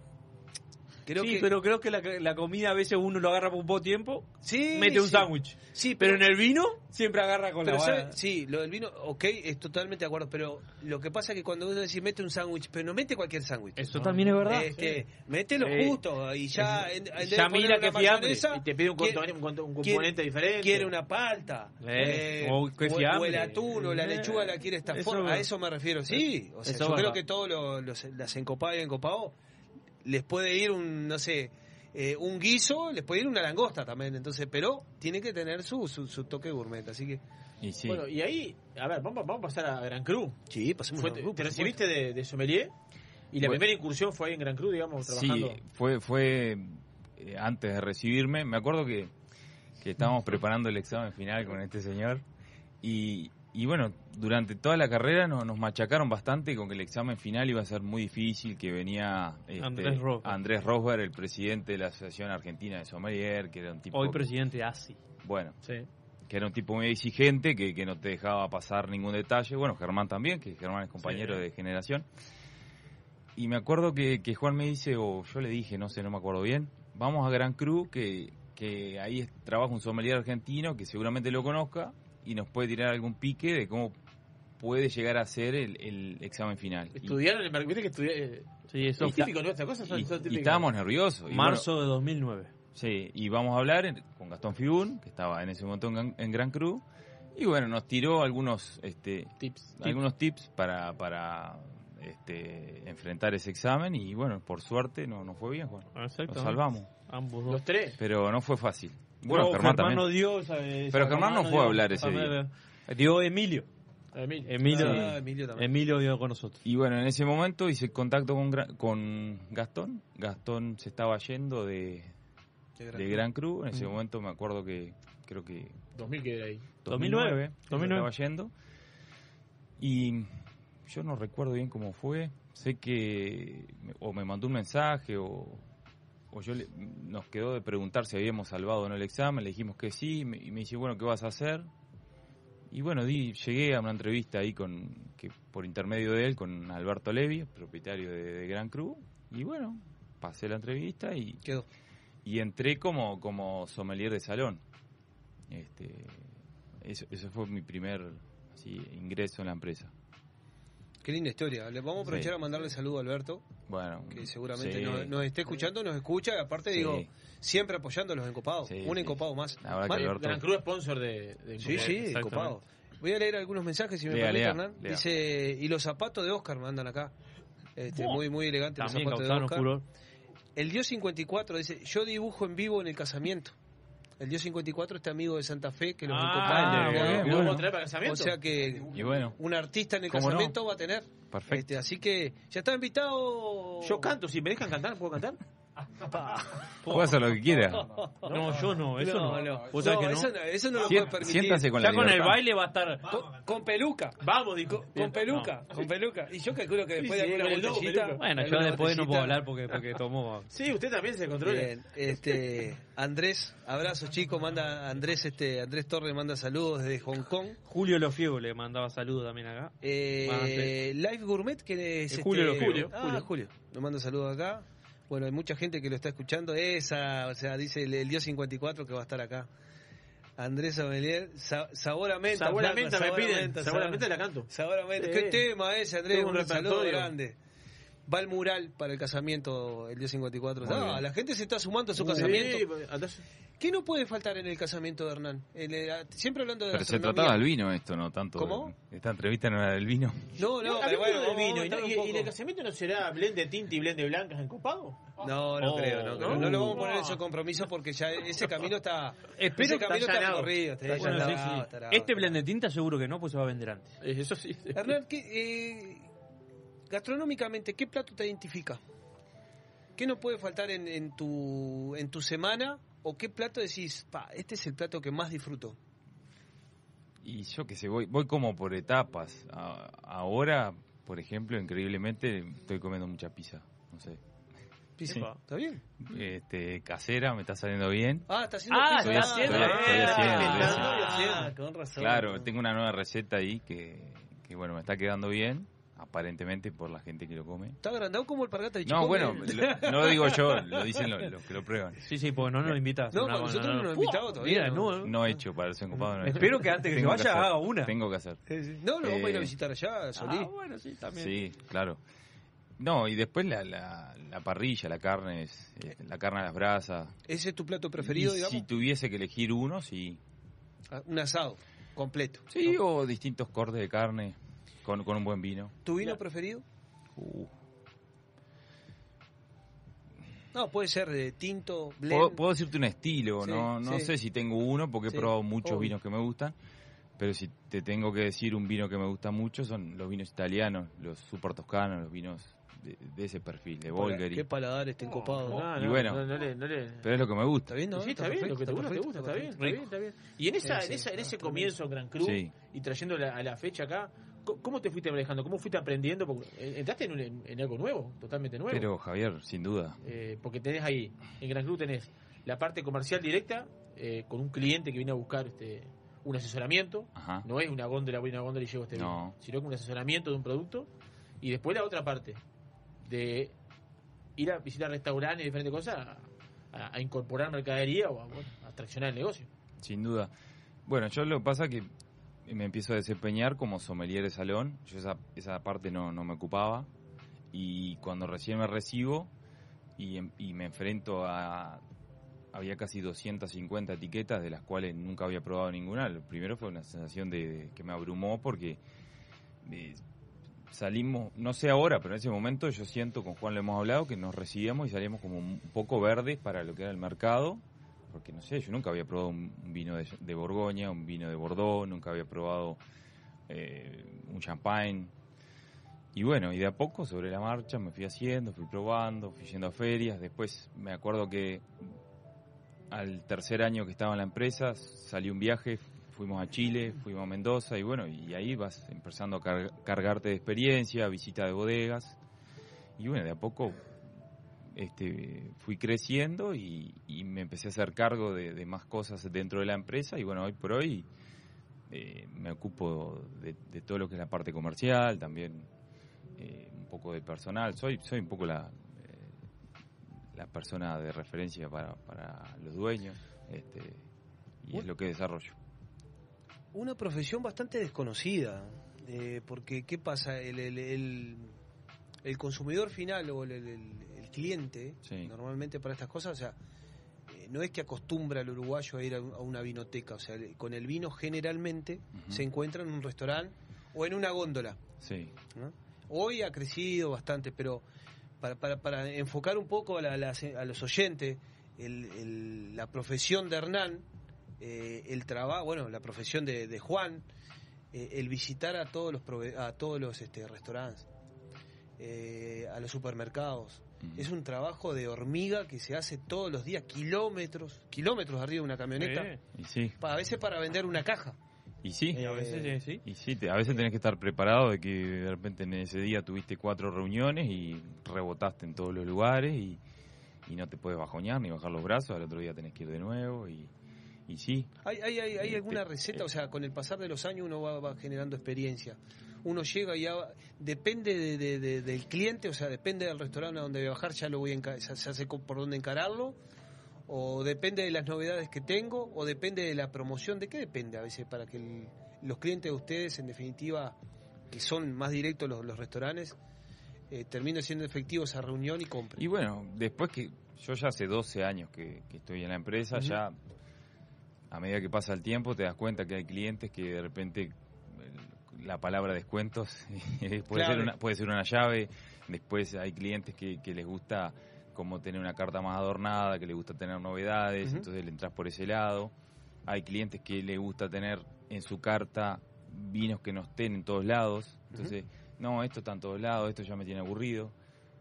S1: creo
S3: sí,
S1: que...
S3: pero creo que la, la comida a veces uno lo agarra por un poco tiempo,
S1: Sí,
S3: mete un
S1: sí.
S3: sándwich.
S1: Sí,
S3: Pero en el vino siempre agarra con
S1: Pero
S3: la
S1: ¿sabe?
S3: vara.
S1: Sí, lo del vino, ok, es totalmente de acuerdo, pero lo que pasa es que cuando uno dice mete un sándwich, pero no mete cualquier sándwich.
S3: Eso también es verdad.
S1: Este, Mete lo
S3: Sí.
S1: justo y ya... en- en
S3: Ya mira que fiambre.
S2: Y te pide un,
S1: quiere- quiere-
S2: componente diferente.
S1: Quiere una palta.
S3: Eh,
S1: eh,
S3: o qué
S1: o,
S3: fiambre.
S1: el atún o la
S3: Eh,
S1: lechuga la quiere esta forma. A eso me refiero, sí. O sea,
S3: Eso
S1: yo creo que todos los, los- las encopadas y encopados les puede ir un, no sé, eh, un guiso, les puede ir una langosta también. Entonces, pero tiene que tener su, su, su toque gourmet. Así que...
S17: Y sí.
S2: Bueno, y ahí, a ver, vamos, vamos a pasar a Gran Cru.
S1: Sí, pasemos
S2: Fue-
S1: a Gran Cru,
S2: Te recibiste de, de sommelier y la
S17: Bueno.
S2: primera incursión fue ahí en Gran Cru, digamos,
S17: Sí,
S2: trabajando.
S17: fue, fue eh, antes de recibirme. Me acuerdo que, que estábamos preparando el examen final con este señor. Y, y bueno, durante toda la carrera nos, nos machacaron bastante con que el examen final iba a ser muy difícil, que venía este,
S3: Andrés Rosberg.
S17: Andrés Rosberg, el presidente de la Asociación Argentina de Sommelier, que era un tipo...
S3: Hoy presidente de ASI.
S17: Bueno,
S3: Sí.
S17: que era un tipo muy exigente, que, que no te dejaba pasar ningún detalle. Bueno, Germán también, que Germán es compañero
S3: Sí.
S17: de generación. Y me acuerdo que, que Juan me dice, o yo le dije, no sé, no me acuerdo bien, vamos a Gran Cru, que, que ahí trabaja un sommelier argentino que seguramente lo conozca y nos puede tirar algún pique de cómo puede llegar a ser el, el examen final. Y-
S2: Estudiaron el viste que estudié.
S3: Sí, eso
S2: es típico, ¿no? Estas cosas son,
S17: y,
S2: son
S17: y estábamos nerviosos. Y
S3: Marzo
S17: bueno,
S3: de 2009.
S17: Sí, y vamos a hablar en- con Gastón Figún, que estaba en ese momento en, Gran- en Gran Cru, y bueno, nos tiró algunos este,
S2: tips,
S17: algunos tips para, para este, enfrentar ese examen, y bueno, por suerte no, no fue bien, Juan. Nos salvamos.
S3: Ambos
S2: Los tres.
S17: Pero no fue fácil. Bueno,
S3: No,
S17: Germán, también.
S3: no dio esa- esa
S17: Pero Germán no fue a hablar ese
S3: Germán,
S17: día.
S3: eh, Dio Emilio.
S2: Emilio.
S3: Emilio,
S1: Ah, Emilio también.
S3: Emilio dio con nosotros.
S17: Y bueno, en ese momento hice contacto con, con Gastón. Gastón se estaba yendo de,
S1: De Gran
S17: de. Gran Cru. En ese
S3: Mm.
S17: momento me acuerdo que creo que
S2: 2000 que era ahí.
S17: 2009,
S3: 2009.
S17: se estaba yendo. Y yo no recuerdo bien cómo fue. Sé que o me mandó un mensaje o, o yo le- nos quedó de preguntar si habíamos salvado o no el examen. Le dijimos que sí y me, y me dice, bueno, ¿qué vas a hacer? Y bueno, di, llegué a una entrevista ahí con que por intermedio de él con Alberto Levi, propietario de, de Gran Cru. Y bueno, pasé la entrevista y
S1: Quedó.
S17: y entré como, como sommelier de salón. Este, eso, eso fue mi primer así, ingreso en la empresa.
S1: Qué linda historia. Le vamos a aprovechar
S17: Sí.
S1: a mandarle saludo a Alberto,
S17: Bueno,
S1: que seguramente
S17: sí.
S1: nos, nos esté escuchando, nos escucha, y aparte
S17: Sí.
S1: digo, siempre apoyando a los encopados.
S17: Sí,
S1: un
S17: sí.
S1: encopado más.
S17: La verdad que Alberto-
S2: Gran Cruz sponsor de, de
S1: Sí, sí, encopado. Voy a leer algunos mensajes si me
S17: Lea,
S1: permite,
S17: lea,
S1: Hernán.
S17: lea.
S1: Dice, y los zapatos de Oscar mandan acá. Este, muy, muy elegantes los
S4: También
S1: zapatos de Oscar.
S4: furor.
S1: El Dios 54 dice, yo dibujo en vivo en el casamiento. El Dios 54 este amigo de Santa Fe que los
S4: Ah,
S2: ¿Lo
S17: bueno.
S2: vamos a traer para casamiento?
S1: O sea que
S17: Y bueno,
S1: un artista en el casamiento va a tener.
S17: perfecto.
S1: Este, así que ya está invitado.
S2: Yo canto, si me dejan cantar, ¿puedo cantar?
S17: Puede hacer lo que quiera.
S4: No, yo no, eso no.
S1: no.
S4: ¿Vos sabés
S1: No,
S4: que no?
S1: eso no, eso no lo
S17: Sien-
S1: puede permitir.
S17: siéntase con la
S4: Ya con el
S17: libertad.
S4: baile va a estar.
S1: Con, con peluca.
S2: Vamos.
S1: Con, con peluca, con peluca. Y yo calculo que después
S2: Sí,
S1: de alguna
S2: el
S1: botellita.
S2: peluca.
S4: Bueno, yo
S1: alguna
S4: después no puedo
S1: botellita.
S4: hablar porque, porque tomó.
S2: Sí, usted también se controla.
S1: Bien, este Andrés, abrazos chicos, manda Andrés este Andrés Torres manda saludos desde Hong Kong.
S4: Julio Lofiego le mandaba saludos también acá.
S1: Eh. Live Gourmet que es
S4: Eh, Julio
S1: este,
S4: Lofiego.
S1: Ah,
S4: Julio.
S1: Julio. Nos manda saludos acá. Bueno, hay mucha gente que lo está escuchando. Esa, o sea, dice el, el Dios 54 que va a estar acá. Andrés Amelier, sa, sabor a menta.
S2: Sabor a menta me piden.
S1: menta,
S2: Sabor a menta la canto.
S1: Sabor a menta. ¿Qué tema ese, Andrés?
S2: Un
S1: Un, saludo grande. Va el mural para el casamiento el Dios 54.
S17: Muy
S1: Ah, la gente se está sumando a su casamiento.
S2: entonces-
S1: ¿Qué no puede faltar en el casamiento de Hernán? El- siempre hablando de
S17: Pero se trataba del vino esto, no tanto.
S1: ¿Cómo?
S17: Esta entrevista no era del vino.
S1: No, no,
S2: No,
S1: pero
S2: hablemos
S1: bueno,
S2: del vino. ¿Y, el casamiento no será blend de tinta y blend de blancas encopado?
S1: No, no
S2: Oh,
S1: creo, no creo.
S2: ¿no?
S1: No, lo vamos a poner en ese compromiso porque ya ese camino está.
S4: Espero
S1: ese
S4: que
S1: camino
S2: está
S1: recorrido. Está
S4: Bueno, sí. Este blend de tinta seguro que no, pues se va a vender antes.
S2: Eso sí.
S1: Hernán, ¿qué, eh, gastronómicamente, ¿qué plato te identifica? ¿Qué no puede faltar en, en tu, en tu semana? ¿O qué plato decís, pa, este es el plato que más disfruto?
S17: Y yo que sé, voy, voy como por etapas. A- ahora, por ejemplo, increíblemente estoy comiendo mucha pizza. No sé.
S1: Pizza.
S17: Sí.
S1: ¿Está bien?
S17: Este, casera, me está saliendo bien.
S1: Ah, está haciendo
S4: Ah,
S1: pizza.
S4: está haciendo.
S17: Estoy- estoy
S1: Ah,
S17: haciendo,
S1: ah,
S17: estoy
S1: ah,
S17: haciendo.
S1: con razón.
S17: Claro, tengo una nueva receta ahí que, que bueno, me está quedando bien, aparentemente por la gente que lo come.
S1: Está agrandado como el pargata de
S17: No, bueno, lo- no lo digo yo, lo dicen los, los que lo prueban.
S4: Sí, sí, porque no nos invitas.
S1: No,
S4: Una-
S1: nosotros no nos han invitado todavía,
S4: Mira,
S1: ¿no?
S4: no.
S17: No he hecho para el encopado. No he.
S4: Espero que antes que se vaya
S17: hacer,
S4: haga una.
S17: Tengo que hacer.
S1: No, lo vamos a ir a
S17: Eh,
S1: visitar allá, Solí.
S4: Ah, bueno, sí, también.
S17: Sí, claro. No, y después la, la, la parrilla, la carne, es, eh, la carne a las brasas.
S1: ¿Ese es tu plato preferido,
S17: Y
S1: digamos?
S17: Si tuviese que elegir uno, sí.
S1: Ah, Un asado completo.
S17: Sí, o distintos cortes de carne con, con un buen vino.
S1: ¿Tu vino preferido?
S17: Uh,
S1: No, puede ser de tinto, blend.
S17: puedo, puedo decirte un estilo,
S1: Sí,
S17: no, no
S1: sí.
S17: sé si tengo uno porque he
S1: Sí,
S17: probado muchos
S1: obvio.
S17: vinos que me gustan, pero si te tengo que decir un vino que me gusta mucho son los vinos italianos, los super toscanos, los vinos de, de ese perfil, de Bolgheri.
S1: Qué paladar este encopado.
S2: No,
S17: Y
S2: no,
S17: bueno.
S2: no, no le- no le-
S17: Pero es lo que me gusta.
S1: ¿Está bien, no?
S2: Sí, está, bien, lo que te gusta, te gusta, está bien, está bien, está bien. Y en esa,
S1: Sí,
S2: en esa, en ese comienzo Gran Cruz
S17: Sí.
S2: y trayendo la- a la fecha acá, ¿cómo te fuiste manejando? ¿Cómo fuiste aprendiendo? Porque eh, entraste en, un- en- en algo nuevo, totalmente nuevo.
S17: Pero Javier, sin duda.
S2: Eh, porque tenés ahí, en Gran Cruz tenés la parte comercial directa, eh, con un cliente que viene a buscar este un asesoramiento,
S17: Ajá.
S2: no es una góndola, voy a una góndola y llevo este
S17: No.
S2: vino, sino que un asesoramiento de un producto, y después la otra parte, de ir a visitar restaurantes y diferentes cosas, a, a incorporar mercadería o a, bueno, a traccionar el negocio.
S17: Sin duda. Bueno, yo lo que pasa que me empiezo a desempeñar como sommelier de salón. Yo esa, esa parte no, no me ocupaba. Y cuando recién me recibo y, em- me enfrento a... Había casi 250 etiquetas de las cuales nunca había probado ninguna. Lo primero fue una sensación de, de que me abrumó porque eh, salimos, no sé ahora, pero en ese momento yo siento, con Juan lo hemos hablado, que nos recibíamos y salíamos como un poco verdes para lo que era el mercado porque no sé, yo nunca había probado un vino de, Borgoña, un vino de Bordeaux, nunca había probado eh, un champagne. Y bueno, y de a poco sobre la marcha me fui haciendo, fui probando, fui yendo a ferias. Después me acuerdo que al tercer año que estaba en la empresa salí un viaje, fuimos a Chile, fuimos a Mendoza y bueno, y ahí vas empezando a car- cargarte de experiencia, visita de bodegas. Y bueno, de a poco este, fui creciendo y, y me empecé a hacer cargo de, de más cosas dentro de la empresa y bueno, hoy por hoy eh, me ocupo de, de todo lo que es la parte comercial, también eh, un poco de personal, soy, soy un poco la, eh, la persona de referencia para, para los dueños este, y es lo que desarrollo.
S1: Una profesión bastante desconocida. Porque, ¿qué pasa? El, el, el, el consumidor final o el cliente,
S17: Sí.
S1: normalmente para estas cosas, o sea, eh, no es que acostumbra al uruguayo a ir a, un- a una vinoteca, o sea, con el vino generalmente se encuentra en un restaurante o en una góndola.
S17: Sí.
S1: ¿no? Hoy ha crecido bastante, pero para, para, para enfocar un poco a, la- las- a los oyentes, el- el- la profesión de Hernán, eh, el trabajo, bueno, la profesión de, de Juan, eh, el visitar a todos los prove- a todos los este, restaurantes, eh, a los supermercados. Es un trabajo de hormiga que se hace todos los días, kilómetros, kilómetros arriba de una camioneta,
S17: Y sí.
S1: pa- a veces para vender una caja.
S17: Y sí,
S1: Y a veces,
S17: Eh,
S1: sí.
S17: Y sí, te- a veces tenés que estar preparado de que de repente en ese día tuviste cuatro reuniones y rebotaste en todos los lugares y, y no te puedes bajoñar ni bajar los brazos, al otro día tenés que ir de nuevo y, y sí.
S1: ¿Hay, hay, hay, hay
S17: Este,
S1: alguna receta? O sea, con el pasar de los años uno va, va generando experiencia. Uno llega y ya depende de- de- de- del cliente, o sea, depende del restaurante a donde voy a bajar, ya lo voy a ya, ya sé por dónde encararlo, o depende de las novedades que tengo, o depende de la promoción. ¿De qué depende a veces para que el- los clientes de ustedes, en definitiva, que son más directos los, los restaurantes, eh, terminen siendo efectivos esa reunión y compren?
S17: Y bueno, después que yo ya hace 12 años que, que estoy en la empresa, ya a medida que pasa el tiempo te das cuenta que hay clientes que de repente la palabra descuentos puede, ser una, puede ser una llave, después hay clientes que, que les gusta como tener una carta más adornada, que les gusta tener novedades, entonces le entras por ese lado. Hay clientes que les gusta tener en su carta vinos que no estén en todos lados, entonces, no, esto está en todos lados, esto ya me tiene aburrido.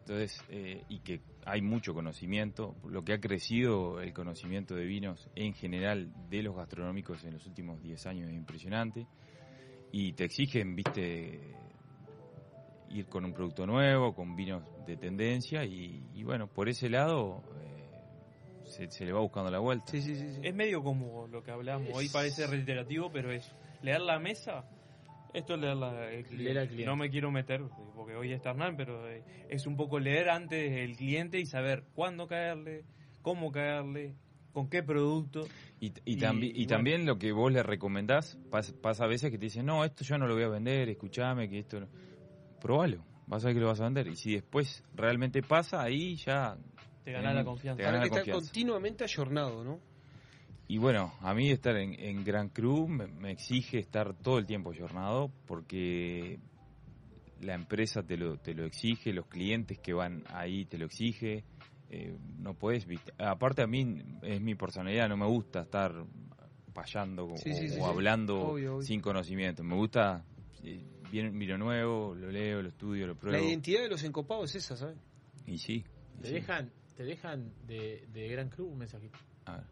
S17: Entonces, eh, y que hay mucho conocimiento, lo que ha crecido el conocimiento de vinos en general de los gastronómicos en los últimos 10 años es impresionante. Y te exigen, viste, ir con un producto nuevo, con vinos de tendencia, y, y bueno, por ese lado eh, se, se le va buscando la vuelta.
S4: Es medio como lo que hablamos. Hoy parece reiterativo, pero es leer la mesa. Esto es leer la, el.
S2: Leer al cliente.
S4: No me quiero meter, porque hoy está Hernán, pero eh, es un poco leer antes el cliente y saber cuándo caerle, cómo caerle, con qué producto.
S17: Y, y,
S4: Y-
S17: tambi-
S4: y
S17: y también lo que vos le recomendás, pas- pasa a veces que te dicen, no, esto yo no lo voy a vender, escúchame, que esto... no". Probalo, vas a ver que lo vas a vender. Y si después realmente pasa, ahí ya...
S4: Te ganás la confianza.
S17: Te ganás
S1: que
S17: la
S1: está
S17: confianza.
S1: continuamente ayornado, ¿no?
S17: Y bueno, a mí estar en, en Gran Cru me, me exige estar todo el tiempo jornado porque la empresa te lo, te lo exige, los clientes que van ahí te lo exige. Eh, no puedes, viste. aparte a mí es mi personalidad, no me gusta estar payando o,
S1: Sí, sí, sí,
S17: o
S1: sí.
S17: hablando
S1: Obvio, obvio.
S17: sin conocimiento. Me gusta, eh, viene vino nuevo, lo leo, lo estudio, lo pruebo.
S1: La identidad de los encopados es esa, ¿sabes?
S17: Y sí. y
S2: Te
S17: sí.
S2: dejan, te dejan de, de Gran Club un mensajito.
S17: A ver.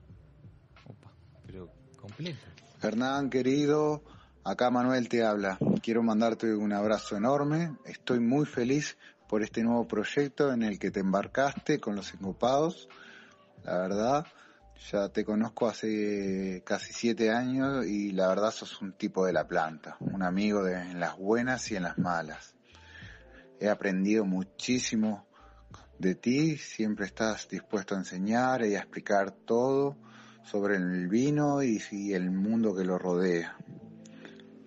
S17: Opa, pero completo.
S22: Hernán, querido, acá Manuel te habla. Quiero mandarte un abrazo enorme. Estoy muy feliz por este nuevo proyecto en el que te embarcaste con los encopados. La verdad, ya te conozco hace casi siete años y la verdad sos un tipo de la planta, un amigo de, las buenas y en las malas. He aprendido muchísimo de ti, siempre estás dispuesto a enseñar y a explicar todo sobre el vino y, y el mundo que lo rodea.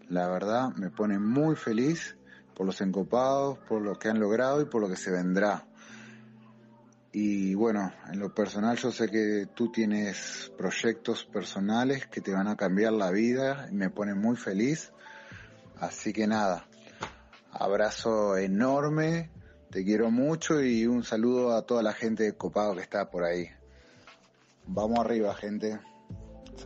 S22: La verdad me pone muy feliz por los encopados, por lo que han logrado y por lo que se vendrá. Y bueno, en lo personal yo sé que tú tienes proyectos personales que te van a cambiar la vida y me pone muy feliz. Así que nada, abrazo enorme, te quiero mucho y un saludo a toda la gente de Copado que está por ahí. Vamos arriba, gente.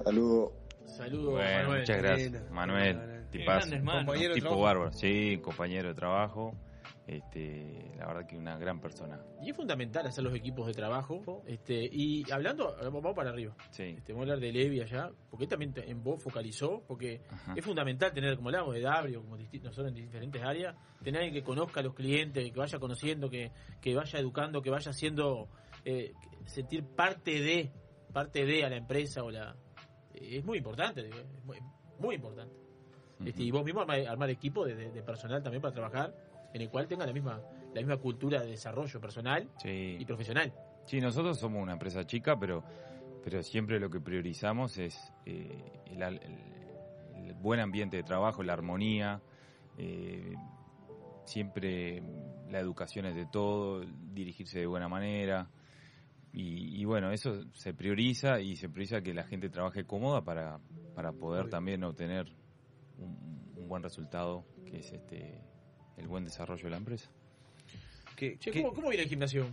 S22: Saludo.
S2: Saludos,
S17: Bueno,
S2: Manuel.
S17: muchas gracias, Manuel. Tipazo.
S2: Compañero
S17: tipo
S2: trabajo.
S17: bárbaro, sí, compañero de trabajo. Este, la verdad que una gran persona.
S2: Y es fundamental hacer los equipos de trabajo. Este, y hablando, vamos para arriba.
S17: Sí.
S2: Este, vamos a hablar de Levi allá, porque él también en vos focalizó, porque
S17: Ajá.
S2: es fundamental tener, como hablamos de Dabrio, como nosotros en diferentes áreas, tener alguien que conozca a los clientes, que vaya conociendo, que, que vaya educando, que vaya haciendo eh, sentir parte de, parte de a la empresa o la. Es muy importante, es muy, muy importante. Este, y vos mismo armar, armar equipo de, de- de personal también para trabajar, en el cual tenga la misma, la misma cultura de desarrollo personal
S17: Sí.
S2: y profesional.
S17: Sí, nosotros somos una empresa chica, pero, pero siempre lo que priorizamos es eh, el- el buen ambiente de trabajo, la armonía, eh, siempre la educación es de todo, dirigirse de buena manera. Y, y bueno, eso se prioriza y se prioriza que la gente trabaje cómoda para, para poder también obtener un, un buen resultado, que es este el buen desarrollo de la empresa.
S2: Che, ¿cómo, ¿Cómo viene el gimnasio?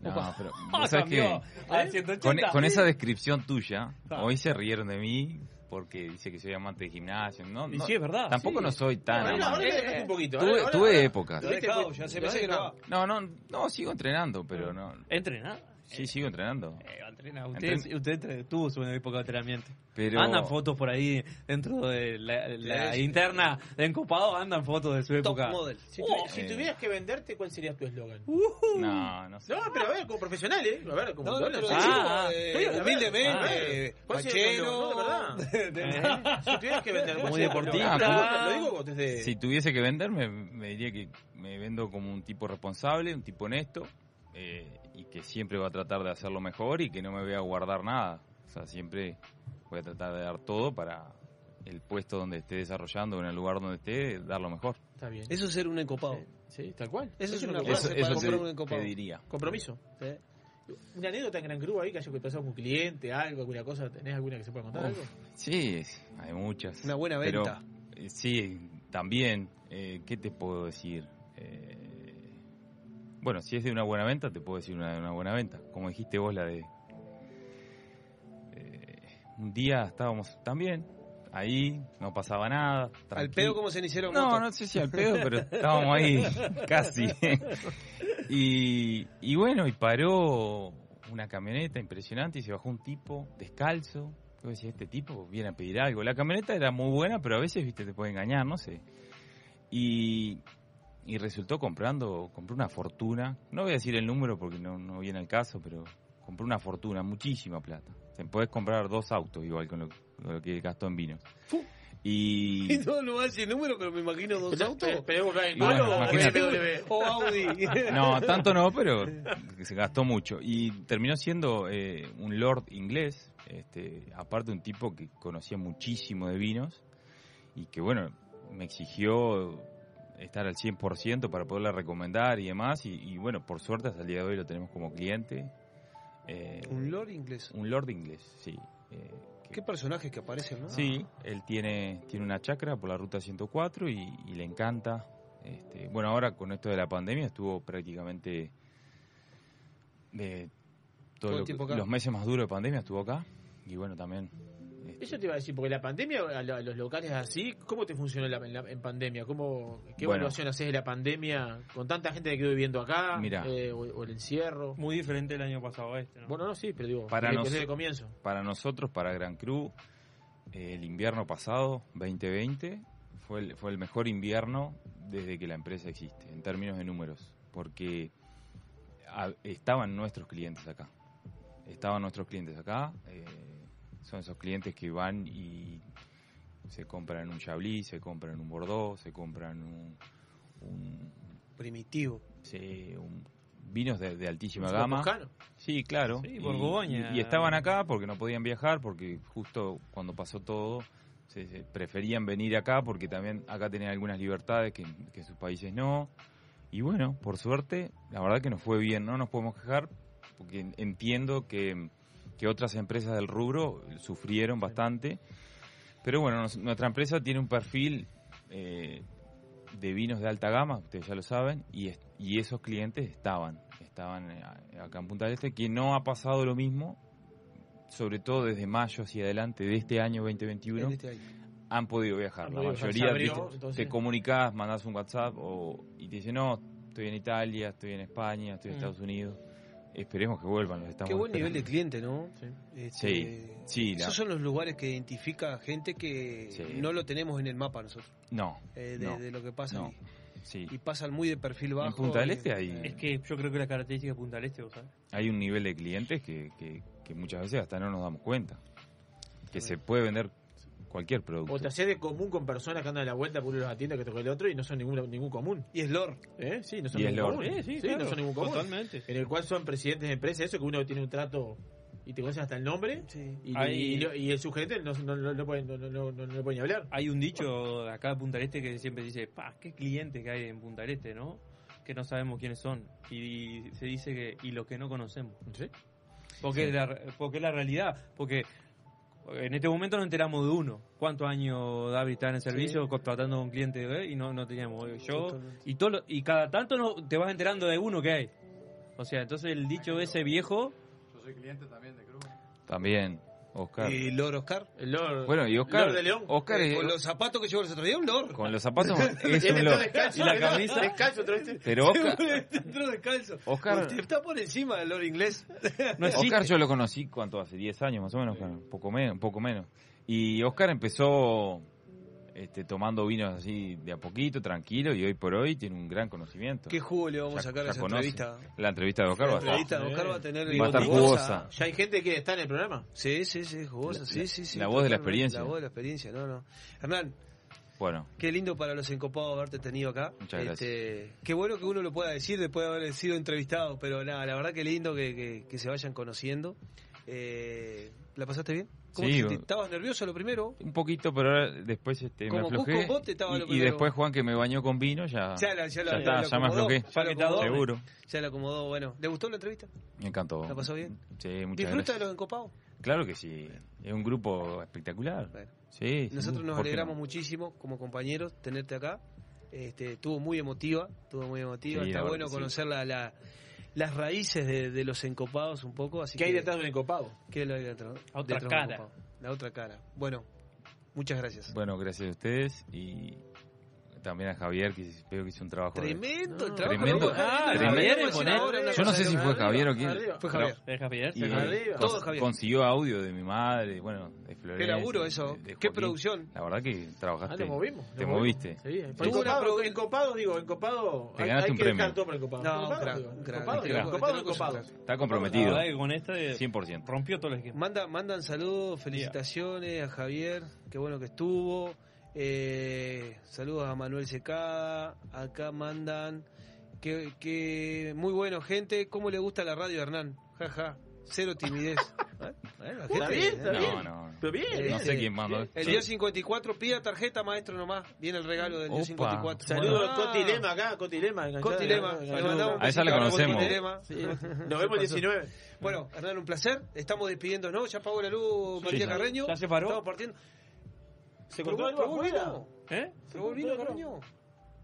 S17: No,
S2: Opa.
S17: pero
S2: Ah,
S17: vos sabés
S2: cambió.
S17: que
S2: A 180.
S17: con, con esa descripción tuya,
S2: Ah.
S17: hoy se rieron de mí porque dice que soy amante de gimnasio. No,
S1: Y
S17: no,
S1: sí, es verdad,
S17: Tampoco
S1: sí.
S17: no soy tan amante.
S2: un poquito.
S17: Tuve,
S2: ahora-
S17: tuve
S2: ahora-
S17: épocas.
S1: Dejado, ya se me. No,
S17: no, no, sigo entrenando, pero no.
S4: ¿Entrenar?
S17: Sí, sigo entrenando.
S4: Entrena. Usted,
S17: Entren-
S4: usted tuvo su época de entrenamiento.
S17: Pero-
S4: Andan fotos por ahí dentro de la, la
S2: Sí.
S4: interna de Encopado, andan fotos de su época.
S2: Si, tu-
S4: Oh.
S2: si tuvieras que venderte, ¿cuál sería tu eslogan?
S17: No, no sé.
S2: No, pero a ver, como profesional, ¿eh? A ver, como
S1: No, no, pero eh,
S2: ver,
S1: humildemente,
S2: a ver, ¿cuál sería tu
S1: fachero,
S2: eslogan? No, de verdad. Si tuvieras que vender, ¿cuál
S17: Muy
S2: sería tu
S17: deportista.
S2: eslogan? Lo digo desde...
S17: Si tuviese que vender, me, me diría que me vendo como un tipo responsable, un tipo honesto, eh, y que siempre va a tratar de hacerlo mejor y que no me voy a guardar nada. O sea, siempre voy a tratar de dar todo para el puesto donde esté desarrollando, en el lugar donde esté, dar lo mejor.
S2: Está bien.
S1: Eso es ser un encopado.
S2: Sí, tal cual.
S1: Eso es una frase
S17: Eso-
S1: para
S17: eso
S1: comprar
S17: te-
S1: un encopado.
S17: te diría.
S2: Compromiso. ¿Una anécdota en Gran Cruz ahí que haya pasado con un cliente, algo, alguna cosa? ¿Tenés alguna que se pueda contar?
S17: Uf,
S2: algo?
S17: Sí, hay muchas.
S1: Una buena
S17: Pero,
S1: venta.
S17: eh, sí, también. eh, ¿Qué te puedo decir? Eh, bueno, si es de una buena venta, te puedo decir una de una buena venta. Como dijiste vos, la de... eh, un día estábamos también ahí, no pasaba nada.
S1: ¿Al pedo como cenicero
S17: No,
S1: moto?
S17: no sé si al pedo, pero estábamos ahí casi. y, y bueno, y paró una camioneta impresionante y se bajó un tipo descalzo. Yo decía, este tipo viene a pedir algo. La camioneta era muy buena, pero a veces, viste, te puede engañar, no sé. Y, y resultó comprando, compró una fortuna. No voy a decir el número porque no, no viene al caso, pero compró una fortuna, muchísima plata. Te podés comprar dos autos igual con lo, con lo que gastó en vinos. Y...
S1: Y no, no va a decir número, pero me imagino dos autos.
S2: Palo o
S17: imagínate.
S2: BMW.
S1: O Audi.
S17: No, tanto no, pero se gastó mucho. Y terminó siendo eh, un lord inglés, este, aparte un tipo que conocía muchísimo de vinos y que, bueno, me exigió estar al 100% para poderle recomendar y demás. Y, y, bueno, por suerte hasta el día de hoy lo tenemos como cliente. Eh,
S1: Un lord inglés.
S17: un lord inglés, sí. Eh,
S1: Qué personajes que aparecen, ¿no?
S17: Sí, él tiene, tiene una chacra por la ruta 104 y, y le encanta. Este, bueno, ahora con esto de la pandemia estuvo prácticamente de todo
S2: Todo el
S17: lo los meses más duros de pandemia estuvo acá. Y bueno, también
S2: Eso te iba a decir, porque la pandemia, a lo- a los locales así, ¿cómo te funcionó la- en, la- en pandemia? ¿Cómo, ¿Qué
S17: Bueno.
S2: evaluación haces de la pandemia con tanta gente que quedó viviendo acá?
S17: Mira.
S2: eh, o, o el encierro.
S4: Muy diferente el año pasado a este, ¿no?
S2: Bueno, no, sí, pero digo,
S17: para,
S2: desde,
S17: nos-
S2: desde el comienzo.
S17: para nosotros, para Gran Cru, eh, el invierno pasado, 2020, fue el, fue el mejor invierno desde que la empresa existe, en términos de números, porque a- estaban nuestros clientes acá. Estaban nuestros clientes acá, eh, son esos clientes que van y se compran un Chablis, se compran un Bordeaux, se compran un... un
S1: Primitivo.
S17: Sí, un- vinos de, de altísima
S2: ¿Un
S17: gama. Sí, claro.
S4: Sí,
S17: Y-
S4: Borgoña.
S17: Y, y estaban acá porque no podían viajar, porque justo cuando pasó todo, se, se preferían venir acá porque también acá tenían algunas libertades que, que en sus países no. Y bueno, por suerte, la verdad que nos fue bien, no nos podemos quejar, porque en- entiendo que, que otras empresas del rubro sufrieron bastante. Pero bueno, nos- nuestra empresa tiene un perfil eh, de vinos de alta gama, ustedes ya lo saben, y, es- y esos clientes estaban, estaban eh, acá en Punta del Este, que no ha pasado lo mismo, sobre todo desde mayo hacia adelante de este año 2021,
S1: En este año.
S17: han podido viajar.
S2: Han
S17: La
S2: podido
S17: mayoría
S2: abrió, entonces-
S17: te comunicás, mandás un WhatsApp o, y te dicen, no, estoy en Italia, estoy en España, estoy en
S1: Mm.
S17: Estados Unidos. Esperemos que vuelvan, los estamos
S1: Qué buen nivel de cliente, ¿no? Este,
S17: Sí, sí, la-
S1: Esos son los lugares que identifica gente que
S17: Sí.
S1: no lo tenemos en el mapa nosotros.
S17: No,
S1: eh, de,
S17: no,
S1: de lo que pasa.
S17: no.
S1: Y,
S17: Sí.
S1: y pasan muy de perfil bajo.
S17: En Punta del Este hay,
S4: Es que yo creo que la característica de Punta del Este, ¿vos sabés?
S17: hay un nivel de clientes que, que, que muchas veces hasta no nos damos cuenta. Que se puede vender cualquier producto.
S2: O te haces de común con personas que andan a la vuelta por uno los atiende que toca el otro y no son ningún, ningún común.
S1: Y es Lord.
S2: ¿Eh? Sí, no son
S17: Y
S2: ningún común.
S4: Sí, sí,
S2: Sí,
S4: claro,
S2: no son ningún común.
S4: totalmente.
S2: En el cual son presidentes de empresas, eso que uno tiene un trato y te conocen hasta el nombre y,
S4: Hay-
S2: y- y el sugerente no, no, no, no puede, no, no, no, no, no puede ni hablar.
S4: Hay un dicho de acá de Punta Este que siempre dice, pa, qué clientes que hay en Punta Este, ¿no? Que no sabemos quiénes son. Y se dice que, y los que no conocemos. Porque,
S2: Sí.
S4: es la, porque es la realidad. Porque en este momento nos enteramos de uno. ¿Cuántos años David está en el servicio
S1: Sí.
S4: contratando a un cliente eh? y no, no teníamos? Yo,
S1: Totalmente.
S4: y, todo, lo- y cada tanto no, te vas enterando de uno que hay. O sea, entonces el dicho ese viejo...
S23: Yo soy cliente también de Cruz.
S17: También, Oscar.
S1: ¿Y Lord Oscar?
S2: El Lord,
S17: Bueno, y Oscar.
S2: Lord de León.
S17: Oscar
S1: Eh,
S17: es-
S1: con los zapatos que llevó los otros días, un Lord.
S17: con los zapatos es un lord.
S2: descalzo,
S4: ¿Y la camisa?
S2: Descalzo otra vez.
S17: Pero Oscar,
S1: Entró descalzo.
S17: Oscar-
S1: Usted está por encima del Lord inglés.
S4: No.
S17: Oscar yo lo conocí, ¿cuánto? Hace 10 años más o menos, Oscar, un poco menos, un poco menos. Y Oscar empezó este, tomando vinos así de a poquito, tranquilo, y hoy por hoy tiene un gran conocimiento.
S1: ¿Qué jugo le vamos
S17: Ya-
S1: a sacar a esa
S17: conoce.
S1: entrevista?
S17: La entrevista de Oscar
S1: La
S17: va a estar.
S1: entrevista de Oscar va a tener
S17: Va a estar
S1: jugosa.
S2: Ya hay gente que está en el programa.
S1: Sí, sí, sí, jugosa, sí, sí, sí.
S17: la voz de la experiencia.
S1: La voz de la experiencia, no, no. Hernán,
S17: Bueno,
S1: qué lindo para los encopados haberte tenido acá.
S17: Muchas gracias.
S1: Este, qué bueno que uno lo pueda decir después de haber sido entrevistado, pero nada, la verdad que lindo que, que- que se vayan conociendo. Eh, ¿La pasaste bien? ¿Cómo
S17: Sí,
S1: te
S17: o-
S1: sentiste? ¿Estabas nervioso lo primero?
S17: un poquito, pero ahora después este, me aflojé.
S1: Cusco, vos te estaba
S17: y,
S1: lo
S17: y después Juan que me bañó con vino, ya,
S1: Ya, la- ya,
S17: ya está,
S1: lo
S17: ya me aflojé.
S1: ya lo acomodó.
S17: Seguro.
S1: Ya la acomodó, bueno. ¿Le gustó la entrevista?
S17: Me encantó.
S1: ¿La pasó bien?
S17: Sí, muchas
S1: ¿Disfruta
S17: gracias.
S1: de los encopados?
S17: Claro que sí. Es un grupo espectacular. Sí,
S1: Nosotros nos
S17: ¿por qué
S1: alegramos
S17: no?
S1: muchísimo como compañeros tenerte acá. Este, estuvo muy emotiva, estuvo muy emotiva.
S17: Sí,
S1: Está bueno
S17: sí.
S1: conocer la, la- las raíces de, de los encopados un poco. Así
S2: ¿Qué hay
S1: que-
S2: detrás de un encopado?
S1: ¿Qué hay detrás?
S4: Otra
S1: detrás de un
S4: cara.
S1: La otra cara. Bueno, muchas gracias.
S17: Bueno, gracias a ustedes y también a Javier, que veo que hizo un trabajo. de-
S1: Tremendo el
S17: No,
S1: trabajo.
S17: tremendo. Ah. Javier,
S1: una
S17: Yo no sé si
S1: de-
S17: fue Javier o quién.
S1: Fue Javier.
S4: Es Javier.
S17: y, cons-
S1: Todo Javier.
S17: Consiguió audio de mi madre, bueno, de
S1: Qué
S17: Florencia.
S1: laburo eso.
S17: de- de
S1: Qué producción.
S17: La verdad que trabajaste.
S2: Ah, nos movimos.
S17: Te
S2: nos
S17: moviste.
S2: Sí, encopado, encopado, digo, encopado.
S17: Te
S2: hay,
S17: ganaste
S2: hay
S17: un
S2: que
S17: premio.
S2: todo por encopado.
S1: No,
S2: Encopado, encopado, encopado.
S17: Está comprometido.
S4: La verdad que con este
S17: 100%.
S4: rompió todo el esquema.
S1: Manda, mandan saludos, felicitaciones a Javier, qué bueno que estuvo. Eh, saludos a Manuel Secada. Acá mandan que, que muy bueno, gente. ¿Cómo le gusta la radio, Hernán? Jaja, cero timidez. ¿Eh? Eh, la
S2: Está bien, está
S1: ¿eh?
S2: bien.
S17: No, no.
S2: Pero bien,
S1: Eh.
S17: No sé quién mandó.
S1: El día 54, pida tarjeta, maestro, nomás. Viene el regalo del día
S17: Opa.
S1: 54.
S2: Saludos
S1: Ah,
S2: a Coti Lema acá, Coti Lema. enganchada.
S1: Coti Lema,
S2: Saludos.
S1: le mandamos un
S17: A esa le conocemos.
S2: Sí. Nos vemos el 19.
S1: Bueno, Hernán, un placer. Estamos despidiéndonos. Ya apagó la luz Matías. Carreño.
S4: Ya se paró.
S1: Estamos partiendo.
S2: ¿Se
S1: ¿Probó-
S2: cortó
S1: el
S2: afuera?
S4: ¿Eh?
S1: ¿Probó el vino, Carreño?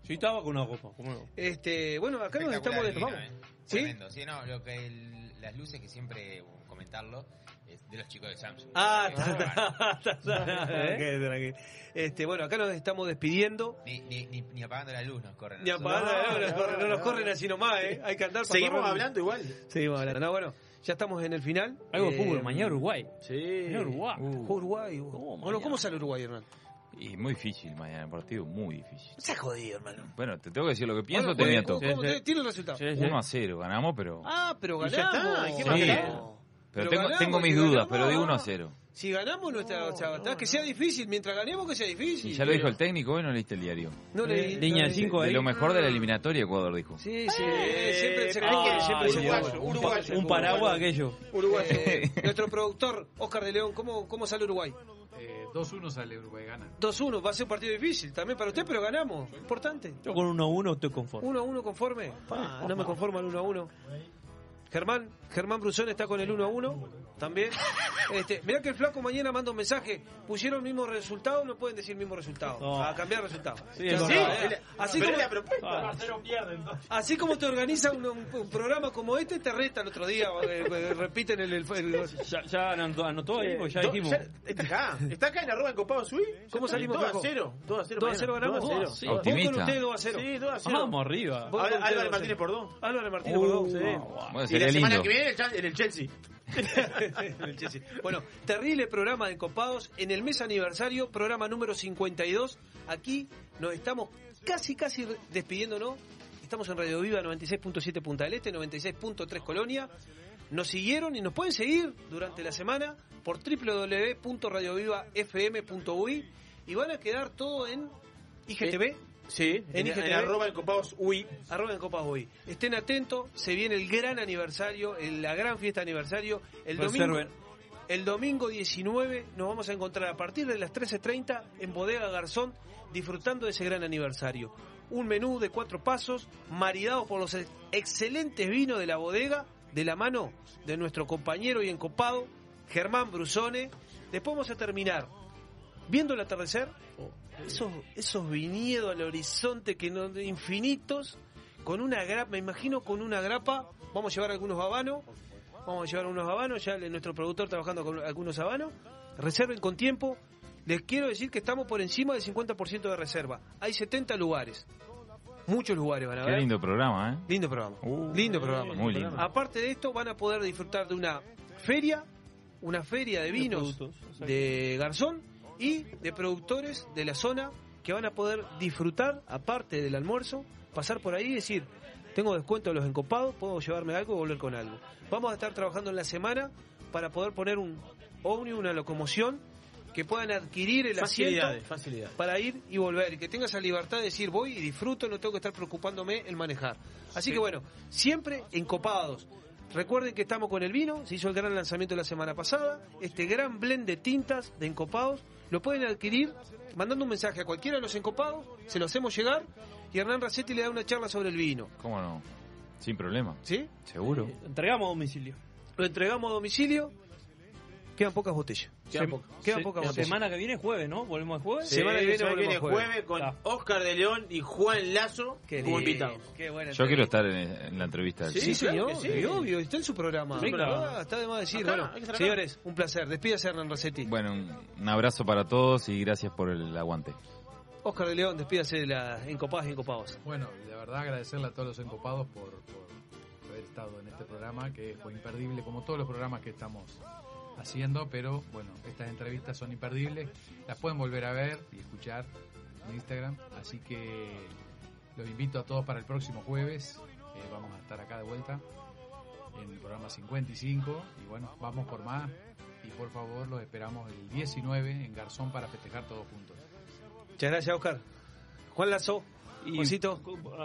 S4: Sí, estaba con una copa. ¿cómo no?
S1: Este, bueno, acá nos estamos.
S24: ¿eh?
S1: ¿Sí?
S24: Tremendo. Sí, no, lo que el- las luces que siempre uh, comentarlo es de los chicos de Samsung.
S1: Ah,
S24: Eh,
S1: está, está, está, tranquilo, tranquilo. Este, bueno, acá nos estamos despidiendo.
S24: ni, ni, ni, ni apagando la luz nos corren.
S1: Ni apagando,
S2: No,
S1: no, nos
S2: no,
S1: corren, no nos corren así nomás, ¿eh? Hay que andar para
S2: Seguimos
S1: correr.
S2: hablando igual.
S1: Seguimos hablando. No, bueno, ya estamos en el final.
S4: Algo de
S1: Eh,
S4: fútbol. Mañana Uruguay.
S2: Sí.
S4: Mañana Uruguay.
S1: Juega Uruguay. bueno, ¿cómo sale Uruguay, Hernán?
S17: Y muy difícil mañana, el partido muy difícil.
S1: Seas jodido, hermano.
S17: Bueno, te tengo que decir lo que pienso,
S1: Bueno,
S17: te
S1: ¿cómo-
S17: miento.
S1: cómo- cómo- Tiene el resultado.
S4: Sí, sí.
S17: 1 a 0, ganamos, pero.
S1: Ah, pero
S2: Y ya
S1: ganamos.
S2: está, ¿y qué
S17: Sí.
S2: más
S17: Pero tengo,
S1: ganamos,
S17: tengo mis
S1: si
S17: dudas,
S1: ganamos.
S17: pero digo 1 a 0.
S1: Si ganamos nuestra, o sea, está- que sea difícil, mientras ganemos que sea difícil.
S17: Y ya lo dijo el técnico, hoy no leíste el diario.
S1: No leí.
S4: Línea
S1: no leí.
S4: 5
S17: De
S4: ahí.
S17: lo mejor de la eliminatoria, Ecuador dijo.
S1: Sí, sí, eh, siempre se
S2: hay
S1: cree
S2: que-
S1: que siempre se
S2: uruguayo.
S4: Un,
S2: uruguayo.
S4: pa- un paraguas aquello.
S2: Uruguay.
S1: Eh, nuestro productor, Oscar de León, ¿cómo, cómo sale Uruguay?
S23: Eh, 2-1 sale Uruguay, gana.
S1: 2-1, va a ser un partido difícil también para usted, pero ganamos. Importante.
S4: Yo con 1-1 estoy conforme.
S1: 1-1 conforme. Pa, no me conformo al 1-1. Germán, Germán Brusón está con el 1-1 también. Este, mirá que el flaco mañana manda un mensaje. Pusieron el mismo resultado, no pueden decir el mismo resultado.
S4: No.
S1: A cambiar resultado.
S4: Sí, verdad.
S1: Así como,
S2: la propuesta.
S4: Ah,
S1: así como te organiza un, un- un programa como este, te reta el otro día. eh, eh, repiten el, el- el-
S4: Ya, ya anotó, anotó ahí, ya dijimos.
S2: ya- está acá, está acá en arroba encopado Sui.
S1: ¿Cómo salimos,
S2: 2 a
S1: flaco?
S2: 0. 2 a 0.
S1: 2 a 0 ganamos.
S2: 2 a 0.
S1: Vos
S2: Sí.
S1: con
S17: Optimista.
S1: usted 2 a 0.
S2: Sí, 2 a 0.
S4: Vamos arriba.
S1: 2 a 0.
S2: Martínez por 2.
S1: Álvaro Martínez por dos.
S2: Sí. La semana
S17: lindo.
S2: que viene en el Chelsea.
S1: En el Chelsea. Bueno, terrible programa de Copados en el mes aniversario, programa número 52. Aquí nos estamos casi, casi despidiéndonos. Estamos en Radio Viva 96.7 Punta del Este, 96.3 Colonia. Nos siguieron y nos pueden seguir durante la semana por www.radiovivafm.uy y van a quedar todo en IGTV.
S2: Sí, en,
S1: IGTV.
S2: en arroba encopados UI.
S1: Arroba encopados UI. Estén atentos, se viene el gran aniversario, el- la gran fiesta de aniversario. El domingo, el domingo 19 nos vamos a encontrar a partir de las 13.30 en Bodega Garzón disfrutando de ese gran aniversario. Un menú de cuatro pasos, maridado por los ex- excelentes vinos de la bodega, de la mano de nuestro compañero y encopado, Germán Brusone. Después vamos a terminar viendo el atardecer, esos, esos viñedos al horizonte que no, infinitos, con una grapa, me imagino con una grapa, vamos a llevar algunos habanos, vamos a llevar unos habanos, ya nuestro productor trabajando con algunos habanos, reserven con tiempo, les quiero decir que estamos por encima del 50% de reserva, hay 70 lugares, muchos lugares van a
S17: Qué
S1: ver.
S17: lindo programa, ¿eh?
S1: Lindo programa. lindo programa.
S17: muy lindo.
S1: Aparte de esto, van a poder disfrutar de una feria, una feria de vinos
S4: productos,
S1: de Garzón y de productores de la zona que van a poder disfrutar, aparte del almuerzo, pasar por ahí y decir, tengo descuento de los encopados, puedo llevarme algo o volver con algo. Vamos a estar trabajando en la semana para poder poner un ómnibus, una locomoción que puedan adquirir el
S2: Facilidades,
S1: asiento
S2: facilidades.
S1: para ir y volver y que tenga esa libertad de decir voy y disfruto, no tengo que estar preocupándome en manejar. Así que bueno, siempre encopados. Recuerden que estamos con el vino, se hizo el gran lanzamiento la semana pasada, este gran blend de tintas de encopados, lo pueden adquirir mandando un mensaje a cualquiera de los encopados, se lo hacemos llegar y Hernán Racetti le da una charla sobre el vino.
S17: ¿Cómo no? Sin problema.
S1: ¿Sí?
S17: Seguro.
S4: Entregamos a domicilio.
S1: Lo entregamos a domicilio, quedan pocas botellas.
S4: Se-
S1: pocas
S4: la
S1: botellas.
S4: semana que viene jueves, ¿no? Volvemos el jueves.
S2: Sí,
S1: Semana que viene
S2: viene jueves,
S1: jueves.
S2: con Oscar de León y Juan Lazo como invitados.
S17: Yo quiero estar en, en la entrevista. del
S1: Sí,
S17: cine.
S1: señor,
S2: sí.
S1: obvio, está en su programa.
S17: Sí, claro.
S1: Ah, está de más decir.
S2: Acá,
S1: bueno, señores, un placer. Despídase Hernán Racetti.
S17: Bueno, un, un abrazo para todos y gracias por el aguante.
S1: Oscar de León, despídase de las encopadas y encopados.
S23: Bueno, la verdad agradecerle a todos los encopados por, por haber estado en este programa, que fue imperdible, como todos los programas que estamos haciendo, pero bueno, estas entrevistas son imperdibles, las pueden volver a ver y escuchar en Instagram, así que los invito a todos para el próximo jueves, eh, vamos a estar acá de vuelta en el programa 55 y bueno, vamos por más. Y por favor los esperamos el 19 en Garzón para festejar todos juntos.
S1: Muchas gracias, Oscar. Juan Lazo,
S4: Y
S1: Juancito.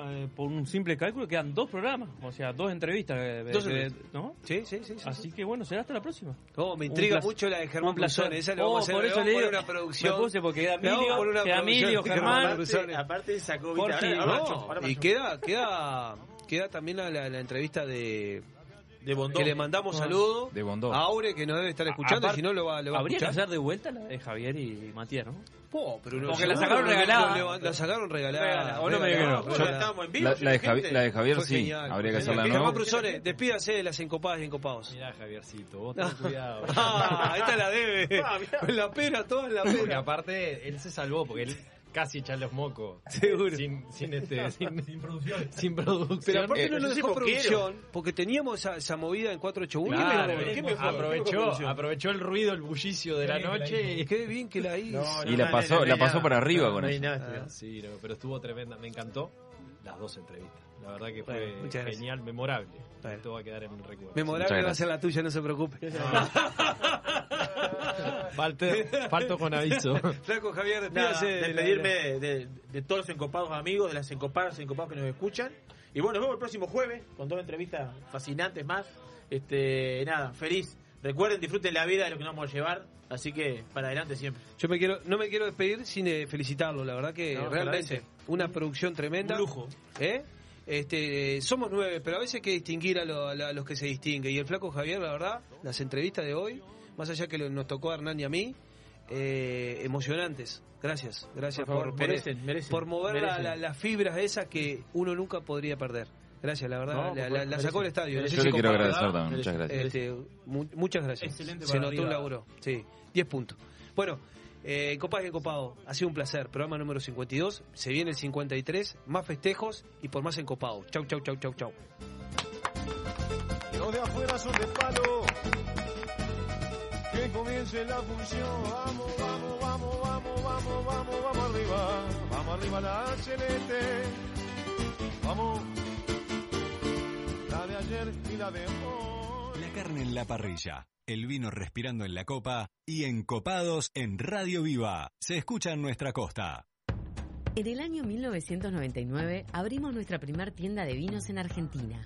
S4: eh, por un simple cálculo quedan dos programas, o sea, dos entrevistas.
S1: Dos entrevistas.
S4: ¿no?
S1: Sí, sí, sí. sí,
S4: Así
S1: sí.
S4: que bueno, será hasta la próxima.
S1: Oh, me intriga mucho la de Germán. Brusone. Esa
S4: Oh,
S1: vamos a hacer
S4: por eso le digo,
S1: una producción.
S4: me puse porque queda
S1: Le vamos a
S4: Emilio, Germán.
S2: Aparte sacó Vita. Ahora, ahora, ahora,
S1: y queda, queda, queda también la, la- la entrevista de,
S2: de Bondó.
S1: que le mandamos
S4: Ah.
S1: saludos
S17: De Bondó.
S1: a Aure que nos debe estar escuchando,
S4: Aparte,
S1: si no lo va, lo va a
S4: Habría que
S1: escuchar.
S4: hacer de vuelta la de Javier y Matías, ¿no?
S1: Po, pero
S4: Porque la sacaron regalada.
S1: La sacaron regalada.
S4: Regalada, o no me dijeron.
S2: Estamos en vivo.
S17: La, la de
S2: gente.
S17: Javi- la de Javier
S1: Fue
S17: sí,
S1: genial.
S17: habría que hacerla nueva.
S1: Germán Brusone, despídase de las encopadas y encopados.
S3: Mirá, Javiercito, vos tenés cuidado.
S1: Ah, esta la debe.
S2: Ah,
S1: la pera, toda la
S3: Porque
S1: pera.
S3: aparte, él se salvó porque él casi echa los mocos.
S1: Seguro.
S3: Sin, sin, este, sin,
S4: Sin producción.
S3: sin producción.
S1: Pero aparte
S2: Eh,
S1: no
S2: soy
S1: dejó producción porque teníamos esa, esa movida en 481.
S3: Claro,
S1: ¿Qué? ¿Qué mejor
S3: aprovechó, aprovechó el ruido, el bullicio de la noche y...
S1: Qué bien que la hizo.
S17: Y la pasó, la pasó para arriba con eso.
S3: Ah, sí, no, pero estuvo tremenda, me encantó las dos entrevistas. La verdad que fue
S1: Bueno,
S3: genial, memorable. Esto va a quedar en el recuerdo.
S1: Memorable va a ser la tuya, no se preocupe.
S3: Falto, falto con aviso.
S1: Flaco Javier, despídase de
S2: de, de- de todos los encopados amigos, de las encopadas y encopados que nos escuchan. Y bueno, nos vemos el próximo jueves con dos entrevistas fascinantes más. Este, nada, feliz. Recuerden, disfruten la vida de lo que nos vamos a llevar. Así que para adelante siempre.
S1: Yo me quiero, no me quiero despedir sin eh, felicitarlo, la verdad que
S2: No,
S1: realmente una producción tremenda.
S4: Un lujo.
S1: ¿Eh? Este, somos nueve, pero a veces hay que distinguir a, lo- los que se distinguen. Y el flaco Javier, la verdad, las entrevistas de hoy, más allá que lo- nos tocó a Hernán y a mí, eh, emocionantes. Gracias, gracias
S2: Por
S1: por,
S2: favor,
S1: por,
S2: merecen, merecen,
S1: por mover la-
S2: merecen.
S1: la- las fibras esas que uno nunca podría perder. Gracias, la verdad,
S2: No,
S1: la, sacó el estadio. No sé
S17: Yo
S1: si
S17: le quiero agradecer también, muchas gracias.
S1: Este, mu- muchas gracias.
S4: Excelente
S1: Se notó un laburo. Sí, 10 puntos. Bueno, eh, Copas y Copado, ha sido un placer. Programa número 52. Se viene el 53. Más festejos y por más encopado. Chau, chau, chau, chau, chau.
S14: Los de afuera son de palo. Que comience la función. Vamos, vamos, vamos, vamos, vamos, vamos, vamos arriba. Vamos arriba la celeste. Vamos. La de ayer y la de hoy.
S6: La carne en la parrilla, el vino respirando en la copa y encopados en Radio Viva. Se escucha en nuestra costa.
S10: En el año 1999 abrimos nuestra primer tienda de vinos en Argentina.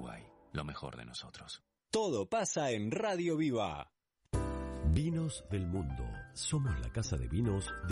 S9: lo mejor de nosotros.
S6: Todo pasa en Radio Viva.
S8: Vinos del mundo. Somos la casa de vinos